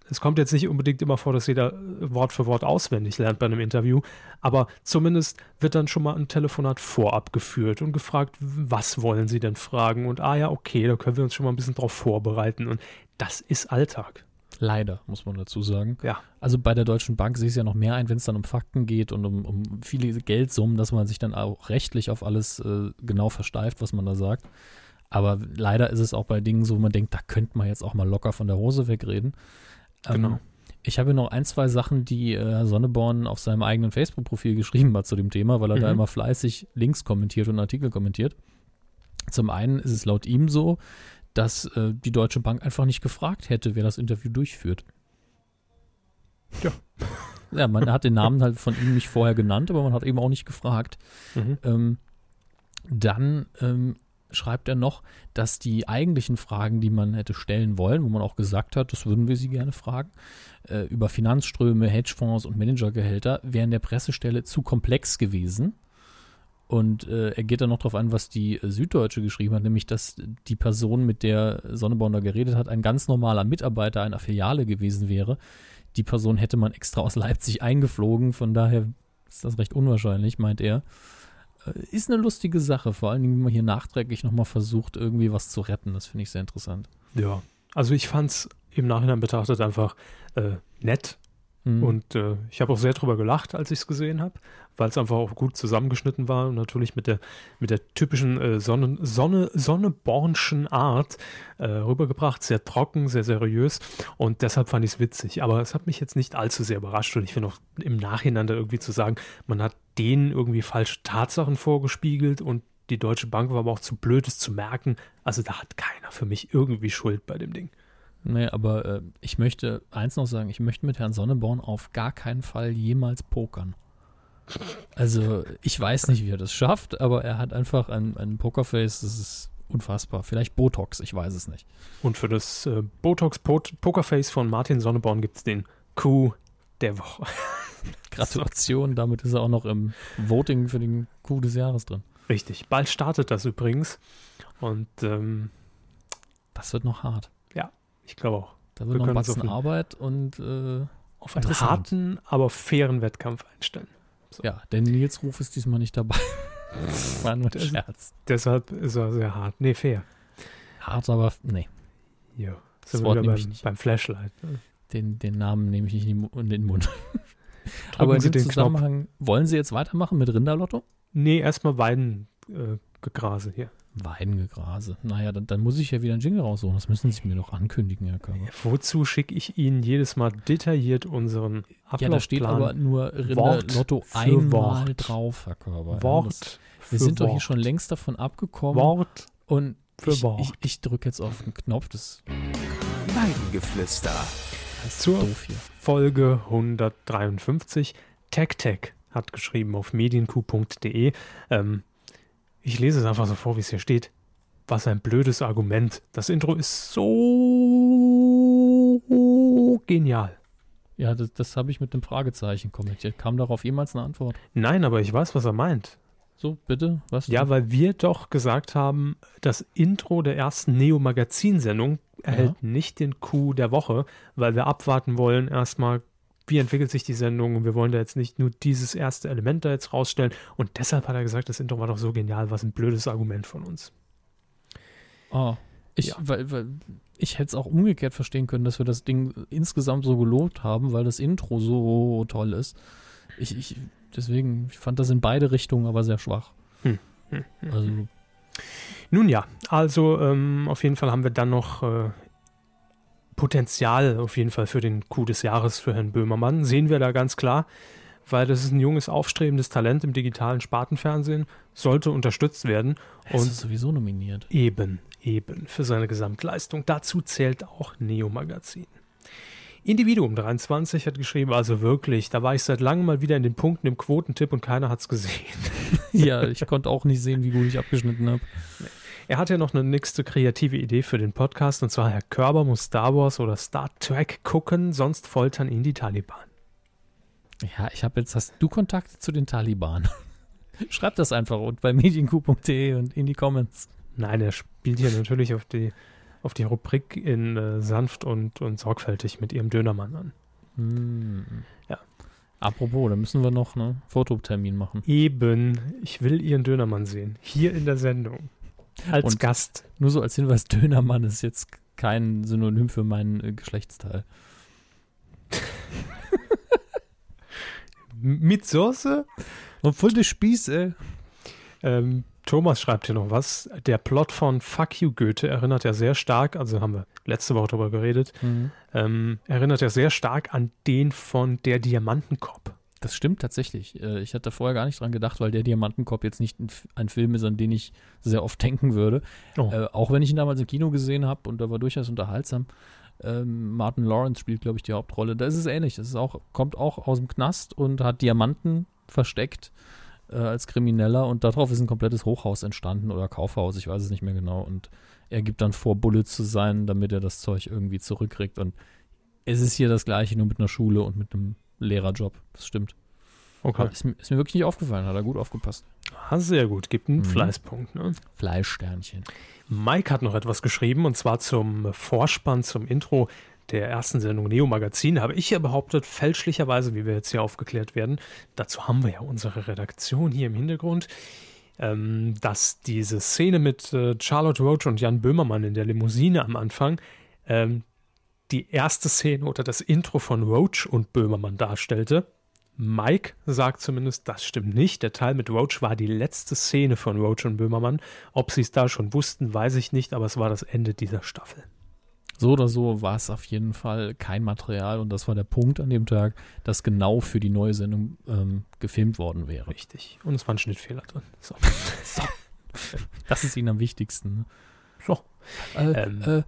es kommt jetzt nicht unbedingt immer vor, dass jeder Wort für Wort auswendig lernt bei einem Interview, aber zumindest wird dann schon mal ein Telefonat vorab geführt und gefragt, was wollen Sie denn fragen? Und ah ja, okay, da können wir uns schon mal ein bisschen drauf vorbereiten. Und das ist Alltag. Leider, muss man dazu sagen. Ja. Also bei der Deutschen Bank sehe ich es ja noch mehr ein, wenn es dann um Fakten geht und um, um viele Geldsummen, dass man sich dann auch rechtlich auf alles äh, genau versteift, was man da sagt. Aber leider ist es auch bei Dingen so, man denkt, da könnte man jetzt auch mal locker von der Hose wegreden. Genau. Ähm, ich habe noch ein, zwei Sachen, die äh, Herr Sonneborn auf seinem eigenen Facebook-Profil geschrieben hat zu dem Thema, weil er mhm. da immer fleißig Links kommentiert und Artikel kommentiert. Zum einen ist es laut ihm so, dass äh, die Deutsche Bank einfach nicht gefragt hätte, wer das Interview durchführt. Ja. Ja, man hat den Namen halt von ihm nicht vorher genannt, aber man hat eben auch nicht gefragt. Mhm. Ähm, dann ähm, schreibt er noch, dass die eigentlichen Fragen, die man hätte stellen wollen, wo man auch gesagt hat, das würden wir sie gerne fragen, äh, über Finanzströme, Hedgefonds und Managergehälter, wären der Pressestelle zu komplex gewesen. Und äh, er geht dann noch darauf ein, was die Süddeutsche geschrieben hat, nämlich, dass die Person, mit der Sonneborn da geredet hat, ein ganz normaler Mitarbeiter einer Filiale gewesen wäre. Die Person hätte man extra aus Leipzig eingeflogen, von daher ist das recht unwahrscheinlich, meint er ist eine lustige Sache, vor allen Dingen, wie man hier nachträglich nochmal versucht, irgendwie was zu retten. Das finde ich sehr interessant. Ja, Also ich fand es im Nachhinein betrachtet einfach äh, nett. Mhm. Und äh, ich habe auch sehr drüber gelacht, als ich es gesehen habe, weil es einfach auch gut zusammengeschnitten war und natürlich mit der, mit der typischen äh, Sonne, Sonne, Sonnebornschen Art äh, rübergebracht. Sehr trocken, sehr seriös und deshalb fand ich es witzig. Aber es hat mich jetzt nicht allzu sehr überrascht und ich finde auch im Nachhinein da irgendwie zu sagen, man hat denen irgendwie falsche Tatsachen vorgespiegelt und die Deutsche Bank war aber auch zu blöd, es zu merken. Also da hat keiner für mich irgendwie Schuld bei dem Ding. Nee, aber äh, ich möchte eins noch sagen, ich möchte mit Herrn Sonneborn auf gar keinen Fall jemals pokern. Also ich weiß nicht, wie er das schafft, aber er hat einfach ein, ein Pokerface, das ist unfassbar. Vielleicht Botox, ich weiß es nicht. Und für das äh, Botox-Pokerface von Martin Sonneborn gibt es den Coup der Woche. Gratulation, damit ist er auch noch im Voting für den Coup des Jahres drin. Richtig, bald startet das übrigens. Und ähm, das wird noch hart. Ich glaube auch. Da wird noch ein Batzen Arbeit und äh, auf einen harten, aber fairen Wettkampf einstellen. So. Ja, denn Nils Ruf ist diesmal nicht dabei. War nur ein Scherz. Deshalb ist er sehr hart. Nee, fair. Hart, aber nee. Ja. Das Wort nehme ich nicht. beim Flashlight. Ne? Den, den Namen nehme ich nicht in den Mund. aber in dem Zusammenhang, Knopf. wollen Sie jetzt weitermachen mit Rinderlotto? Nee, erstmal Weidengegrase äh, hier. Weidengegrase. Naja, dann, dann, muss ich ja wieder einen Jingle raussuchen. Das müssen Sie mir doch ankündigen, Herr Körber. Wozu schicke ich Ihnen jedes Mal detailliert unseren Ablaufplan? Ja, da steht aber nur Lotto einmal Wort. drauf, Herr Körber. Wort das, Wir sind Wort. doch hier schon längst davon abgekommen. Wort und für ich, Wort. Ich, ich drücke jetzt auf den Knopf. Das Weidengeflüster. Zur Folge 153. Tech Tech hat geschrieben auf medienq.de. Ähm, ich lese es einfach so vor, wie es hier steht. Was ein blödes Argument. Das Intro ist so genial. Ja, das, das habe ich mit einem Fragezeichen kommentiert. Kam darauf jemals eine Antwort? Nein, aber ich weiß, was er meint. So, bitte? Was? Ja, weil wir doch gesagt haben, das Intro der ersten Neo-Magazin-Sendung erhält ja. nicht den Coup der Woche, weil wir abwarten wollen, erstmal wie entwickelt sich die Sendung und wir wollen da jetzt nicht nur dieses erste Element da jetzt rausstellen. Und deshalb hat er gesagt, das Intro war doch so genial, was ein blödes Argument von uns. Oh, ich, ja. weil, weil, ich hätte es auch umgekehrt verstehen können, dass wir das Ding insgesamt so gelobt haben, weil das Intro so toll ist. Ich, ich deswegen, ich fand das in beide Richtungen aber sehr schwach. Hm. Hm, hm, also. Nun ja, also ähm, auf jeden Fall haben wir dann noch äh, Potenzial auf jeden Fall für den Coup des Jahres für Herrn Böhmermann. Sehen wir da ganz klar, weil das ist ein junges, aufstrebendes Talent im digitalen Spartenfernsehen, sollte unterstützt werden. Er und ist sowieso nominiert. Eben, eben, für seine Gesamtleistung. Dazu zählt auch Neo Magazin. Individuum 23 hat geschrieben, also wirklich, da war ich seit langem mal wieder in den Punkten im Quotentipp und keiner hat es gesehen. ja, ich konnte auch nicht sehen, wie gut ich abgeschnitten habe. Nee. Er hat ja noch eine nächste kreative Idee für den Podcast und zwar Herr Körber muss Star Wars oder Star Trek gucken, sonst foltern ihn die Taliban. Ja, ich habe jetzt, hast du Kontakte zu den Taliban? Schreib das einfach und bei medienq.de und in die Comments. Nein, er spielt hier natürlich auf die, auf die Rubrik in äh, sanft und, und sorgfältig mit ihrem Dönermann an. Hm. Ja. Apropos, da müssen wir noch einen Fototermin machen. Eben, ich will ihren Dönermann sehen. Hier in der Sendung. Als und Gast. Nur so als Hinweis, Dönermann ist jetzt kein Synonym für meinen äh, Geschlechtsteil. Mit Soße? Und voll der Spieß, ey. Ähm, Thomas schreibt hier noch was. Der Plot von Fuck You Goethe erinnert ja sehr stark, also haben wir letzte Woche darüber geredet, mhm. ähm, erinnert ja sehr stark an den von Der Diamantenkopf. Das stimmt tatsächlich. Äh, ich hatte vorher gar nicht dran gedacht, weil der Diamantenkopf jetzt nicht ein, Film ist, an den ich sehr oft denken würde. Oh. Äh, auch wenn ich ihn damals im Kino gesehen habe und da war durchaus unterhaltsam. Ähm, Martin Lawrence spielt, glaube ich, die Hauptrolle. Da ist es ähnlich. Das ist auch, kommt auch aus dem Knast und hat Diamanten versteckt äh, als Krimineller und darauf ist ein komplettes Hochhaus entstanden oder Kaufhaus, ich weiß es nicht mehr genau. Und er gibt dann vor, Bullet zu sein, damit er das Zeug irgendwie zurückkriegt. Und es ist hier das gleiche, nur mit einer Schule und mit einem Lehrerjob. Das stimmt. Okay. Ist, ist, mir wirklich nicht aufgefallen, hat er gut aufgepasst. Ah, sehr gut, gibt einen mhm. Fleißpunkt. Ne? Fleißsternchen. Mike hat noch etwas geschrieben und zwar zum Vorspann, zum Intro der ersten Sendung Neo Magazin habe ich ja behauptet, fälschlicherweise, wie wir jetzt hier aufgeklärt werden, dazu haben wir ja unsere Redaktion hier im Hintergrund, ähm, dass diese Szene mit äh, Charlotte Roach und Jan Böhmermann in der Limousine am Anfang ähm, die erste Szene oder das Intro von Roach und Böhmermann darstellte. Mike sagt zumindest, das stimmt nicht. Der Teil mit Roach war die letzte Szene von Roach und Böhmermann. Ob sie es da schon wussten, weiß ich nicht, aber es war das Ende dieser Staffel. So oder so war es auf jeden Fall kein Material und das war der Punkt an dem Tag, dass genau für die neue Sendung ähm, gefilmt worden wäre. Richtig. Und es war ein Schnittfehler drin. So. so. Das ist ihnen am wichtigsten. Ne? So. Äh, ähm, äh,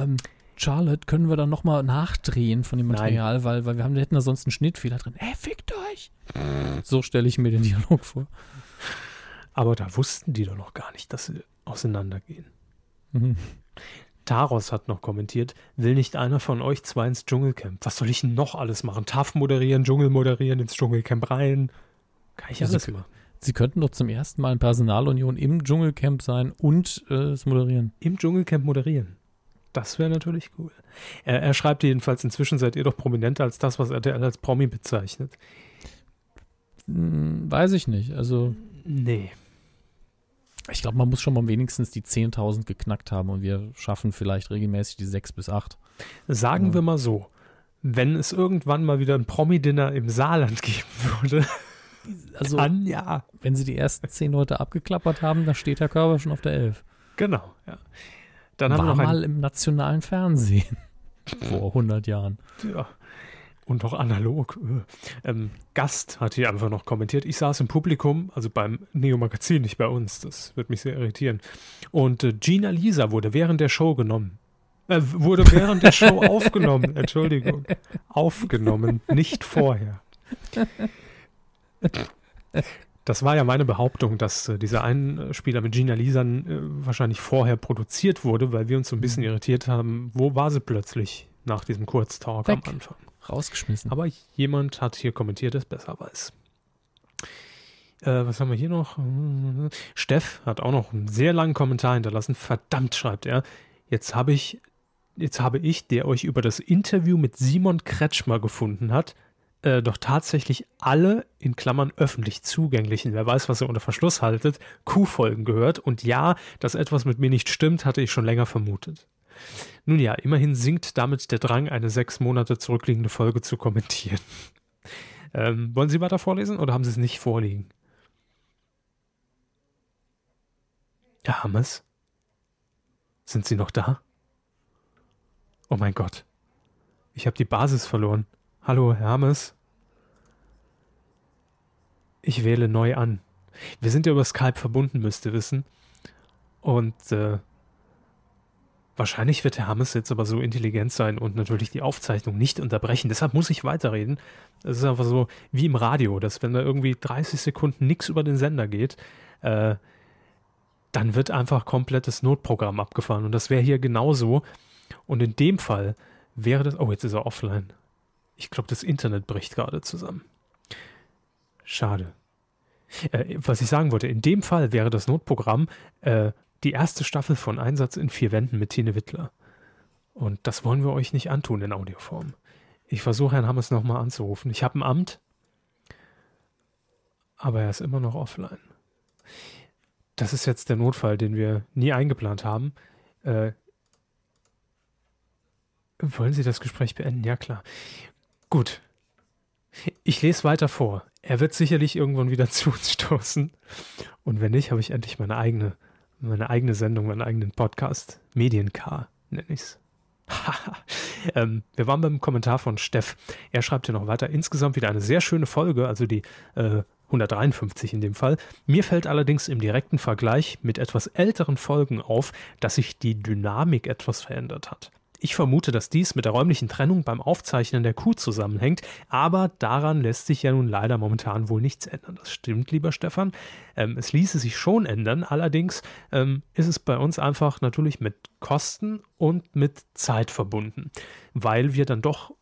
ähm, Charlotte, können wir dann nochmal nachdrehen von dem Material, weil, weil wir haben, hätten da sonst einen Schnittfehler drin. Ey, fickt euch! So stelle ich mir den Dialog vor. Aber da wussten die doch noch gar nicht, dass sie auseinandergehen. Mhm. Taros hat noch kommentiert, will nicht einer von euch zwei ins Dschungelcamp? Was soll ich denn noch alles machen? TAF moderieren, Dschungel moderieren, ins Dschungelcamp rein? Kann ich alles Sie, machen. Sie könnten doch zum ersten Mal in Personalunion im Dschungelcamp sein und äh, es moderieren. Im Dschungelcamp moderieren. Das wäre natürlich cool. Er, er, schreibt jedenfalls, inzwischen seid ihr doch prominenter als das, was RTL als Promi bezeichnet. Hm, weiß ich nicht. Also. Nee. Ich glaube, man muss schon mal wenigstens die 10.000 geknackt haben und wir schaffen vielleicht regelmäßig die 6 bis 8. Sagen ja. wir mal so, wenn es irgendwann mal wieder ein Promi-Dinner im Saarland geben würde, also, dann ja. Wenn sie die ersten 10 Leute abgeklappert haben, dann steht der Körper schon auf der 11. Genau, ja. Dann haben War wir noch mal im nationalen Fernsehen vor 100 Jahren. Ja. Und noch analog. Äh. Ähm, Gast hat hier einfach noch kommentiert. Ich saß im Publikum, also beim Neo-Magazin, nicht bei uns. Das wird mich sehr irritieren. Und äh, Gina Lisa wurde während der Show genommen. Äh, wurde während der Show aufgenommen. Entschuldigung. Aufgenommen, nicht vorher. Das war ja meine Behauptung, dass äh, dieser Einspieler mit Gina Lisan äh, wahrscheinlich vorher produziert wurde, weil wir uns so ein bisschen mhm. irritiert haben. Wo war sie plötzlich nach diesem Kurztalk Weg. am Anfang? rausgeschmissen. Aber jemand hat hier kommentiert, es besser weiß. Äh, was haben wir hier noch? Steff hat auch noch einen sehr langen Kommentar hinterlassen. Verdammt, schreibt er. Jetzt habe ich, jetzt habe ich, der euch über das Interview mit Simon Kretschmer gefunden hat, äh, doch tatsächlich alle in Klammern öffentlich zugänglichen, wer weiß, was ihr unter Verschluss haltet, Q-Folgen gehört. Und ja, dass etwas mit mir nicht stimmt, hatte ich schon länger vermutet. Nun ja, immerhin sinkt damit der Drang, eine sechs Monate zurückliegende Folge zu kommentieren. Ähm, wollen Sie weiter vorlesen oder haben Sie es nicht vorliegen? Herr Hammes? Sind Sie noch da? Oh mein Gott. Ich habe die Basis verloren. Hallo, Herr Hammes? Ich wähle neu an. Wir sind ja über Skype verbunden, müsst ihr wissen. Und äh, Wahrscheinlich wird Herr Hammes jetzt aber so intelligent sein und natürlich die Aufzeichnung nicht unterbrechen. Deshalb muss ich weiterreden. Es ist einfach so wie im Radio, dass wenn da irgendwie 30 Sekunden nichts über den Sender geht, äh, dann wird einfach komplettes Notprogramm abgefahren. Und das wäre hier genauso. Und in dem Fall wäre das. Oh, jetzt ist er offline. Ich glaube, das Internet bricht gerade zusammen. Schade. Äh, was ich sagen wollte, in dem Fall wäre das Notprogramm äh, die erste Staffel von Einsatz in vier Wänden mit Tine Wittler. Und das wollen wir euch nicht antun in Audioform. Ich versuche Herrn Hammers nochmal anzurufen. Ich habe ein Amt, aber er ist immer noch offline. Das ist jetzt der Notfall, den wir nie eingeplant haben. Äh, wollen Sie das Gespräch beenden? Ja, klar. Gut. Ich lese weiter vor. Er wird sicherlich irgendwann wieder zu uns stoßen. Und wenn nicht, habe ich endlich meine eigene meine eigene Sendung, meinen eigenen Podcast. Mediencar nenne ich es. ähm, wir waren beim Kommentar von Steff. Er schreibt hier noch weiter. Insgesamt wieder eine sehr schöne Folge, also die äh, 153 in dem Fall. Mir fällt allerdings im direkten Vergleich mit etwas älteren Folgen auf, dass sich die Dynamik etwas verändert hat. Ich vermute, dass dies mit der räumlichen Trennung beim Aufzeichnen der Kuh zusammenhängt, aber daran lässt sich ja nun leider momentan wohl nichts ändern. Das stimmt, lieber Stefan. Ähm, es ließe sich schon ändern, allerdings ähm, ist es bei uns einfach natürlich mit Kosten und mit Zeit verbunden, weil wir dann doch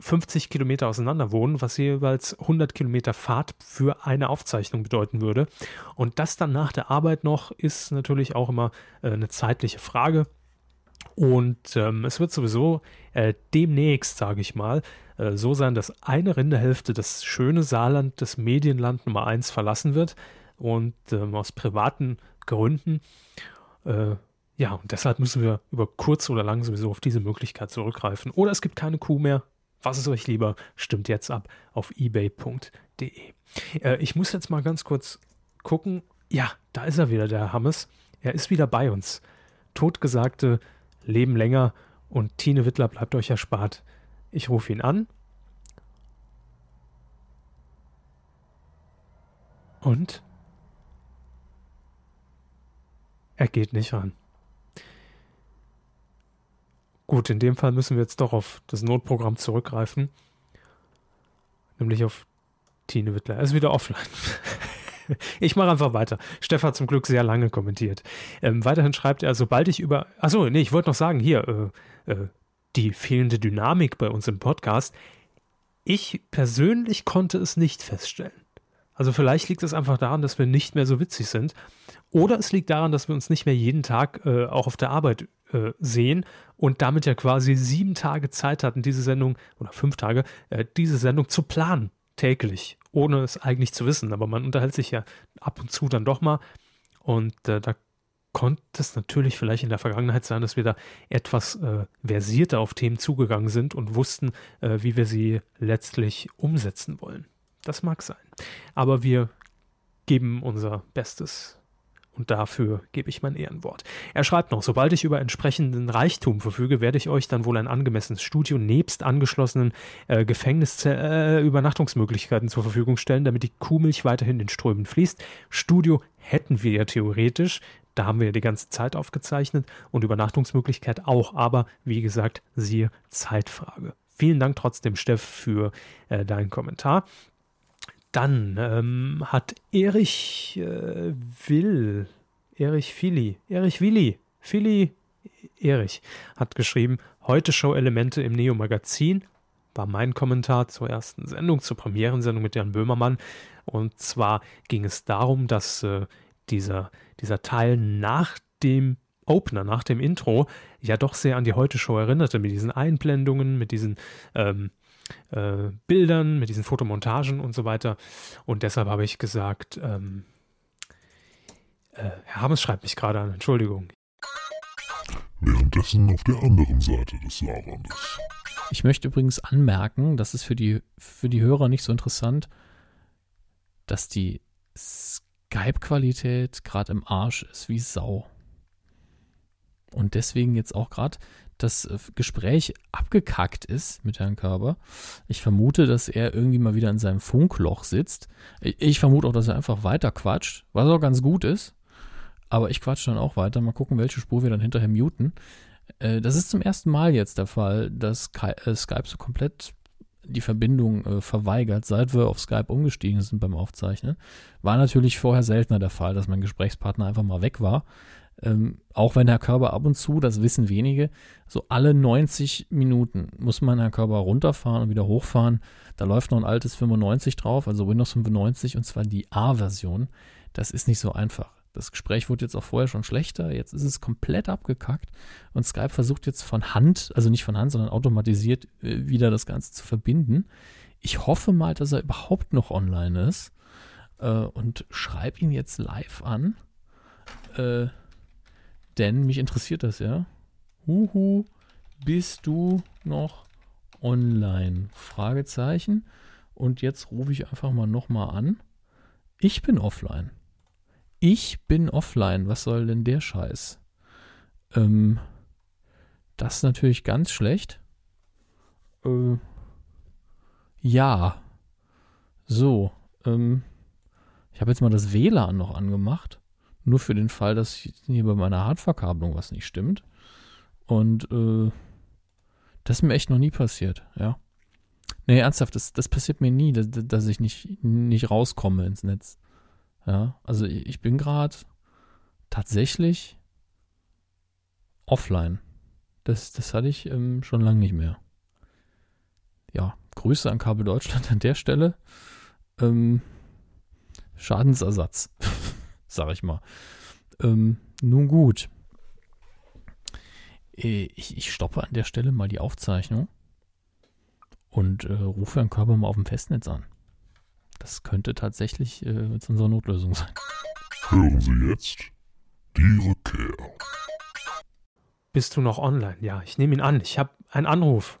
50 Kilometer auseinander wohnen, was jeweils 100 Kilometer Fahrt für eine Aufzeichnung bedeuten würde. Und das dann nach der Arbeit noch ist natürlich auch immer äh, eine zeitliche Frage. Und ähm, es wird sowieso äh, demnächst, sage ich mal, äh, so sein, dass eine Rinderhälfte das schöne Saarland, das Medienland Nummer 1 verlassen wird und ähm, aus privaten Gründen äh, ja, und deshalb müssen wir über kurz oder lang sowieso auf diese Möglichkeit zurückgreifen. Oder es gibt keine Kuh mehr. Was ist euch lieber? Stimmt jetzt ab auf ebay.de. Äh, ich muss jetzt mal ganz kurz gucken. Ja, da ist er wieder, der Hammes. Er ist wieder bei uns. Totgesagte leben länger und Tine Wittler bleibt euch erspart. Ich rufe ihn an. Und er geht nicht ran. Gut, in dem Fall müssen wir jetzt doch auf das Notprogramm zurückgreifen. Nämlich auf Tine Wittler. Er ist wieder offline. ich mache einfach weiter. Steff hat zum Glück sehr lange kommentiert. Ähm, weiterhin schreibt er, sobald ich über. Achso, nee, ich wollte noch sagen, hier, äh, äh, die fehlende Dynamik bei uns im Podcast. Ich persönlich konnte es nicht feststellen. Also vielleicht liegt es einfach daran, dass wir nicht mehr so witzig sind. Oder es liegt daran, dass wir uns nicht mehr jeden Tag äh, auch auf der Arbeit äh, sehen und damit ja quasi sieben Tage Zeit hatten, diese Sendung, oder fünf Tage, äh, diese Sendung zu planen, täglich, ohne es eigentlich zu wissen. Aber man unterhält sich ja ab und zu dann doch mal. Und äh, da konnte es natürlich vielleicht in der Vergangenheit sein, dass wir da etwas äh, versierter auf Themen zugegangen sind und wussten, äh, wie wir sie letztlich umsetzen wollen. Das mag sein. Aber wir geben unser Bestes und dafür gebe ich mein Ehrenwort. Er schreibt noch, sobald ich über entsprechenden Reichtum verfüge, werde ich euch dann wohl ein angemessenes Studio nebst angeschlossenen äh, Gefängnis-Übernachtungsmöglichkeiten äh, zur Verfügung stellen, damit die Kuhmilch weiterhin in Strömen fließt. Studio hätten wir ja theoretisch, da haben wir ja die ganze Zeit aufgezeichnet und Übernachtungsmöglichkeit auch, aber wie gesagt, siehe Zeitfrage. Vielen Dank trotzdem, Steff, für äh, deinen Kommentar. Dann ähm, hat Erich äh, Will, Erich Fili, Erich Willi, Fili Erich hat geschrieben, heute Show-Elemente im Neo-Magazin, war mein Kommentar zur ersten Sendung, zur Premierensendung mit Jan Böhmermann. Und zwar ging es darum, dass äh, dieser, dieser Teil nach dem Opener, nach dem Intro, ja doch sehr an die Heute-Show erinnerte, mit diesen Einblendungen, mit diesen ähm, äh, Bildern, mit diesen Fotomontagen und so weiter. Und deshalb habe ich gesagt, ähm, äh, Herr Hammes schreibt mich gerade an, Entschuldigung. Währenddessen auf der anderen Seite des Saarlandes. Ich möchte übrigens anmerken, das ist für die, für die Hörer nicht so interessant, dass die Skype-Qualität gerade im Arsch ist wie Sau. Und deswegen jetzt auch gerade das äh, Gespräch abgekackt ist mit Herrn Körber. Ich vermute, dass er irgendwie mal wieder in seinem Funkloch sitzt. Ich vermute auch, dass er einfach weiter quatscht, was auch ganz gut ist. Aber ich quatsche dann auch weiter. Mal gucken, welche Spur wir dann hinterher muten. Äh, das ist zum ersten Mal jetzt der Fall, dass äh, Skype so komplett die Verbindung verweigert, seit wir auf Skype umgestiegen sind beim Aufzeichnen. War natürlich vorher seltener der Fall, dass mein Gesprächspartner einfach mal weg war. Ähm, auch wenn Herr Körber ab und zu, das wissen wenige, so alle 90 Minuten muss man Herr Körber runterfahren und wieder hochfahren. Da läuft noch ein altes 95 drauf, also Windows 95 und zwar die A-Version. Das ist nicht so einfach. Das Gespräch wurde jetzt auch vorher schon schlechter. Jetzt ist es komplett abgekackt und Skype versucht jetzt von Hand, also nicht von Hand, sondern automatisiert äh, wieder das Ganze zu verbinden. Ich hoffe mal, dass er überhaupt noch online ist äh, und schreibe ihn jetzt live an. Äh, denn mich interessiert das ja. Huhu, bist du noch online? Fragezeichen. Und jetzt rufe ich einfach mal nochmal an. Ich bin offline. Ich bin offline. Was soll denn der Scheiß? Ähm, das ist natürlich ganz schlecht. Äh, ja. So. Ähm, ich habe jetzt mal das WLAN noch angemacht. Nur für den Fall, dass hier bei meiner Hartverkabelung was nicht stimmt. Und äh, das ist mir echt noch nie passiert, ja. Nee, ernsthaft, das, das passiert mir nie, dass, dass ich nicht, nicht rauskomme ins Netz. Ja, also ich bin gerade tatsächlich offline. Das, das hatte ich ähm, schon lange nicht mehr. Ja, Grüße an Kabel Deutschland an der Stelle. Ähm, Schadensersatz. sag ich mal. Ähm, nun gut. Äh, ich, ich, stoppe an der Stelle mal die Aufzeichnung und äh, rufe Herrn Körper mal auf dem Festnetz an. Das könnte tatsächlich äh, jetzt unsere Notlösung sein. Hören Sie jetzt die Rückkehr. Bist du noch online? Ja, ich nehme ihn an. Ich habe einen Anruf.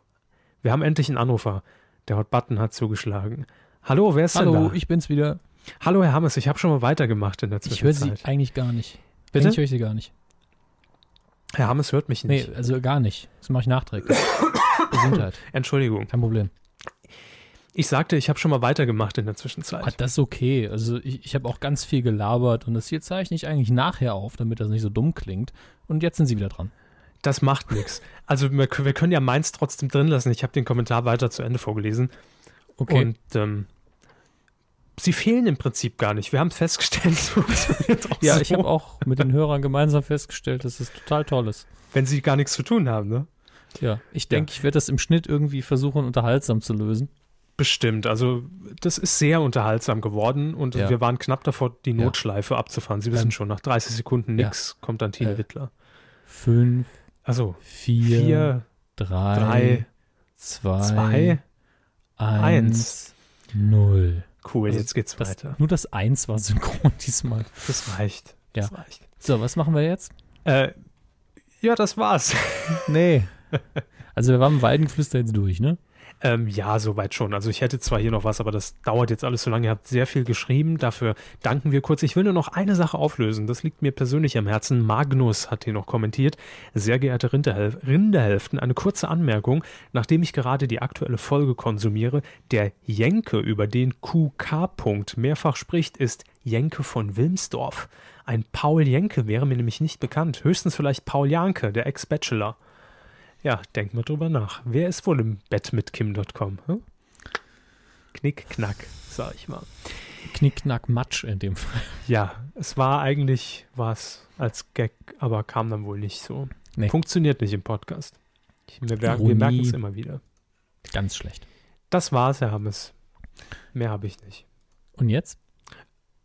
Wir haben endlich einen Anrufer. Der Hot Button hat zugeschlagen. Hallo, wer ist Hallo, denn da? ich bin's wieder. Hallo, Herr Hammes, ich habe schon mal weitergemacht in der Ich höre Zwischenzeit. Sie eigentlich gar nicht. Bitte? Eigentlich höre ich Sie gar nicht. Herr Hammes hört mich Nee, nicht. also gar nicht. Das mache ich nachträglich. Gesundheit, Entschuldigung. kein Problem. Ich sagte, ich habe schon mal weitergemacht in der Zwischenzeit. Ah, das ist okay. Also ich, ich habe auch ganz viel gelabert und das hier zeichne ich eigentlich nachher auf, damit das nicht so dumm klingt. Und jetzt sind Sie wieder dran. Das macht nichts. Also wir, wir können ja meins trotzdem drin lassen. Ich habe den Kommentar weiter zu Ende vorgelesen. Okay. Und ähm, sie fehlen im Prinzip gar nicht. Wir haben festgestellt, es funktioniert auch ja, so, ich habe auch mit den Hörern gemeinsam festgestellt, dass es total toll ist. wenn sie gar nichts zu tun haben, ne? Ja, ich denke, ich werde das im Schnitt irgendwie versuchen, unterhaltsam zu lösen. Bestimmt. Also das ist sehr unterhaltsam geworden und Ja. wir waren knapp davor, die Ja. Notschleife abzufahren. Sie wissen schon, nach 30 Sekunden ja. nix kommt dann Tine Äh, Wittler. Fünf, Also vier, vier, drei, drei, zwei, zwei, eins, null. Cool, Also jetzt geht's Das, weiter. nur das Eins war synchron diesmal. Das reicht. Das Ja. reicht. So, was machen wir jetzt? Äh, ja, das war's. Nee. Also wir waren im Weidengeflüster jetzt durch, ne? Ähm, ja, soweit schon. Also ich hätte zwar hier noch was, aber das dauert jetzt alles so lange. Ihr habt sehr viel geschrieben, dafür danken wir kurz. Ich will nur noch eine Sache auflösen. Das liegt mir persönlich am Herzen. Magnus hat hier noch kommentiert. Sehr geehrte Rinderhel Rinderhälften, eine kurze Anmerkung. Nachdem ich gerade die aktuelle Folge konsumiere, der Jenke, über den QK. -Punkt mehrfach spricht, ist Jenke von Wilmsdorf. Ein Paul Jenke wäre mir nämlich nicht bekannt. Höchstens vielleicht Paul Janke, der Ex-Bachelor. Ja, denkt mal drüber nach. Wer ist wohl im Bett mit Kim.com? Hm? Knick, knack, sag ich mal. Knick, knack, matsch in dem Fall. Ja, es war eigentlich was als Gag, aber kam dann wohl nicht so. Nee. Funktioniert nicht im Podcast. Ich, wir wir merken es immer wieder. Ganz schlecht. Das war's, Herr Hammes. Mehr habe ich nicht. Und jetzt?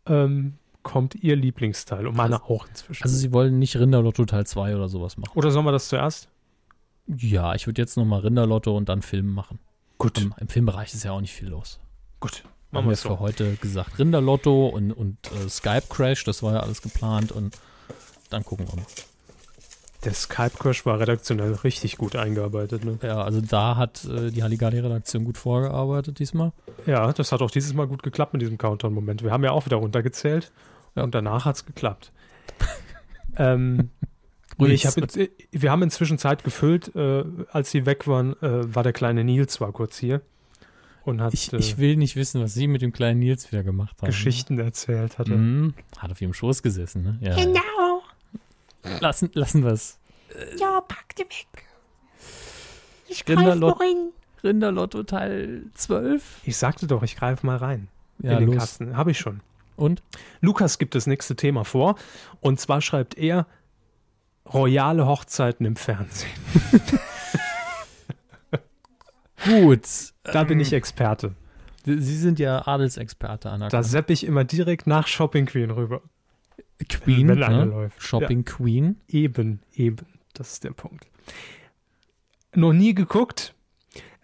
Ähm, kommt Ihr Lieblingsteil und meiner auch inzwischen. Also sie wollen nicht Rinderlotto Teil 2 oder sowas machen. Oder sollen wir das zuerst? Ja, ich würde jetzt nochmal Rinderlotto und dann Film machen. Gut, Im, Im Filmbereich ist ja auch nicht viel los. gut. Haben Machen wir wir für so. heute gesagt. Rinderlotto und, und äh, Skype Crash, das war ja alles geplant und dann gucken wir mal. Der Skype-Crash war redaktionell richtig gut eingearbeitet. Ne? Ja, also da hat äh, die Halligalli-Redaktion gut vorgearbeitet diesmal. Ja, das hat auch dieses Mal gut geklappt mit diesem Countdown-Moment. Wir haben ja auch wieder runtergezählt Ja. und danach hat es geklappt. ähm, nee, ich hab, jetzt- wir haben inzwischen Zeit gefüllt. Äh, als sie weg waren, äh, war der kleine Nils zwar kurz hier und hat Ich, äh, ich will nicht wissen, was sie mit dem kleinen Nils wieder gemacht haben. Geschichten erzählt. Hatte. Mhm. Hat auf ihrem Schoß gesessen, ne? Ja. Genau. Lassen, lassen wir es. Ja, pack die weg. Ich greif Rinderlot- rein. Rinderlotto Teil 12. Ich sagte doch, ich greife mal rein Ja, in den los. Kasten. Habe ich schon. Und? Lukas gibt das nächste Thema vor. Und zwar schreibt er royale Hochzeiten im Fernsehen. Gut. Da bin ich Experte. Sie sind ja Adelsexperte, Anna. Da sepp ich immer direkt nach Shopping Queen rüber. Queen, wenn einer ne? läuft. Shopping Queen. Eben, eben. Das ist der Punkt. Noch nie geguckt.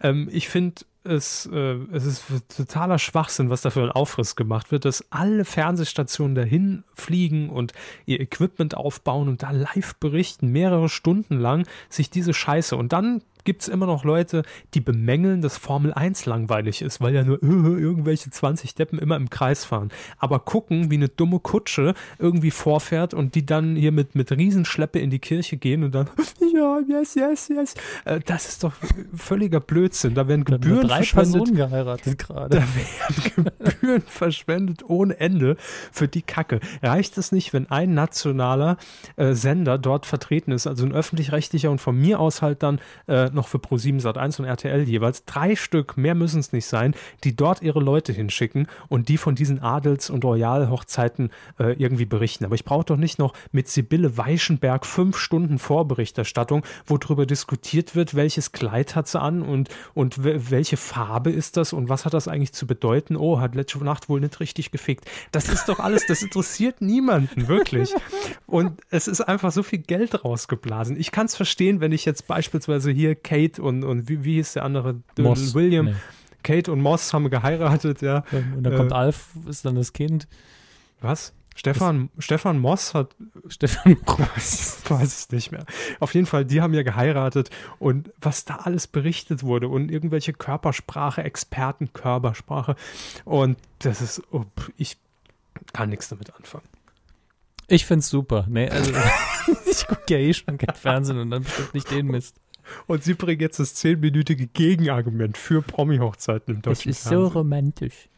Ähm, ich finde, es, äh, es ist totaler Schwachsinn, was da für ein Aufriss gemacht wird, dass alle Fernsehstationen dahin fliegen und ihr Equipment aufbauen und da live berichten, mehrere Stunden lang, sich diese Scheiße. Und dann gibt es immer noch Leute, die bemängeln, dass Formel 1 langweilig ist, weil ja nur äh, irgendwelche 20 Deppen immer im Kreis fahren. Aber gucken, wie eine dumme Kutsche irgendwie vorfährt und die dann hier mit, mit Riesenschleppe in die Kirche gehen und dann, ja, yes, yes, yes. Äh, das ist doch völliger Blödsinn. Da werden Gebühren drei verschwendet. Personen geheiratet gerade. Da werden Gebühren verschwendet ohne Ende für die Kacke. Reicht es nicht, wenn ein nationaler äh, Sender dort vertreten ist, also ein öffentlich-rechtlicher und von mir aus halt dann äh, noch für Pro7 Sat1 und RTL jeweils drei Stück, mehr müssen es nicht sein, die dort ihre Leute hinschicken und die von diesen Adels- und Royalhochzeiten äh, irgendwie berichten. Aber ich brauche doch nicht noch mit Sibylle Weichenberg fünf Stunden Vorberichterstattung, wo darüber diskutiert wird, welches Kleid hat sie an und, und we- welche Farbe ist das und was hat das eigentlich zu bedeuten? Oh, hat letzte Nacht wohl nicht richtig gefickt. Das ist doch alles, das interessiert niemanden, wirklich. Und es ist einfach so viel Geld rausgeblasen. Ich kann es verstehen, wenn ich jetzt beispielsweise hier Kate und, und wie, wie hieß der andere? Moss. William. Nee. Kate und Moss haben geheiratet, ja. Und dann Äh, kommt Alf, ist dann das Kind. Was? Stefan, Stefan Moss hat, Stefan weiß, weiß ich nicht mehr. Auf jeden Fall, die haben ja geheiratet und was da alles berichtet wurde und irgendwelche Körpersprache, Experten Körpersprache und das ist, oh, ich kann nichts damit anfangen. Ich find's super. Nee, also ich gucke ja eh schon kein Fernsehen und dann bestimmt nicht den Mist. Und sie bringen jetzt das zehnminütige Gegenargument für Promi-Hochzeiten im Das deutschen ist so Fernsehen. romantisch.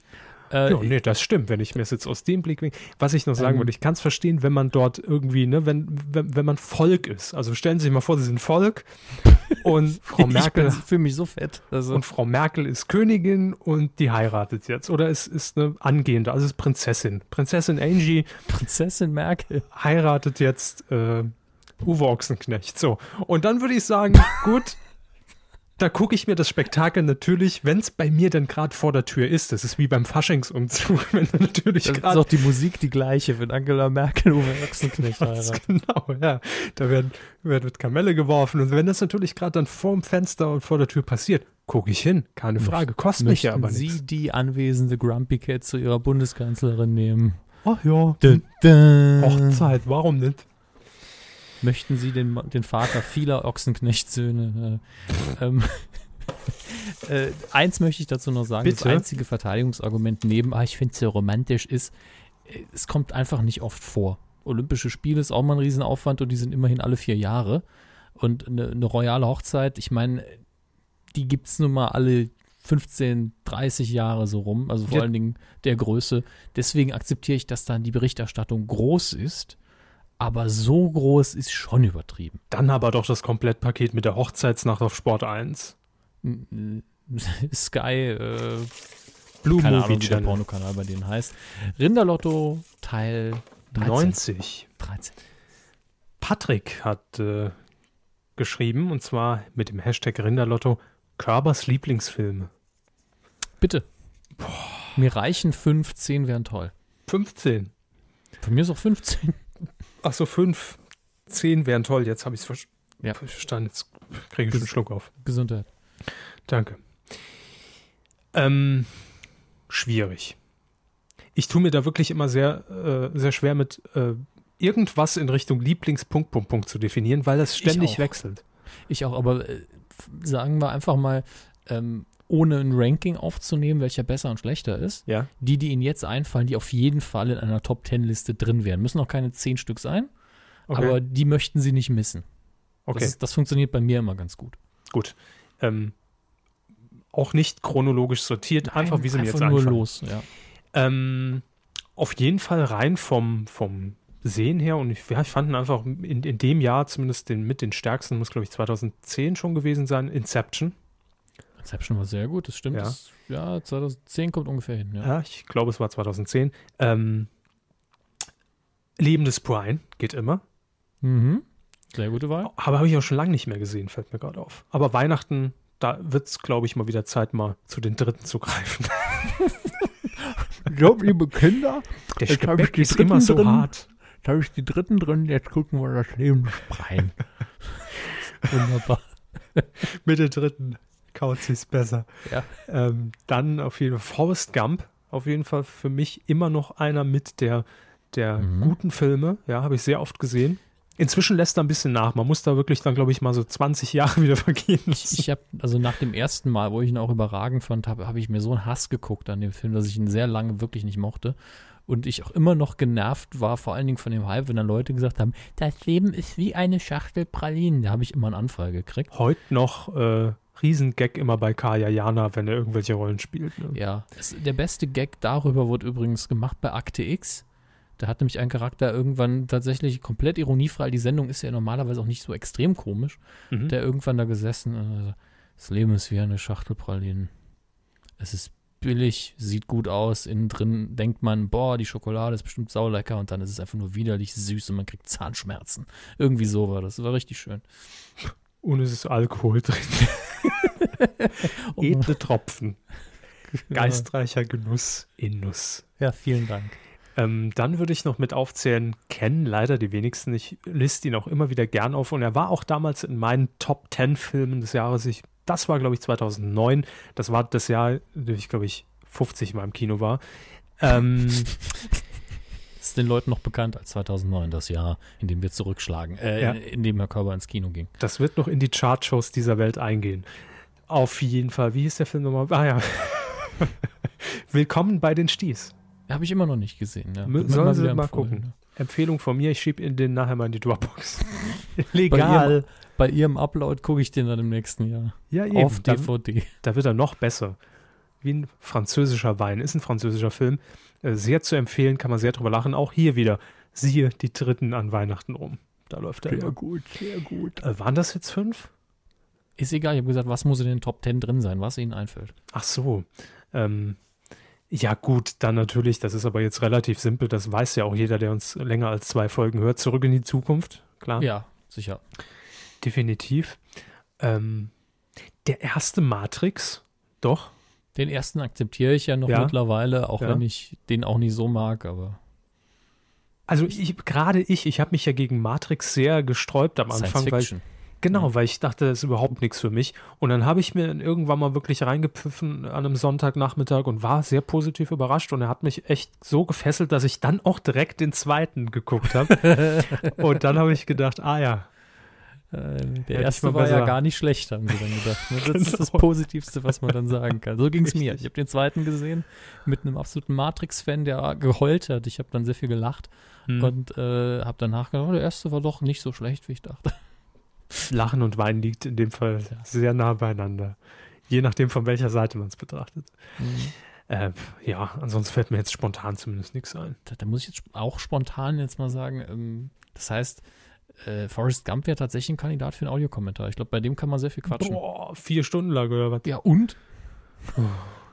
Äh, Ja, nee, das stimmt, wenn ich mir das jetzt aus dem Blickwinkel, was ich noch sagen Ähm. würde, ich kann es verstehen, wenn man dort irgendwie, ne, wenn, wenn, wenn man Volk ist. Also stellen Sie sich mal vor, Sie sind Volk und Frau Merkel Ich fühle mich so fett. Also, und Frau Merkel ist Königin und die heiratet jetzt. Oder es ist eine angehende, also es ist Prinzessin. Prinzessin Angie Prinzessin Merkel. heiratet jetzt äh, Uwe Ochsenknecht. So. Und dann würde ich sagen, gut, da gucke ich mir das Spektakel natürlich, wenn es bei mir denn gerade vor der Tür ist. Das ist wie beim Faschingsumzug, wenn du natürlich Das ist auch die Musik die gleiche, wenn Angela Merkel Uwe Ochsenknecht heiratet. genau, ja. Da werden, mit Kamelle geworfen. Und wenn das natürlich gerade dann vorm Fenster und vor der Tür passiert, gucke ich hin. Keine Frage. Kostet mich ja aber Sie nichts. die anwesende Grumpy Cat zu ihrer Bundeskanzlerin nehmen? Ach ja. Dun, dun. Hochzeit, warum nicht? Möchten Sie den, den Vater vieler Ochsenknecht-Söhne? Äh, ähm, äh, eins möchte ich dazu noch sagen. Das Bitte? einzige Verteidigungsargument neben, ah, ich finde es so romantisch, ist, äh, es kommt einfach nicht oft vor. Olympische Spiele ist auch mal ein Riesenaufwand und die sind immerhin alle vier Jahre. Und eine, eine royale Hochzeit, ich meine, die gibt es nun mal alle 15, 30 Jahre so rum, also vor Ja. allen Dingen der Größe. Deswegen akzeptiere ich, dass dann die Berichterstattung groß ist, aber so groß ist schon übertrieben. Dann aber doch das Komplettpaket mit der Hochzeitsnacht auf Sport 1. Sky, äh, Blue keine Movie Ahnung, wie der. Pornokanal bei denen heißt. Rinderlotto Teil 13. 90. 13. Patrick hat äh, geschrieben, und zwar mit dem Hashtag Rinderlotto, Körbers Lieblingsfilme. Bitte. Mir reichen 15, wären toll. 15. Von mir ist auch 15. Ach so, 5. 10 wären toll. Jetzt habe ich es ver Ja. verstanden. Jetzt kriege ich schon einen Schluck auf. Gesundheit. Danke. Ähm, schwierig. Ich tue mir da wirklich immer sehr, äh, sehr schwer mit äh, irgendwas in Richtung Lieblingspunkt, Punkt, Punkt zu definieren, weil das ständig auch. wechselt. Ich auch, aber äh, sagen wir einfach mal, ähm, ohne ein Ranking aufzunehmen, welcher besser und schlechter ist, Ja. die, die Ihnen jetzt einfallen, die auf jeden Fall in einer Top 10 Liste drin wären. Müssen auch keine 10 Stück sein, Okay. aber die möchten Sie nicht missen. okay. Das, ist, das funktioniert bei mir immer ganz gut. Gut. Ähm, auch nicht chronologisch sortiert, einfach wie sie mir jetzt nur einfallen. los, ja. Ähm, auf jeden Fall rein vom, vom Sehen her und ich, ja, ich fand ihn einfach in, in dem Jahr zumindest den, mit den stärksten, muss glaube ich 2010 schon gewesen sein, Inception. Inception war sehr gut, das stimmt. Ja. Das, ja, 2010 kommt ungefähr hin. Ja. Ja, ich glaube es war 2010. Ähm, Leben des Brian geht immer. Mhm. Sehr gute Wahl. Aber habe ich auch schon lange nicht mehr gesehen, fällt mir gerade auf. Aber Weihnachten, da wird es, glaube ich, mal wieder Zeit, mal zu den Dritten zu greifen. Ja, liebe Kinder, Der Jetzt hab ich die ist immer so drin. hart. jetzt habe ich die dritten drin, jetzt gucken wir das Leben rein. Wunderbar. Mit der Dritten kaut sich's besser. Ja. Ähm, dann auf jeden Fall Forrest Gump, auf jeden Fall für mich immer noch einer mit der, der Mhm. guten Filme. Ja, habe ich sehr oft gesehen. Inzwischen lässt er ein bisschen nach. Man muss da wirklich dann, glaube ich, mal so 20 Jahre wieder vergehen. Ich, ich habe, also nach dem ersten Mal, wo ich ihn auch überragend fand, habe habe ich mir so einen Hass geguckt an dem Film, dass ich ihn sehr lange wirklich nicht mochte. Und ich auch immer noch genervt war, vor allen Dingen von dem Hype, wenn dann Leute gesagt haben, das Leben ist wie eine Schachtel Pralinen. Da habe ich immer einen Anfall gekriegt. Heute noch äh, Riesengag immer bei Kaya Jana, wenn er irgendwelche Rollen spielt. Ne? Ja, der beste Gag darüber wurde übrigens gemacht bei Akte X. Da hat nämlich ein Charakter irgendwann tatsächlich komplett ironiefrei, die Sendung ist ja normalerweise auch nicht so extrem komisch, Mhm. der irgendwann da gesessen so, das Leben ist wie eine Schachtel Pralinen. Es ist billig, sieht gut aus, innen drin denkt man, boah, die Schokolade ist bestimmt saulecker und dann ist es einfach nur widerlich süß und man kriegt Zahnschmerzen. Irgendwie so war das. Das war richtig schön. Und es ist Alkohol drin. Edle Tropfen. Geistreicher Genuss in Nuss. Ja, vielen Dank. Ähm, dann würde ich noch mit aufzählen, kennen leider die wenigsten. Ich liste ihn auch immer wieder gern auf und er war auch damals in meinen Top 10 Filmen des Jahres. Ich, das war, glaube ich, 2009. Das war das Jahr, in dem ich, glaube ich, 50 Mal im Kino war. Ähm, es den Leuten noch bekannt als 2009, das Jahr, in dem wir zurückschlagen, äh, Ja. in dem Herr Körber ins Kino ging. Das wird noch in die Chartshows dieser Welt eingehen. Auf jeden Fall. Wie hieß der Film nochmal? Ah ja. Willkommen bei den Sties. Habe ich immer noch nicht gesehen. Ja. Sollen Sie mal gucken. Empfehlung von mir, ich schiebe den nachher mal in die Dropbox. Bei Legal. ihrem, bei ihrem Upload gucke ich den dann im nächsten Jahr. Ja, eben. Auf Da- DVD. da wird er noch besser. Wie ein französischer Wein. Ist ein französischer Film. Äh, Sehr zu empfehlen, kann man sehr drüber lachen. Auch hier wieder. Siehe die dritten an Weihnachten rum. Da läuft er. immer. gut, sehr gut. Äh, waren das jetzt fünf? Ist egal, ich habe gesagt, was muss in den Top 10 drin sein, was Ihnen einfällt. Ach so. Ähm, ja, gut, dann natürlich, das ist aber jetzt relativ simpel. Das weiß ja auch jeder, der uns länger als zwei Folgen hört. Zurück in die Zukunft. Klar. Ja, sicher. Definitiv. Ähm, der erste Matrix. Doch. Den ersten akzeptiere ich ja noch Ja. mittlerweile, auch Ja. wenn ich den auch nicht so mag, aber Also ich, gerade ich, ich habe mich ja gegen Matrix sehr gesträubt am Anfang, weil Fiction. Genau, weil ich dachte, das ist überhaupt nichts für mich. Und dann habe ich mir irgendwann mal wirklich reingepfiffen an einem Sonntagnachmittag und war sehr positiv überrascht. Und er hat mich echt so gefesselt, dass ich dann auch direkt den zweiten geguckt habe. und dann habe ich gedacht, ah ja, Äh, der Hätte erste war ja gar nicht schlecht, haben sie dann gedacht. ne? Das ist das Genau. Positivste, was man dann sagen kann. So ging es mir. Ich habe den zweiten gesehen mit einem absoluten Matrix-Fan, der geheult hat. Ich habe dann sehr viel gelacht hm, und äh, habe danach gedacht, oh, der erste war doch nicht so schlecht, wie ich dachte. Lachen und Weinen liegt in dem Fall sehr nah beieinander. Je nachdem, von welcher Seite man es betrachtet. Äh, ja, ansonsten fällt mir jetzt spontan zumindest nichts ein. Da, da muss ich jetzt auch spontan jetzt mal sagen, ähm, das heißt, äh, Forrest Gump wäre tatsächlich ein Kandidat für einen Audiokommentar. Ich glaube, bei dem kann man sehr viel quatschen. Boah, vier Stunden lang oder was? Ja, und?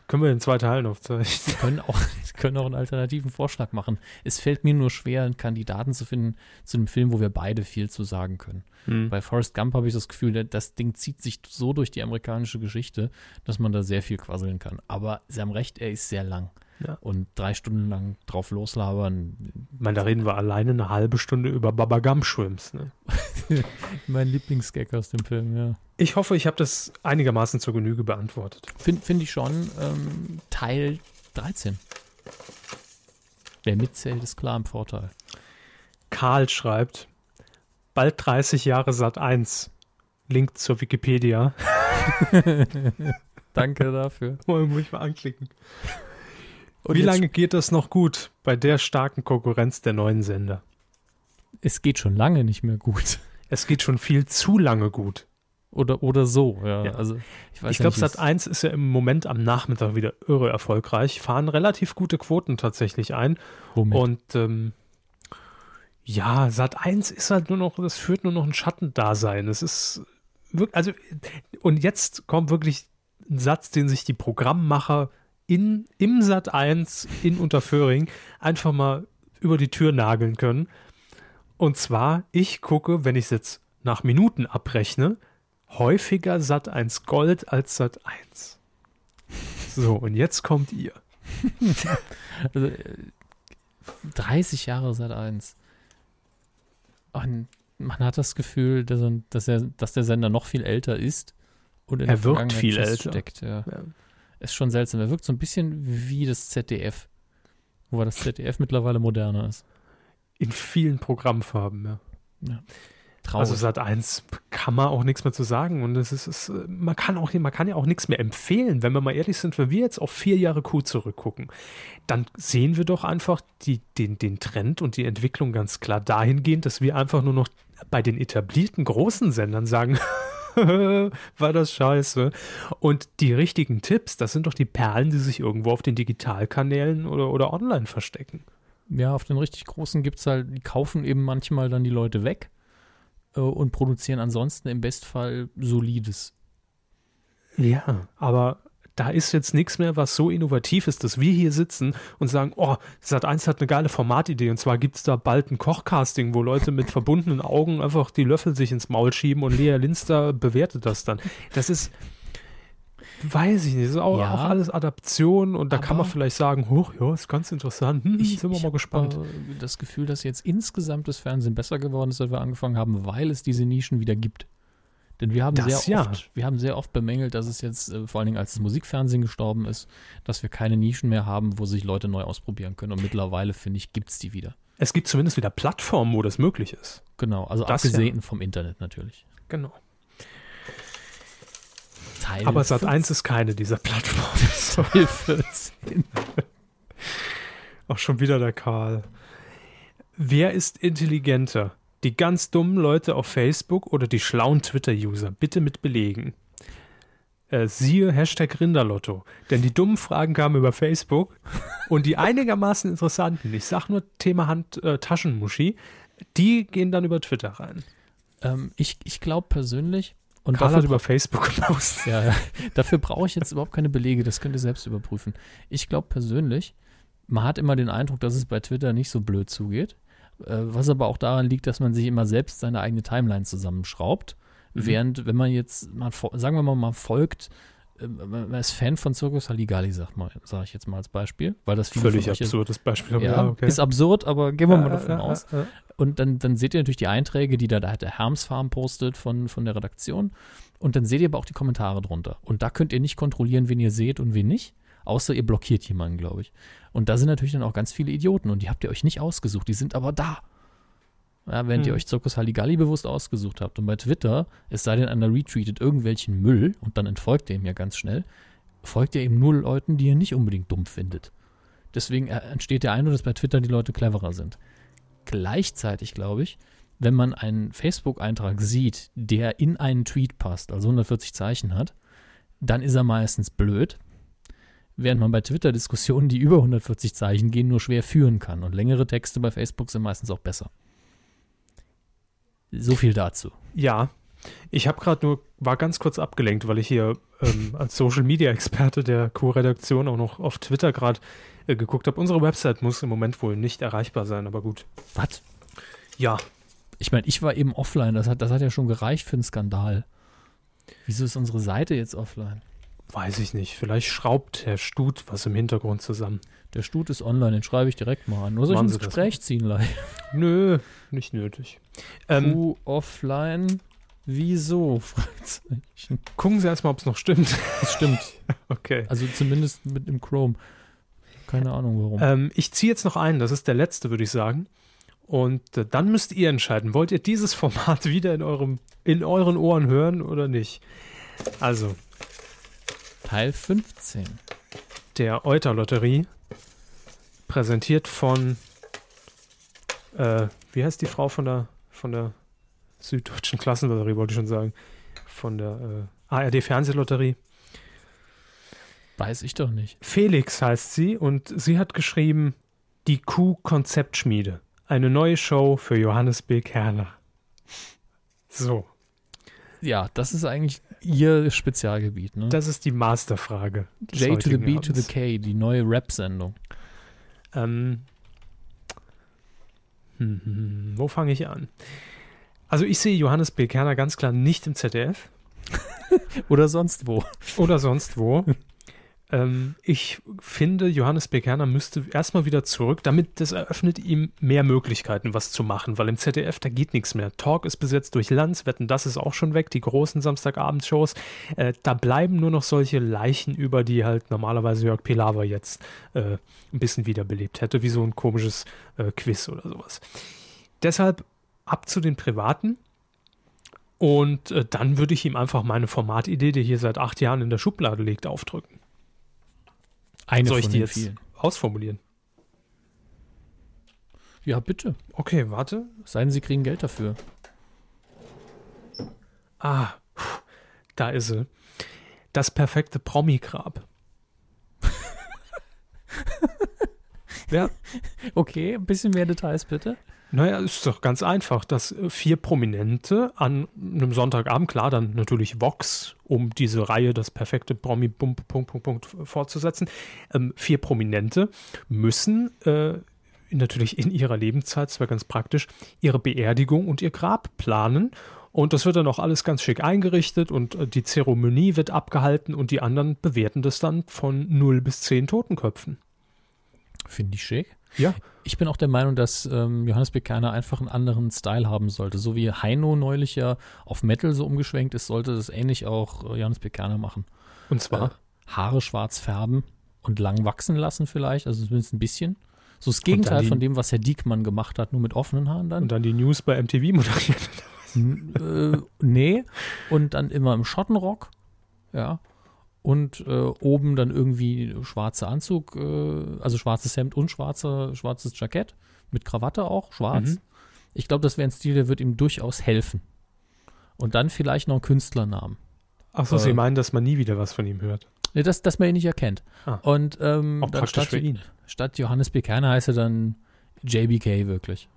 Können wir in zwei Teilen aufzeichnen? Wir können auch, können auch einen alternativen Vorschlag machen. Es fällt mir nur schwer, einen Kandidaten zu finden zu einem Film, wo wir beide viel zu sagen können. Hm. Bei Forrest Gump habe ich das Gefühl, das Ding zieht sich so durch die amerikanische Geschichte, dass man da sehr viel quasseln kann. Aber Sie haben recht, er ist sehr lang. Ja. Und drei Stunden lang drauf loslabern, Ich meine, da reden wir alleine eine halbe Stunde über Baba Gump Shrimps. Ne? mein Lieblingsgag aus dem Film, ja. Ich hoffe, ich habe das einigermaßen zur Genüge beantwortet. Finde find ich schon. Ähm, Teil 13. Wer mitzählt, ist klar im Vorteil. Karl schreibt, bald 30 Jahre Sat 1. Link zur Wikipedia. Danke dafür. Muss ich mal anklicken. Und Wie lange geht das noch gut bei der starken Konkurrenz der neuen Sender? Es geht schon lange nicht mehr gut. Es geht schon viel zu lange gut. Oder, oder so, ja. Ja. Also, ich weiß Ich glaube, Sat 1 ist ja im Moment am Nachmittag wieder irre erfolgreich, fahren relativ gute Quoten tatsächlich ein. Womit? Und ähm, ja, Sat 1 ist halt nur noch, das führt nur noch ein Schattendasein. Es ist wirklich, also, und jetzt kommt wirklich ein Satz, den sich die Programmmacher in, im Sat 1 in Unterföhring einfach mal über die Tür nageln können. Und zwar, ich gucke, wenn ich es jetzt nach Minuten abrechne, häufiger Sat 1 Gold als Sat 1. So, und jetzt kommt ihr. also, äh, 30 Jahre seit 1. Und man hat das Gefühl, dass, er, dass, er, dass der Sender noch viel älter ist. Und in Er der wirkt viel älter. feststeckt, Ja. Ja. Ist schon seltsam. Er wirkt so ein bisschen wie das ZDF. Wobei das ZDF mittlerweile moderner ist. In vielen Programmfarben, ja. Traurig. Also Sat 1 kann man auch nichts mehr zu sagen. Und es ist, es, äh, man kann auch man kann ja auch nichts mehr empfehlen. Wenn wir mal ehrlich sind, wenn wir jetzt auf vier Jahre Q zurückgucken, dann sehen wir doch einfach die, den, den Trend und die Entwicklung ganz klar dahingehend, dass wir einfach nur noch bei den etablierten großen Sendern sagen, war das scheiße. Und die richtigen Tipps, das sind doch die Perlen, die sich irgendwo auf den Digitalkanälen oder, oder online verstecken. Ja, auf den richtig großen gibt es halt, die kaufen eben manchmal dann die Leute weg äh, und produzieren ansonsten im Bestfall solides. Ja, aber da ist jetzt nichts mehr, was so innovativ ist, dass wir hier sitzen und sagen, oh, Sat1 hat eine geile Formatidee und zwar gibt es da bald ein Kochcasting, wo Leute mit verbundenen Augen einfach die Löffel sich ins Maul schieben und Lea Linster bewertet das dann. Das ist, weiß ich nicht, das ist auch, Ja. auch alles Adaption und da kann man vielleicht sagen, hoch, ja, ist ganz interessant, hm, sind wir mal hab gespannt. aber das Gefühl, dass jetzt insgesamt das Fernsehen besser geworden ist, seit wir angefangen haben, weil es diese Nischen wieder gibt. Denn wir haben Das sehr ja. oft, wir haben sehr oft bemängelt, dass es jetzt, äh, vor allen Dingen als das Musikfernsehen gestorben ist, dass wir keine Nischen mehr haben, wo sich Leute neu ausprobieren können. Und mittlerweile, finde ich, gibt es die wieder. Es gibt zumindest wieder Plattformen, wo das möglich ist. Genau, also Das abgesehen vom Internet natürlich. Genau. Teil Aber Sat 14. 1 ist keine dieser Plattformen. Teil 14. Auch schon wieder der Karl. Wer ist intelligenter? Die ganz dummen Leute auf Facebook oder die schlauen Twitter-User? Bitte mit Belegen. Äh, siehe Hashtag Rinderlotto. Denn die dummen Fragen kamen über Facebook und die einigermaßen interessanten, ich sag nur Thema Hand, äh, Taschenmuschi, die gehen dann über Twitter rein. ähm, ich ich glaube persönlich, und Karl hat über Facebook gepostet. Ja, ja. dafür brauche ich jetzt überhaupt keine Belege, das könnt ihr selbst überprüfen. Ich glaube persönlich, man hat immer den Eindruck, dass es bei Twitter nicht so blöd zugeht, was aber auch daran liegt, dass man sich immer selbst seine eigene Timeline zusammenschraubt. Mhm. Während, wenn man jetzt, fo- sagen wir mal, man folgt, äh, man ist Fan von Circus Halligalli, sagt mal, sage ich jetzt mal als Beispiel, weil das Völlig absurdes Beispiel. Ja, okay. ist absurd, aber gehen wir mal Äh, davon äh, aus. äh, äh. Und dann, dann seht ihr natürlich die Einträge, die da, da hat der Herms Farm postet von, von der Redaktion. Und dann seht ihr aber auch die Kommentare drunter. Und da könnt ihr nicht kontrollieren, wen ihr seht und wen nicht. Außer ihr blockiert jemanden, glaube ich. Und da sind natürlich dann auch ganz viele Idioten und die habt ihr euch nicht ausgesucht. Die sind aber da. Ja, während ihr Hm. euch Zirkus Halligalli bewusst ausgesucht habt. Und bei Twitter, es sei denn, einer retweetet irgendwelchen Müll und dann entfolgt ihr ihm ja ganz schnell, folgt ihr eben nur Leuten, die ihr nicht unbedingt dumm findet. Deswegen äh, entsteht der Eindruck, dass bei Twitter die Leute cleverer sind. Gleichzeitig glaube ich, wenn man einen Facebook-Eintrag sieht, der in einen Tweet passt, also 140 Zeichen hat, dann ist er meistens blöd, während man bei Twitter-Diskussionen, die über 140 Zeichen gehen, nur schwer führen kann. Und längere Texte bei Facebook sind meistens auch besser. So viel dazu. Ja, ich habe gerade nur, war ganz kurz abgelenkt, weil ich hier ähm, als Social Media Experte der Co-Redaktion auch noch auf Twitter gerade äh, geguckt habe. Unsere Website muss im Moment wohl nicht erreichbar sein, aber gut. Was? Ja, Ich meine, ich war eben offline, das hat, das hat ja schon gereicht für einen Skandal. Wieso ist unsere Seite jetzt offline? Weiß ich nicht. Vielleicht schraubt Herr Stut was im Hintergrund zusammen. Der Stut ist online, den schreibe ich direkt mal an. Nur soll ich ins Gespräch ziehen, Leih. Nö, nicht nötig. Ähm, Q offline. Wieso? Fragezeichen. gucken Sie erstmal, ob es noch stimmt. Das stimmt. okay. Also zumindest mit dem Chrome. Keine Ahnung warum. Ähm, ich ziehe jetzt noch einen, das ist der letzte, würde ich sagen. Und äh, dann müsst ihr entscheiden, wollt ihr dieses Format wieder in, eurem, in euren Ohren hören oder nicht? Also, Teil 15. der Euter-Lotterie, präsentiert von, äh, wie heißt die Frau von der, von der Süddeutschen Klassenlotterie, wollte ich schon sagen, von der äh, ARD-Fernsehlotterie. Weiß ich doch nicht. Felix heißt sie und sie hat geschrieben, die Kuh-Konzeptschmiede, eine neue Show für Johannes B. Kerner. So, Ja, das ist eigentlich ihr Spezialgebiet, ne? das ist die Masterfrage. J to the B to the Abends. K, die neue Rap-Sendung. Ähm, hm, hm, hm, wo fange ich an? Also ich sehe Johannes B. Kerner ganz klar nicht im ZDF Oder sonst wo. oder sonst wo. ähm, ich finde, Johannes B. Kerner müsste erstmal wieder zurück, damit das eröffnet ihm mehr Möglichkeiten, was zu machen, weil im ZDF, da geht nichts mehr. Talk ist besetzt durch Lanz, Wetten, das ist auch schon weg, die großen Samstagabendshows. Äh, da bleiben nur noch solche Leichen über, die halt normalerweise Jörg Pilawa jetzt äh, ein bisschen wiederbelebt hätte, wie so ein komisches äh, Quiz oder sowas. Deshalb ab zu den Privaten. Und äh, dann würde ich ihm einfach meine Formatidee, die hier seit acht Jahren in der Schublade liegt, aufdrücken. Eine Soll ich von die jetzt vielen. ausformulieren? Ja, bitte. Okay, warte. Seien Sie kriegen Geld dafür. Ah, da ist sie. Das perfekte Promi-Grab. ja, Okay, ein bisschen mehr Details bitte. Naja, ist doch ganz einfach, dass äh, vier Prominente an einem Sonntagabend, klar, dann natürlich Vox, um diese Reihe das perfekte Promi Punkt, Punkt, Punkt, Punkt fortzusetzen. Ähm, vier Prominente müssen äh, natürlich in ihrer Lebenszeit, wäre ganz praktisch, ihre Beerdigung und ihr Grab planen. Und das wird dann auch alles ganz schick eingerichtet und äh, die Zeremonie wird abgehalten und die anderen bewerten das dann von 0 bis 10 Totenköpfen. Finde ich schick. Ja. Ich bin auch der Meinung, dass ähm, Johannes Bekerner einfach einen anderen Style haben sollte. So wie Heino neulich ja auf Metal so umgeschwenkt ist, sollte das ähnlich auch äh, Johannes Bekerner machen. Und zwar? Äh, Haare schwarz färben und lang wachsen lassen vielleicht, also zumindest ein bisschen. So das Gegenteil die- von dem, was Herr Diekmann gemacht hat, nur mit offenen Haaren dann. Und dann die News bei MTV moderiert. Äh, nee. Und dann immer im Schottenrock. Ja. Und äh, oben dann irgendwie schwarzer Anzug, äh, also schwarzes Hemd und schwarzer, schwarzes Jackett. Mit Krawatte auch, schwarz. Mhm. Ich glaube, das wäre ein Stil, der wird ihm durchaus helfen. Und dann vielleicht noch einen Künstlernamen. Achso, Äh. Sie meinen, dass man nie wieder was von ihm hört. Nee, dass, dass man ihn nicht erkennt. Ah. Und ähm, Auch dann praktisch statt, für ihn. statt Johannes B. Kerner heißt er dann JBK wirklich.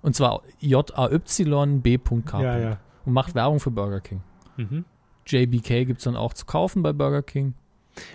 Und zwar J-A-Y-B.K. Ja, ja. Und macht Werbung für Burger King. Mhm. JBK gibt es dann auch zu kaufen bei Burger King.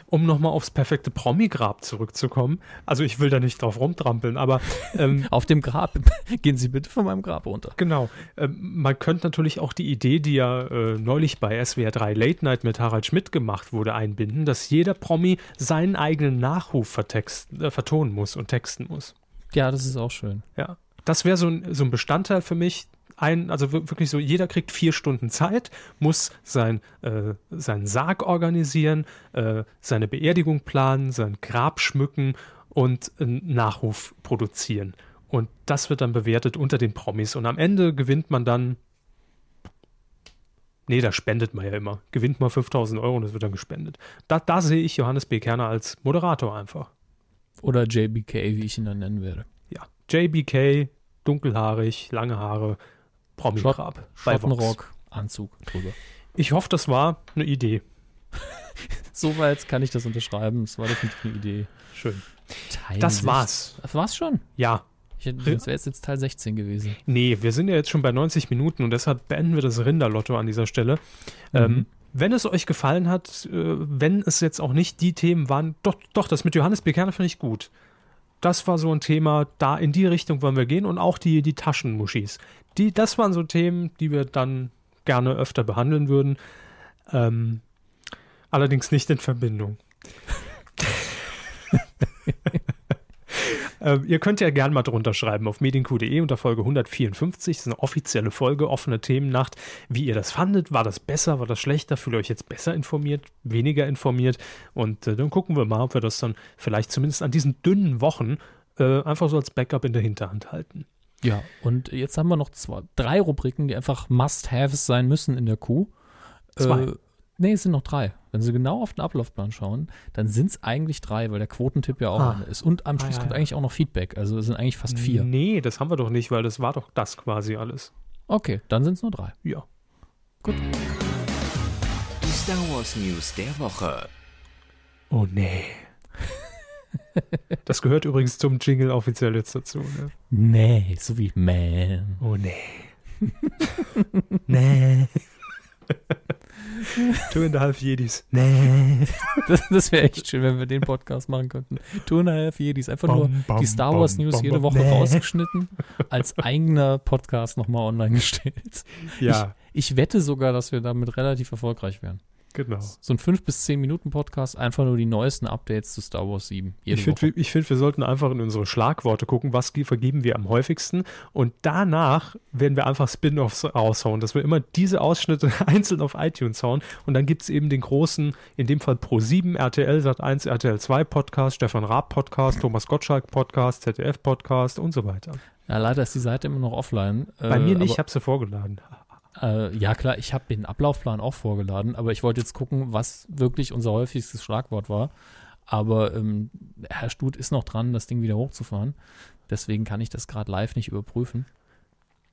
Um nochmal aufs perfekte Promi-Grab zurückzukommen. Also ich will da nicht drauf rumtrampeln, aber ähm, Auf dem Grab. Gehen Sie bitte von meinem Grab runter. Genau. Ähm, man könnte natürlich auch die Idee, die ja äh, neulich bei SWR 3 Late Night mit Harald Schmidt gemacht wurde, einbinden, dass jeder Promi seinen eigenen Nachruf vertext, äh, vertonen muss und texten muss. Ja, das ist auch schön. Ja. Das wäre so ein, so ein Bestandteil für mich. Ein, also wir- wirklich so, jeder kriegt vier Stunden Zeit, muss sein, äh, seinen Sarg organisieren, äh, seine Beerdigung planen, sein Grab schmücken und einen Nachruf produzieren. Und das wird dann bewertet unter den Promis. Und am Ende gewinnt man dann. Nee, da spendet man ja immer. Gewinnt man 5000 Euro und das wird dann gespendet. Da, da sehe ich Johannes B. Kerner als Moderator einfach. Oder JBK, wie ich ihn dann nennen werde. Ja. JBK, dunkelhaarig, lange Haare, Promi-Grab. Schottenrock, Anzug drüber. Ich hoffe, das war eine Idee. Soweit kann ich das unterschreiben. Das war definitiv eine Idee. Schön. Teil Das sech- war's. Das war's schon. Ja. Ich hätte, das wäre jetzt, Teil 16 gewesen. Nee, wir sind ja jetzt schon bei 90 Minuten und deshalb beenden wir das Rinderlotto an dieser Stelle. Mhm. Ähm, wenn es euch gefallen hat, äh, wenn es jetzt auch nicht die Themen waren, doch, doch, das mit Johannes B. Kerner finde ich gut. Das war so ein Thema, da in die Richtung wollen wir gehen und auch die, die Taschenmuschis. Die, das waren so Themen, die wir dann gerne öfter behandeln würden. Ähm, allerdings nicht in Verbindung. Ähm, ihr könnt ja gerne mal drunter schreiben auf medienq.de unter Folge 154. Das ist eine offizielle Folge, offene Themennacht. Wie ihr das fandet, war das besser, war das schlechter? Fühlt ihr euch jetzt besser informiert, weniger informiert? Und äh, dann gucken wir mal, ob wir das dann vielleicht zumindest an diesen dünnen Wochen äh, einfach so als Backup in der Hinterhand halten. Ja, und jetzt haben wir noch zwei, drei Rubriken, die einfach Must-Haves sein müssen in der Kuh. Zwei. Nee, es sind noch drei. Wenn Sie genau auf den Ablaufplan schauen, dann sind es eigentlich drei, weil der Quotentipp ja auch Ah. eine ist. Und am Ah, Schluss ja, kommt ja. eigentlich auch noch Feedback. Also es sind eigentlich fast vier. Nee, das haben wir doch nicht, weil das war doch das quasi alles. Okay, dann sind es nur drei. Ja. Die Star Wars News der Woche. Oh nee. das gehört übrigens zum Jingle offiziell jetzt dazu. Ne? Nee, so wie man. Oh nee. nee. Two and a half Jedis. Nee. Das, das wäre echt schön, wenn wir den Podcast machen könnten. Two and a Half Jedis. Einfach nur Bam, bam, die Star Wars bam, News bam, jede bam. Woche Nee. rausgeschnitten, als eigener Podcast nochmal online gestellt. Ja, Ich wette sogar, dass wir damit relativ erfolgreich wären. Genau. So ein 5 bis 10 Minuten Podcast, einfach nur die neuesten Updates zu Star Wars 7. Jede Ich finde, ich find, wir sollten einfach in unsere Schlagworte gucken, was ge- vergeben wir am häufigsten. Und danach werden wir einfach Spin-offs raushauen, dass wir immer diese Ausschnitte einzeln auf iTunes hauen. Und dann gibt es eben den großen, in dem Fall Pro7, RTL Sat1, RTL 2 Podcast, Stefan Raab Podcast, Thomas Gottschalk Podcast, ZDF Podcast und so weiter. Ja, leider ist die Seite immer noch offline. Bei äh, mir nicht, ich habe sie vorgeladen. Äh, ja, klar, ich habe den Ablaufplan auch vorgeladen, aber ich wollte jetzt gucken, was wirklich unser häufigstes Schlagwort war. Aber ähm, Herr Stut ist noch dran, das Ding wieder hochzufahren. Deswegen kann ich das gerade live nicht überprüfen.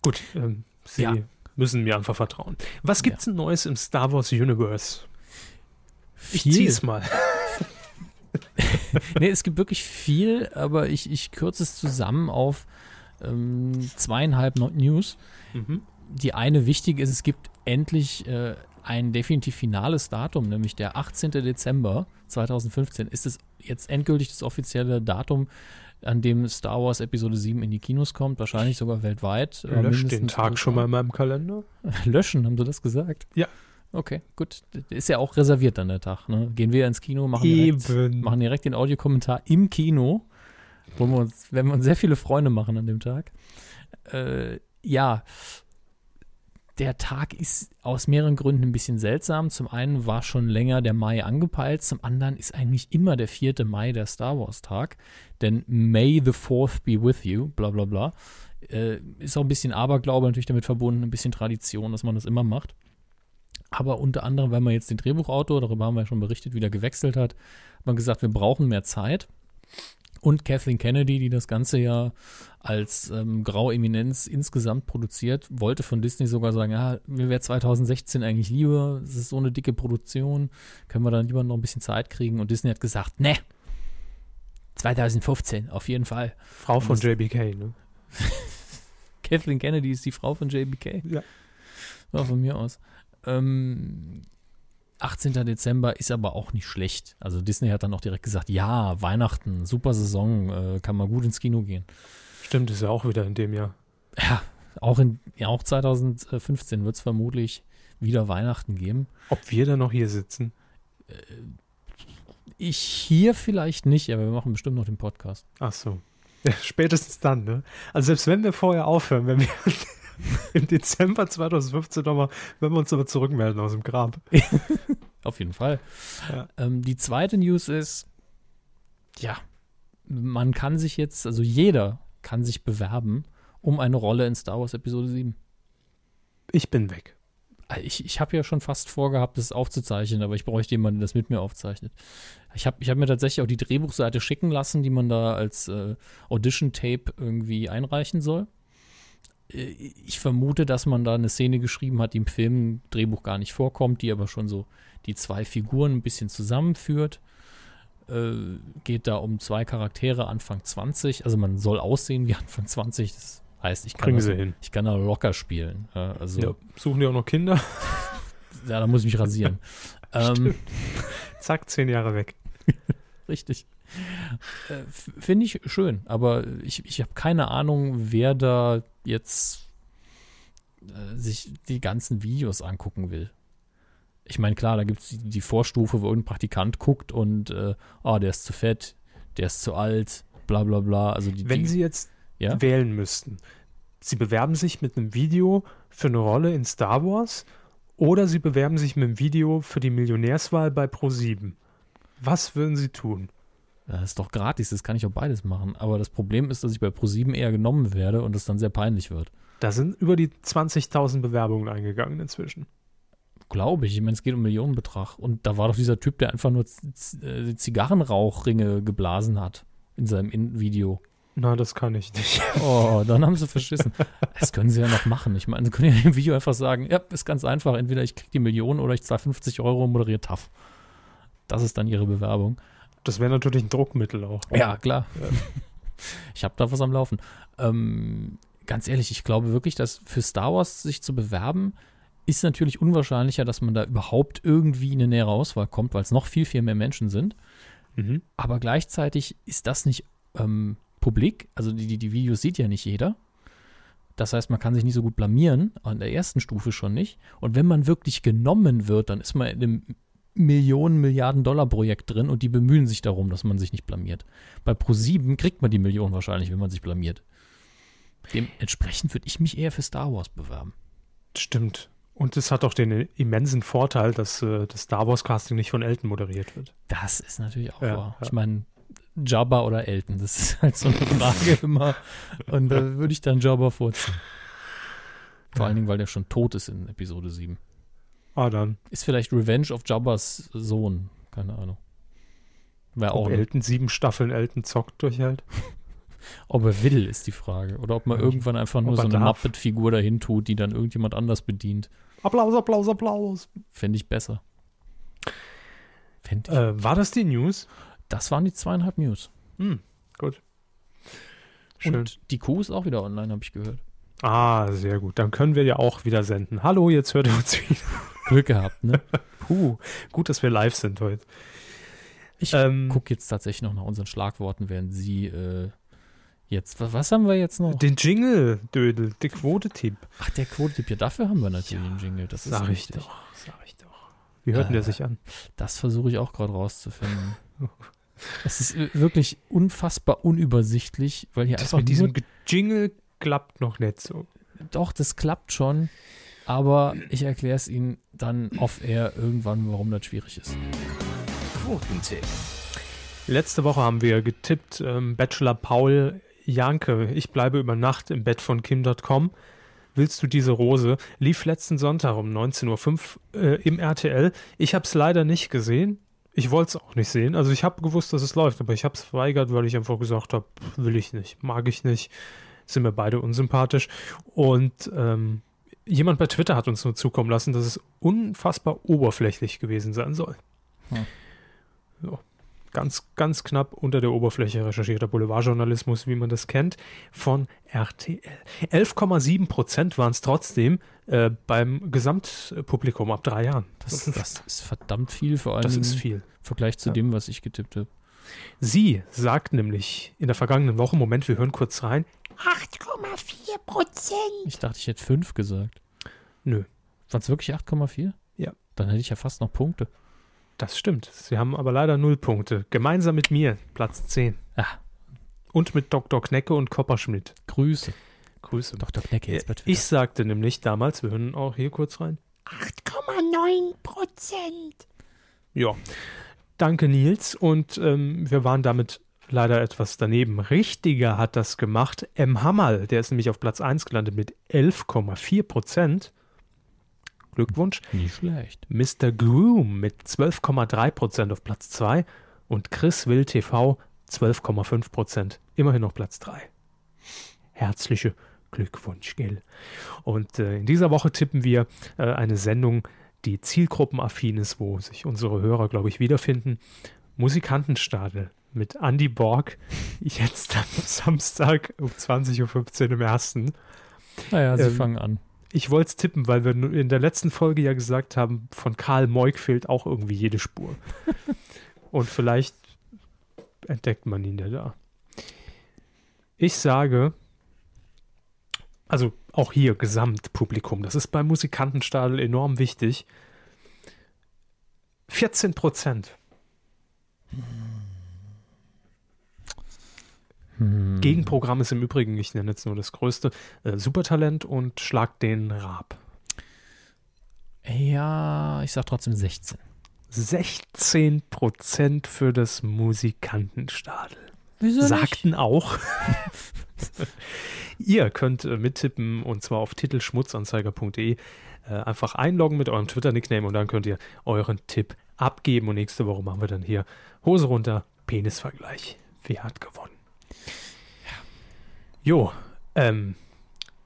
Gut, ähm, Sie Ja. müssen mir einfach vertrauen. Was gibt's denn Neues im Star Wars Universe? Ich Viel. zieh's mal. nee, es gibt wirklich viel, aber ich, ich kürze es zusammen auf ähm, zweieinhalb News. Mhm. Die eine wichtige ist, es gibt endlich äh, ein definitiv finales Datum, nämlich der 18. Dezember 2015 ist es jetzt endgültig das offizielle Datum, an dem Star Wars Episode 7 in die Kinos kommt, wahrscheinlich sogar weltweit. äh, Lösch den Tag schon mal in meinem Kalender. Löschen, haben sie das gesagt? Ja. Okay, gut. Ist ja auch reserviert dann der Tag. Ne? Gehen wir ins Kino, machen direkt, Eben. machen direkt den Audiokommentar im Kino Wo wir uns, werden wir uns sehr viele Freunde machen an dem Tag. Äh, ja, der Tag ist aus mehreren Gründen ein bisschen seltsam. Zum einen war schon länger der Mai angepeilt, zum anderen ist eigentlich immer der 4. Mai der Star Wars Tag. Denn May the 4th be with you, bla bla bla. Äh, ist auch ein bisschen Aberglaube natürlich damit verbunden, ein bisschen Tradition, dass man das immer macht. Aber unter anderem, weil man jetzt den Drehbuchautor, darüber haben wir ja schon berichtet, wieder gewechselt hat, hat man gesagt, wir brauchen mehr Zeit. Und Kathleen Kennedy, die das Ganze ja als ähm, Graue Eminenz insgesamt produziert, wollte von Disney sogar sagen, ja, mir wäre 2016 eigentlich lieber, es ist so eine dicke Produktion, können wir dann lieber noch ein bisschen Zeit kriegen. Und Disney hat gesagt, ne, 2015, auf jeden Fall. Frau von JBK, ne? Kathleen Kennedy ist die Frau von JBK. Ja. War von mir aus. Ähm, 18. Dezember ist aber auch nicht schlecht. Also Disney hat dann auch direkt gesagt, ja, Weihnachten, super Saison, äh, kann man gut ins Kino gehen. Stimmt, ist ja auch wieder in dem Jahr. Ja, auch, in, ja, auch 2015 wird es vermutlich wieder Weihnachten geben. Ob wir dann noch hier sitzen? Ich hier vielleicht nicht, aber wir machen bestimmt noch den Podcast. Ach so. Ja, spätestens dann, ne? Also selbst wenn wir vorher aufhören, wenn wir im Dezember 2015 nochmal, wenn wir uns aber zurückmelden aus dem Grab. Auf jeden Fall. Ja. Ähm, die zweite News ist, ja, man kann sich jetzt, also jeder kann sich bewerben um eine Rolle in Star Wars Episode 7. Ich bin weg. Ich, ich habe ja schon fast vorgehabt, das aufzuzeichnen, aber ich bräuchte jemanden, der das mit mir aufzeichnet. Ich habe ich hab mir tatsächlich auch die Drehbuchseite schicken lassen, die man da als äh, Audition-Tape irgendwie einreichen soll. Äh, Ich vermute, dass man da eine Szene geschrieben hat, die im Film Drehbuch gar nicht vorkommt, die aber schon so die zwei Figuren ein bisschen zusammenführt. Äh, geht da um zwei Charaktere Anfang 20. Also man soll aussehen wie Anfang 20. Das heißt, ich kann, Kriegen da, sie hin. ich kann da locker spielen. Ja, also Ja. Suchen die auch noch Kinder? ja, da muss ich mich rasieren. ähm, Zack, zehn Jahre weg. Richtig. Äh, Finde ich schön, aber ich, ich habe keine Ahnung, wer da jetzt äh, sich die ganzen Videos angucken will. Ich meine, klar, da gibt es die, die Vorstufe, wo ein Praktikant guckt und, äh, ah, der ist zu fett, der ist zu alt, bla bla bla. Also die, Wenn die, sie jetzt ja? wählen müssten, sie bewerben sich mit einem Video für eine Rolle in Star Wars oder sie bewerben sich mit einem Video für die Millionärswahl bei Pro7. Was würden sie tun? Das ist doch gratis, das kann ich auch beides machen. Aber das Problem ist, dass ich bei Pro7 eher genommen werde und es dann sehr peinlich wird. Da sind über die 20.000 Bewerbungen eingegangen inzwischen. Glaube ich. Ich meine, es geht um Millionenbetrag. Und da war doch dieser Typ, der einfach nur äh, Zigarrenrauchringe geblasen hat in seinem In Video. Na, das kann ich nicht. Oh, dann haben sie verschissen. Das können sie ja noch machen. Ich meine, sie können ja im Video einfach sagen, ja, ist ganz einfach. Entweder ich kriege die Million oder ich zahle 50 Euro und moderiere TAF. Das ist dann ihre Bewerbung. Das wäre natürlich ein Druckmittel auch. Ja, klar. Ich habe da was am Laufen. Ähm, ganz ehrlich, ich glaube wirklich, dass für Star Wars sich zu bewerben, ist natürlich unwahrscheinlicher, dass man da überhaupt irgendwie in eine nähere Auswahl kommt, weil es noch viel, viel mehr Menschen sind. Mhm. Aber gleichzeitig ist das nicht ähm, publik. Also die, die, die Videos sieht ja nicht jeder. Das heißt, man kann sich nicht so gut blamieren, an der ersten Stufe schon nicht. Und wenn man wirklich genommen wird, dann ist man in einem Millionen, Milliarden Dollar Projekt drin und die bemühen sich darum, dass man sich nicht blamiert. Bei Pro7 kriegt man die Million wahrscheinlich, wenn man sich blamiert. Dementsprechend würde ich mich eher für Star Wars bewerben. Stimmt. Und es hat auch den immensen Vorteil, dass äh, das Star Wars Casting nicht von Elton moderiert wird. Das ist natürlich auch Ja, wahr. ja. Ich meine, Jabba oder Elton, das ist halt so eine Frage immer. Und da würde ich dann Jabba vorziehen. Vor allen Dingen, weil der schon tot ist in Episode 7. Ah, dann. Ist vielleicht Revenge of Jabbas Sohn. Keine Ahnung. Wäre auch. Ob ne- Elton sieben Staffeln Elton zockt durchhält. Ob er will, ist die Frage. Oder ob man Ja. irgendwann einfach nur Ob so eine. Muppet-Figur dahin tut, die dann irgendjemand anders bedient. Applaus, Applaus, Applaus. Fände ich besser. Fände ich. Äh, war das die News? Das waren die zweieinhalb News. Hm, gut. Schön. Und die Kuh ist auch wieder online, habe ich gehört. ah, sehr gut. Dann können wir ja auch wieder senden. Hallo, jetzt hört ihr uns wieder. Glück gehabt, ne? Puh, gut, dass wir live sind heute. Ich Ähm, gucke jetzt tatsächlich noch nach unseren Schlagworten, während Sie äh, jetzt. Was, was haben wir jetzt noch? Den Jingle, Dödel, der Quote-Tipp. Ach, der Quote-Tipp. Ja, dafür haben wir natürlich einen Jingle. Das ist Sag ich richtig. doch, sag ich doch. Wie hört denn der Äh, sich an? Das versuche ich auch gerade rauszufinden. Es ist äh, wirklich unfassbar unübersichtlich, weil hier Das einfach mit diesem nur, Jingle klappt noch nicht so. doch, das klappt schon, aber ich erkläre es Ihnen dann off-air irgendwann, warum das schwierig ist. Quotentipp. Letzte Woche haben wir getippt, ähm, Bachelor Paul Janke, ich bleibe über Nacht im Bett von Kim.com. Willst du diese Rose? Lief letzten Sonntag um 19.05 Uhr äh, im RTL. Ich habe es leider nicht gesehen. Ich wollte es auch nicht sehen. Also ich habe gewusst, dass es läuft, aber ich habe es verweigert, weil ich einfach gesagt habe, will ich nicht, mag ich nicht. Sind mir beide unsympathisch. Und ähm, jemand bei Twitter hat uns nur zukommen lassen, dass es unfassbar oberflächlich gewesen sein soll. Hm. So. Ganz, ganz knapp unter der Oberfläche recherchierter Boulevardjournalismus, wie man das kennt, von RTL. 11,7 Prozent waren es trotzdem äh, beim Gesamtpublikum ab drei Jahren. Das, das ist verdammt viel, vor allem das im ist viel. Vergleich zu Ja. dem, was ich getippt habe. Sie sagt nämlich in der vergangenen Woche, Moment, wir hören kurz rein. 8,4 Prozent. Ich dachte, ich hätte 5 gesagt. Nö, Waren es wirklich 8,4? Ja. Dann hätte ich ja fast noch Punkte. das stimmt. Sie haben aber leider null Punkte. Gemeinsam mit mir, Platz 10. Ah, Und mit Dr. Knecke und Kopperschmidt. Grüße. Grüße. Dr. Knecke jetzt bei Twitter. Ich sagte nämlich damals, wir hören auch hier kurz rein. 8,9 Prozent. Ja, danke Nils. Und ähm, wir waren damit leider etwas daneben. Richtiger hat das gemacht M. Hammerl, der ist nämlich auf Platz 1 gelandet mit 11,4 Prozent. Glückwunsch. Nicht schlecht. Mr. Groom mit 12,3 Prozent auf Platz 2 und Chris Will TV 12,5 Prozent. Immerhin noch Platz 3. Herzliche Glückwunsch, Gil. Und äh, in dieser Woche tippen wir äh, eine Sendung, die zielgruppenaffin ist, wo sich unsere Hörer, glaube ich, wiederfinden. Musikantenstadel mit Andy Borg, jetzt am Samstag um 20.15 Uhr im ersten. Naja, sie Ähm, fangen an. Ich wollte es tippen, weil wir in der letzten Folge ja gesagt haben, von Karl Moik fehlt auch irgendwie jede Spur. Und vielleicht entdeckt man ihn ja da. Ich sage, also auch hier Gesamtpublikum, das ist beim Musikantenstadel enorm wichtig. 14 Prozent. Hm. Gegenprogramm ist im Übrigen, ich nenne jetzt nur das größte, äh, Supertalent und Schlag den Raab. Ja, ich sag trotzdem 16. 16 Prozent für das Musikantenstadel. Wieso Sagten auch. Ihr könnt äh, mittippen und zwar auf titelschmutzanzeiger.de. Äh, einfach einloggen mit eurem Twitter-Nickname und dann könnt ihr euren Tipp abgeben. Und nächste Woche machen wir dann hier Hose runter, Penisvergleich. Wer hat gewonnen? Jo, ähm,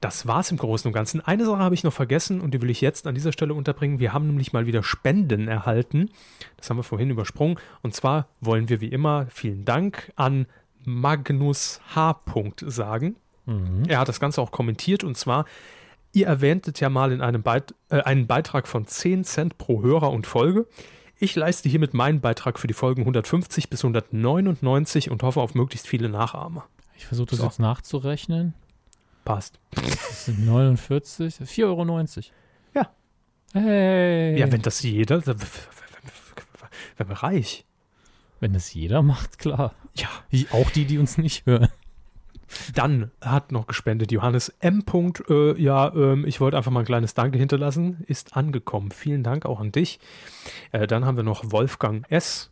das war's im Großen und Ganzen. Eine Sache habe ich noch vergessen und die will ich jetzt an dieser Stelle unterbringen. Wir haben nämlich mal wieder Spenden erhalten. Das haben wir vorhin übersprungen. Und zwar wollen wir wie immer vielen Dank an Magnus H. sagen. Mhm. Er hat das Ganze auch kommentiert und zwar, ihr erwähntet ja mal in einem Beit äh, einen Beitrag von 10 Cent pro Hörer und Folge. Ich leiste hiermit meinen Beitrag für die Folgen 150 bis 199 und hoffe auf möglichst viele Nachahmer. Ich versuche das So. jetzt nachzurechnen. Passt. Das sind 49, 4,90 Euro. Ja. Hey. Ja, wenn das jeder, dann wären wir reich. Wenn das jeder macht, klar. Ja, Auch die, die uns nicht hören. Dann hat noch gespendet Johannes M. Punkt, Äh, ja, ähm, ich wollte einfach mal ein kleines Danke hinterlassen. Ist angekommen. Vielen Dank auch an dich. Äh, dann haben wir noch Wolfgang S.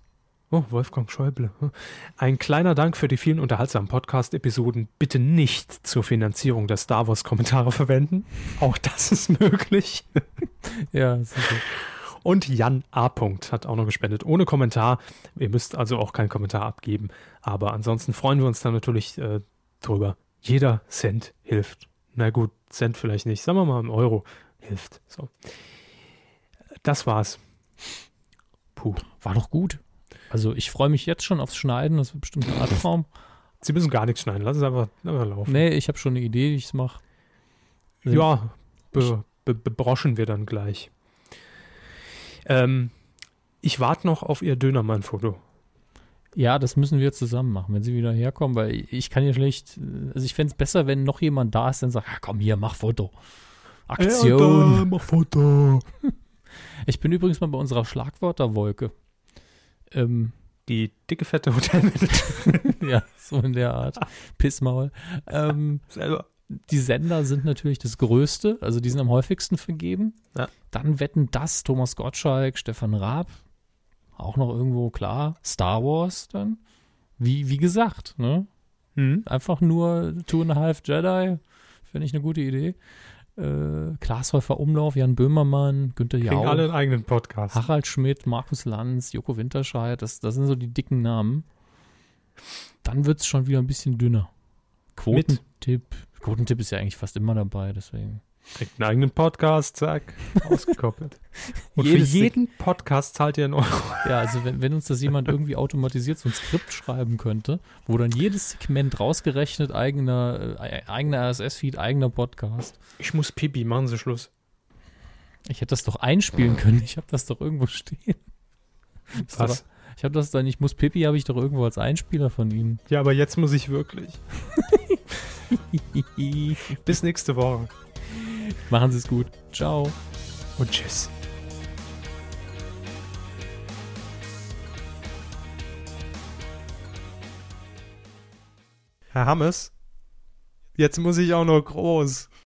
Oh, Wolfgang Schäuble. Hm. Ein kleiner Dank für die vielen unterhaltsamen Podcast-Episoden. Bitte nicht zur Finanzierung der Star Wars-Kommentare verwenden. Auch das ist möglich. Ja, sicher. Und Jan A. Punkt hat auch noch gespendet, ohne Kommentar. Ihr müsst also auch keinen Kommentar abgeben. Aber ansonsten freuen wir uns dann natürlich äh, drüber. Jeder Cent hilft. Na gut, Cent vielleicht nicht. Sagen wir mal ein Euro hilft. So. Das war's. Puh. War doch gut. Also ich freue mich jetzt schon aufs Schneiden. Das wird bestimmt ein Albtraum. Sie müssen gar nichts schneiden. Lassen Sie einfach, einfach laufen. Nee, ich habe schon eine Idee, wie ich es mache. Ja, be, be, bebroschen wir dann gleich. Ähm, ich warte noch auf Ihr Dönermann-Foto. Ja, das müssen wir zusammen machen, wenn sie wieder herkommen, weil ich kann ja schlecht, also ich fände es besser, wenn noch jemand da ist, dann sagt, komm hier, mach Foto. Aktion. Alter, mach Foto. Ich bin übrigens mal bei unserer Schlagwörterwolke. Ähm, Die dicke, fette Hotelmanagerin. ja, so in der Art. Pissmaul. Ähm, Selber. die Sender sind natürlich das Größte, also die sind am häufigsten vergeben. Ja. Dann wetten das Thomas Gottschalk, Stefan Raab, auch noch irgendwo klar. Star Wars dann. Wie, wie gesagt, ne? Hm? Einfach nur Two and a Half Jedi, finde ich eine gute Idee. Äh, Glashäufer Umlauf, Jan Böhmermann, Günther Kriegen Jauch, alle einen eigenen Podcast. Harald Schmidt, Markus Lanz, Joko Winterscheid, das, das sind so die dicken Namen. Dann wird es schon wieder ein bisschen dünner. Quotentipp. Quotentipp ist ja eigentlich fast immer dabei, deswegen. Kriegt einen eigenen Podcast, zack, ausgekoppelt. Und Jedes für jeden Podcast zahlt ihr einen Euro. Ja, also wenn, wenn uns das jemand irgendwie automatisiert so ein Skript schreiben könnte, wo dann jedes Segment rausgerechnet eigener, äh, eigener RSS-Feed, eigener Podcast. Ich muss pipi, machen Sie Schluss. Ich hätte das doch einspielen können. Ich habe das doch irgendwo stehen. Was? Ich habe das dann, ich muss Pippi, habe ich doch irgendwo als Einspieler von Ihnen. Ja, aber jetzt muss ich wirklich. Bis nächste Woche. Machen Sie es gut. Ciao. Und tschüss. Herr Hammes, jetzt muss ich auch noch groß.